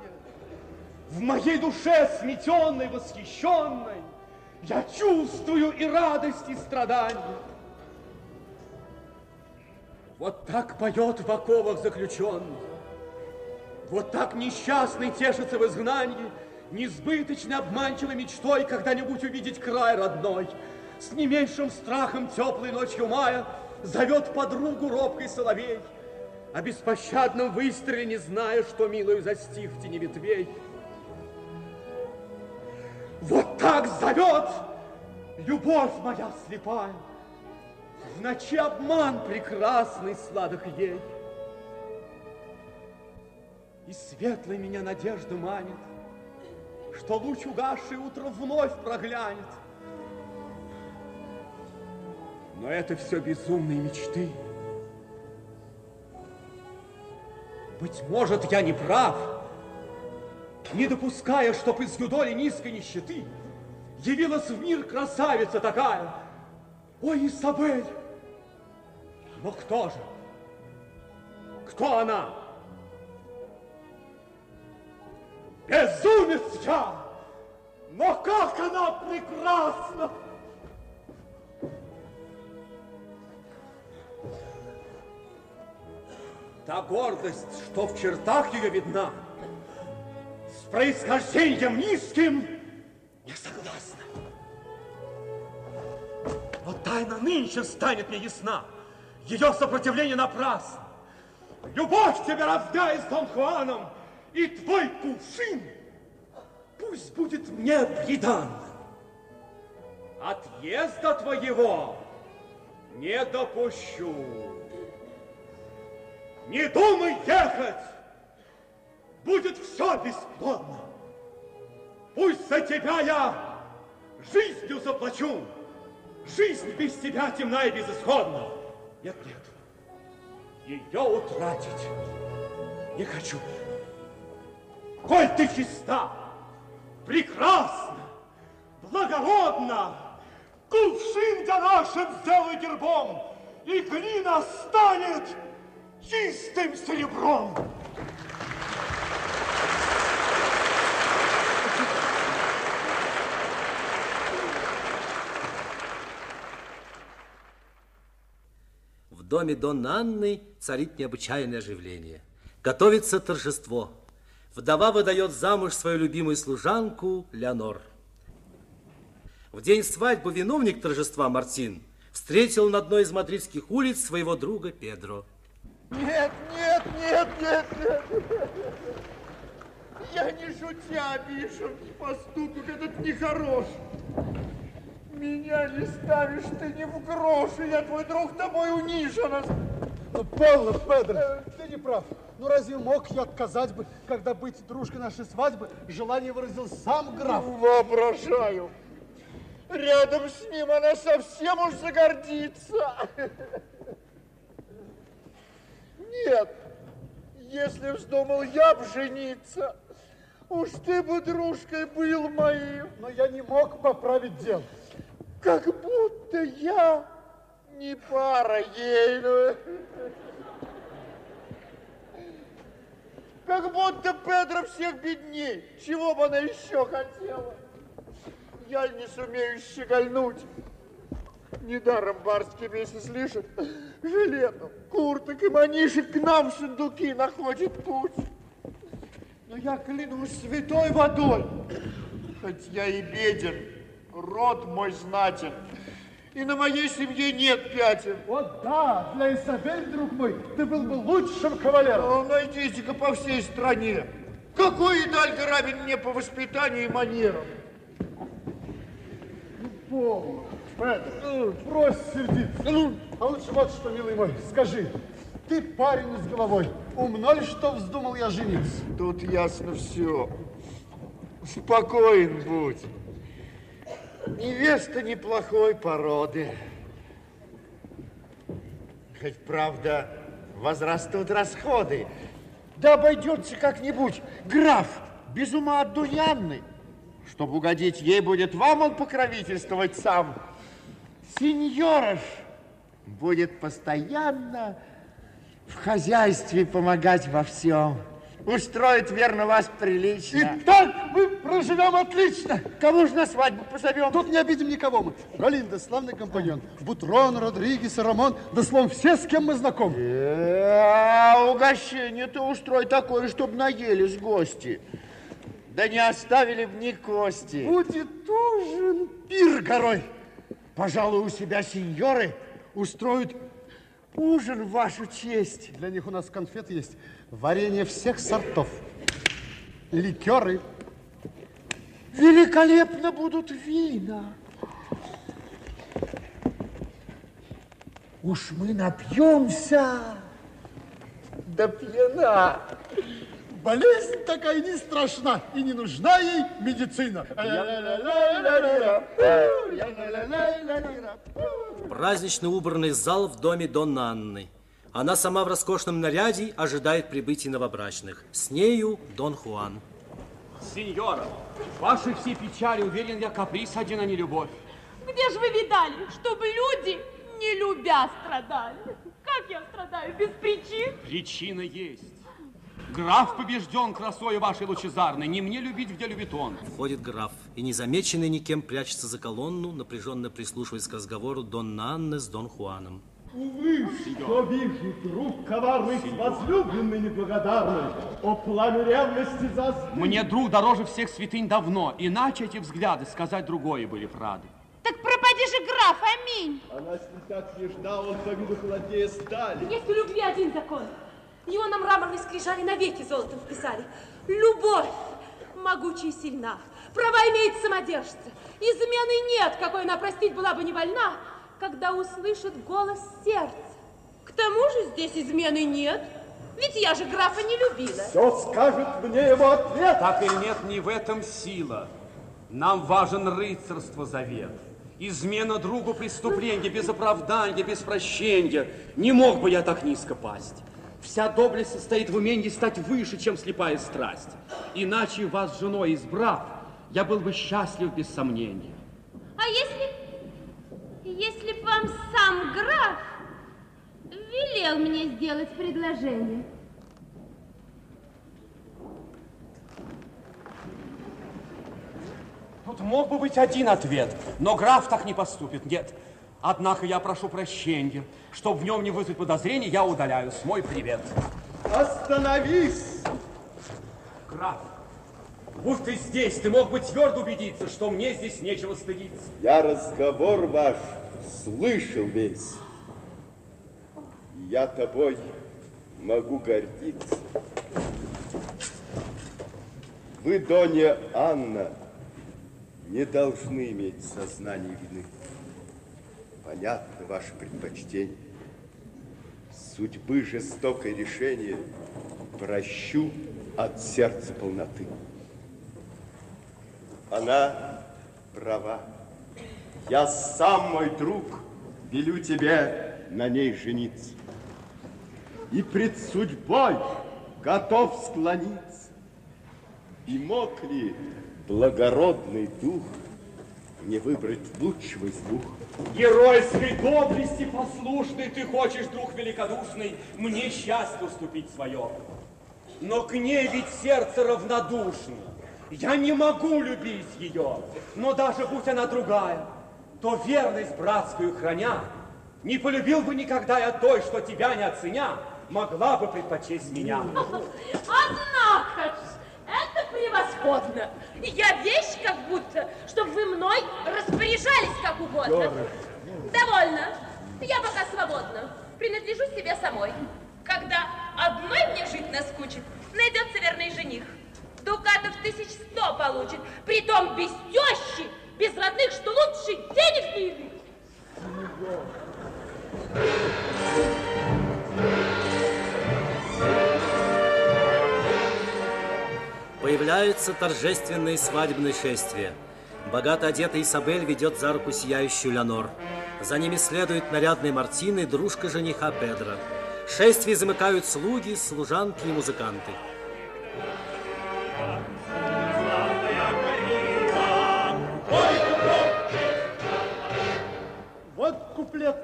В моей душе сметенной, восхищенной, я чувствую и радость, и страдания. Вот так поет в оковах заключенный. Вот так несчастный тешится в изгнании, несбыточно обманчивой мечтой когда-нибудь увидеть край родной. С не меньшим страхом теплой ночью мая зовет подругу робкой соловей. о беспощадном выстреле, не зная, что милую застиг в тени ветвей. Вот так зовет любовь моя слепая, в ночи обман прекрасный сладок ей. И светлой меня надежда манит, что луч угасший утро вновь проглянет. Но это все безумные мечты. Быть может, я не прав, не допуская, чтоб из юдоли низкой нищеты явилась в мир красавица такая. Ой, Изабель! Но кто же? Кто она? Безумец я! Но как она прекрасна! Та гордость, что в чертах ее видна, с происхождением низким не согласна. Вот тайна нынче станет мне ясна, ее сопротивление напрасно. Любовь тебе равняй с Дон Хуаном, и твой кувшин пусть будет мне придан. Отъезда твоего не допущу. Не думай ехать! Будет все бесплодно. Пусть за тебя я жизнью заплачу. Жизнь без тебя темна и безысходна. Нет, нет, ее утратить не хочу. Коль ты чиста, прекрасна, благородна, кувшин нашим сделай гербом, и глина станет чистым серебром. В доме Дон Анны царит необычайное оживление. Готовится торжество. Вдова выдает замуж свою любимую служанку Леонор. В день свадьбы виновник торжества Мартин встретил на одной из мадридских улиц своего друга Педро. Нет, нет, нет, нет, нет. Я не шутя обижен, поступок этот нехорош. Меня не ставишь ты ни в гроши, я твой друг тобой унижен. Ну, полно, Педро, ты не прав. Ну, разве мог я отказать бы, когда быть дружкой нашей свадьбы, желание выразил сам граф? Воображаю. Рядом с ним она совсем уж загордится. Нет, если вздумал я б жениться, уж ты бы дружкой был моим. Но я не мог поправить дело. Как будто я не пара ей. ну. Как будто Педро всех бедней. Чего бы она еще хотела? Я не сумею щегольнуть. Недаром барские месяц лишат жилетов, курток и манишек к нам в сундуки находит путь. Но я клянусь святой водой, хоть я и беден, род мой знатен, и на моей семье нет пятен. Вот да, для Изабель, друг мой, ты был бы лучшим кавалером. Ну, найдите-ка по всей стране. Какой Идальго равен мне по воспитанию и манерам? Ну, полно. Петр, брось сердиться. А лучше вот что, милый мой, скажи, ты парень с головой, умно ли, что вздумал я жениться? Тут ясно все. Спокоен будь. Невеста неплохой породы. Хоть, правда, возрастут расходы. Да обойдется как-нибудь. Граф, без ума от Дуни Анны. Чтобы угодить ей, будет вам он покровительствовать сам. Сеньора ж будет постоянно в хозяйстве помогать во всем. Устроит, верно, вас прилично. И так мы проживем отлично. Кого же на свадьбу позовем? Тут не обидим никого мы. Галинда, славный компаньон. Бутрон, Родригес, Рамон. Да словом, все, с кем мы знакомы. А угощение-то устрой такое, чтобы наелись гости. Да не оставили б ни кости. Будет ужин. Пир горой. Пожалуй, у себя сеньоры устроят ужин, вашу честь. Для них у нас конфеты есть. Варенье всех сортов. Ликеры. Великолепно будут вина. Уж мы напьемся до пьяна. Болезнь такая не страшна, и не нужна ей медицина. Празднично убранный зал в доме Донны Анны. Она сама в роскошном наряде ожидает прибытия новобрачных. С нею Дон Хуан. Сеньора, ваши все печали, уверен я, каприз один, а не любовь. Где же вы видали, чтобы люди, не любя, страдали? Как я страдаю без причин? Причина есть. Граф побежден красою вашей лучезарной. Не мне любить, где любит он. Входит граф и, незамеченный никем, прячется за колонну, напряженно прислушиваясь к разговору Донна Анны с Дон Хуаном. Увы, что вижу, друг коварный с возлюбленной неблагодарной, о пламя ревности за Мне друг дороже всех святынь давно, иначе эти взгляды сказать другое были правды. Так пропади же, граф, аминь. Она с ним так нежна, он по виду холоднее стали. Есть у любви один закон. Его на мраморной скрижали навеки золотом вписали. Любовь могучая и сильна. Права имеет самодержца. Измены нет, какой она простить была бы не вольна, когда услышит голос сердца. К тому же здесь измены нет. Ведь я же графа не любила. Все скажет мне его ответ. Так или нет, не в этом сила. Нам важен рыцарство завет. Измена другу преступление, без оправдания, без прощения. Не мог бы я так низко пасть. Вся доблесть состоит в умении стать выше, чем слепая страсть. Иначе вас женой избрав, я был бы счастлив без сомнения. А если, если б вам сам граф велел мне сделать предложение? Тут мог бы быть один ответ, но граф так не поступит, нет. Однако я прошу прощения, чтобы в нем не вызвать подозрений, я удаляюсь. Мой привет. Остановись! Граф, будь ты здесь, ты мог бы твердо убедиться, что мне здесь нечего стыдиться. Я разговор ваш слышал весь. Я тобой могу гордиться. Вы, Донья Анна, не должны иметь сознание вины. Понятно ваше предпочтение. Судьбы жестокое решение прощу от сердца полноты. Она права. Я сам, мой друг, велю тебе на ней жениться. И пред судьбой готов склониться. И мог ли благородный дух не выбрать лучшего из двух? Геройской доблести послушный ты хочешь, друг великодушный, мне счастье уступить свое. Но к ней ведь сердце равнодушно. Я не могу любить ее, но даже будь она другая, то верность братскую храня, не полюбил бы никогда я той, что тебя не оценя, могла бы предпочесть меня. Однако ж, это превосходно. Я вещь как будто, чтобы вы мной распоряжались как угодно. Довольно. Я пока свободна. Принадлежу себе самой. Когда одной мне жить наскучит, найдется верный жених. Дукатов тысяч сто получит, притом без тещи, без родных, что лучше денег не иметь. Появляется торжественное свадебное шествие. Богато одетая Изабель ведет за руку сияющую Леонор. За ними следует нарядная Мартина и дружка жениха Педро. Шествие замыкают слуги, служанки и музыканты.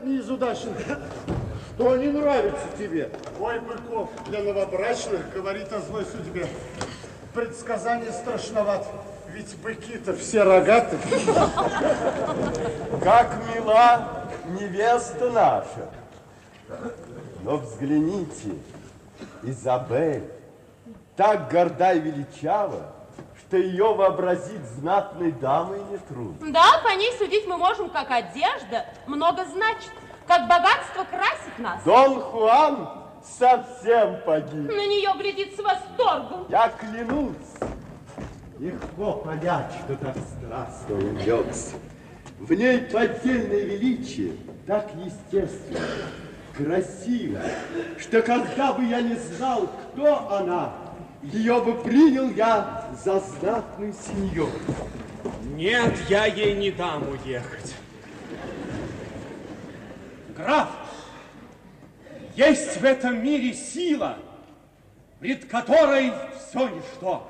Не из удачных. Что не нравится тебе? Бой быков для новобрачных говорит о злой судьбе. Предсказание страшноват, ведь быки-то все рогаты. Как мила невеста наша. Но взгляните, Изабель так горда и величава, что ее вообразить знатной дамой нетрудно. Да, по ней судить мы можем, как одежда много значит. как богатство красит нас. Дон Хуан совсем погиб. На нее глядит с восторгом. Я клянусь, легко понять, что так страстно увлекся. В ней поддельное величие, так естественно, красиво, что когда бы я не знал, кто она, ее бы принял я за знатную сеньор. Нет, я ей не дам уехать. Граф, есть в этом мире сила, пред которой все ничто.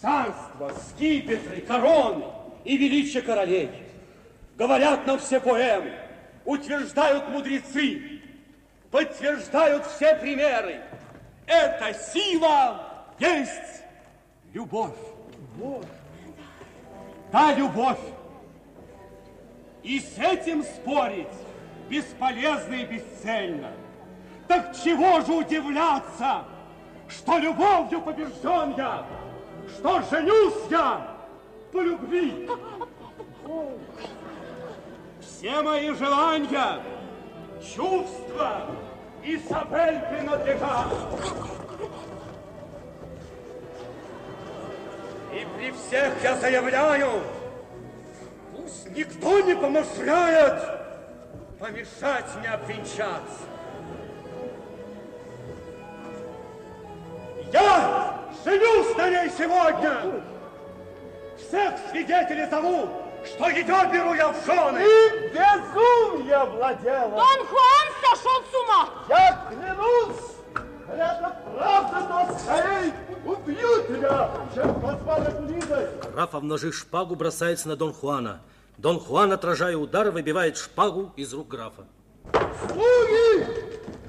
Царство, скипетры, короны и величие королей. Говорят нам все поэмы, утверждают мудрецы, подтверждают все примеры. Эта сила есть любовь. Любовь. Да, любовь. И с этим спорить бесполезно и бесцельно. Так чего же удивляться, что любовью побежден я, что женюсь я по любви. Все мои желания, чувства Изабель принадлежат. И при всех я заявляю, пусть никто не помышляет помешать мне обвенчаться. Я женюсь на ней сегодня. Всех свидетелей зову, что ее беру я в жены. И безумие владело. Дон Хуан сошел с ума. Я клянусь, это правда, то скорей убью тебя, чем позволят Лизой. Граф, обнажив шпагу, бросается на Дон Хуана. Дон Хуан, отражая удар, выбивает шпагу из рук графа. Слуги!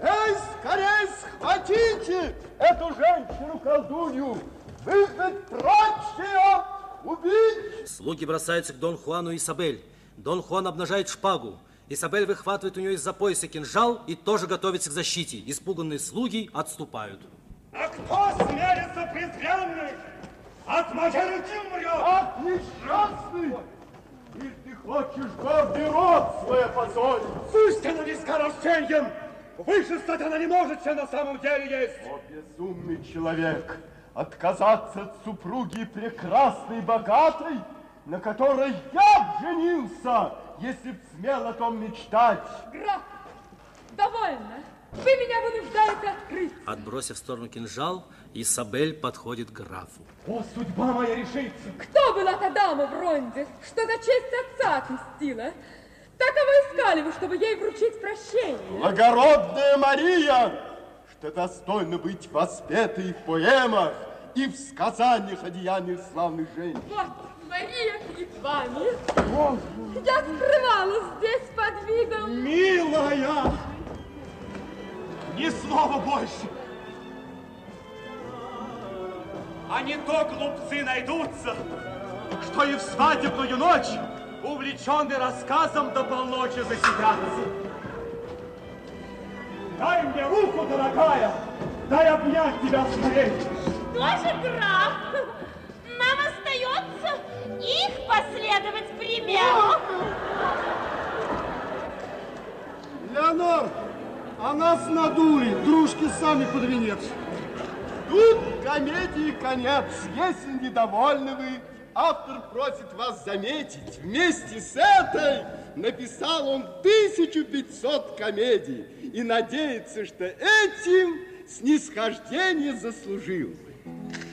Эй, скорей схватите эту женщину-колдунью! Выгнать прочь ее! Убить! Слуги бросаются к Дон Хуану и Isabel. Дон Хуан обнажает шпагу. Isabel выхватывает у нее из-за пояса кинжал и тоже готовится к защите. Испуганные слуги отступают. А кто смелится презренный от руки умрет? Ах, несчастный! И ты хочешь гордый род свой опозорить? Пусть она не скоростеньем! Выше стать она не может, чем на самом деле есть. О, безумный человек! Отказаться от супруги прекрасной, богатой, на которой я женился, если б смел о том мечтать. Граф, довольно. Вы меня вынуждаете открыть. Отбросив в сторону кинжал, Исабель подходит к графу. О, судьба моя решится. Кто была та дама в Ронде, что за честь отца отмстила? Так кого искали вы, чтобы ей вручить прощение? Благородная Мария, что достойно быть воспетой в поэмах и в сказаниях о деяниях славных женщин. Вот, Мария перед вами. Я скрывалась здесь под видом... Милая! Ни слова больше! А не то глупцы найдутся, что и в свадебную ночь увлеченный рассказом до полночи засидятся. Дай мне руку, дорогая, дай обнять тебя скорее. Что же, граф, нам остается их последовать примеру. Леонор, а нас надули, дружки сами под венец. Тут комедии конец. Если недовольны вы, автор просит вас заметить, вместе с этой написал он 1500 комедий и надеется, что этим снисхождение заслужил. Thank you.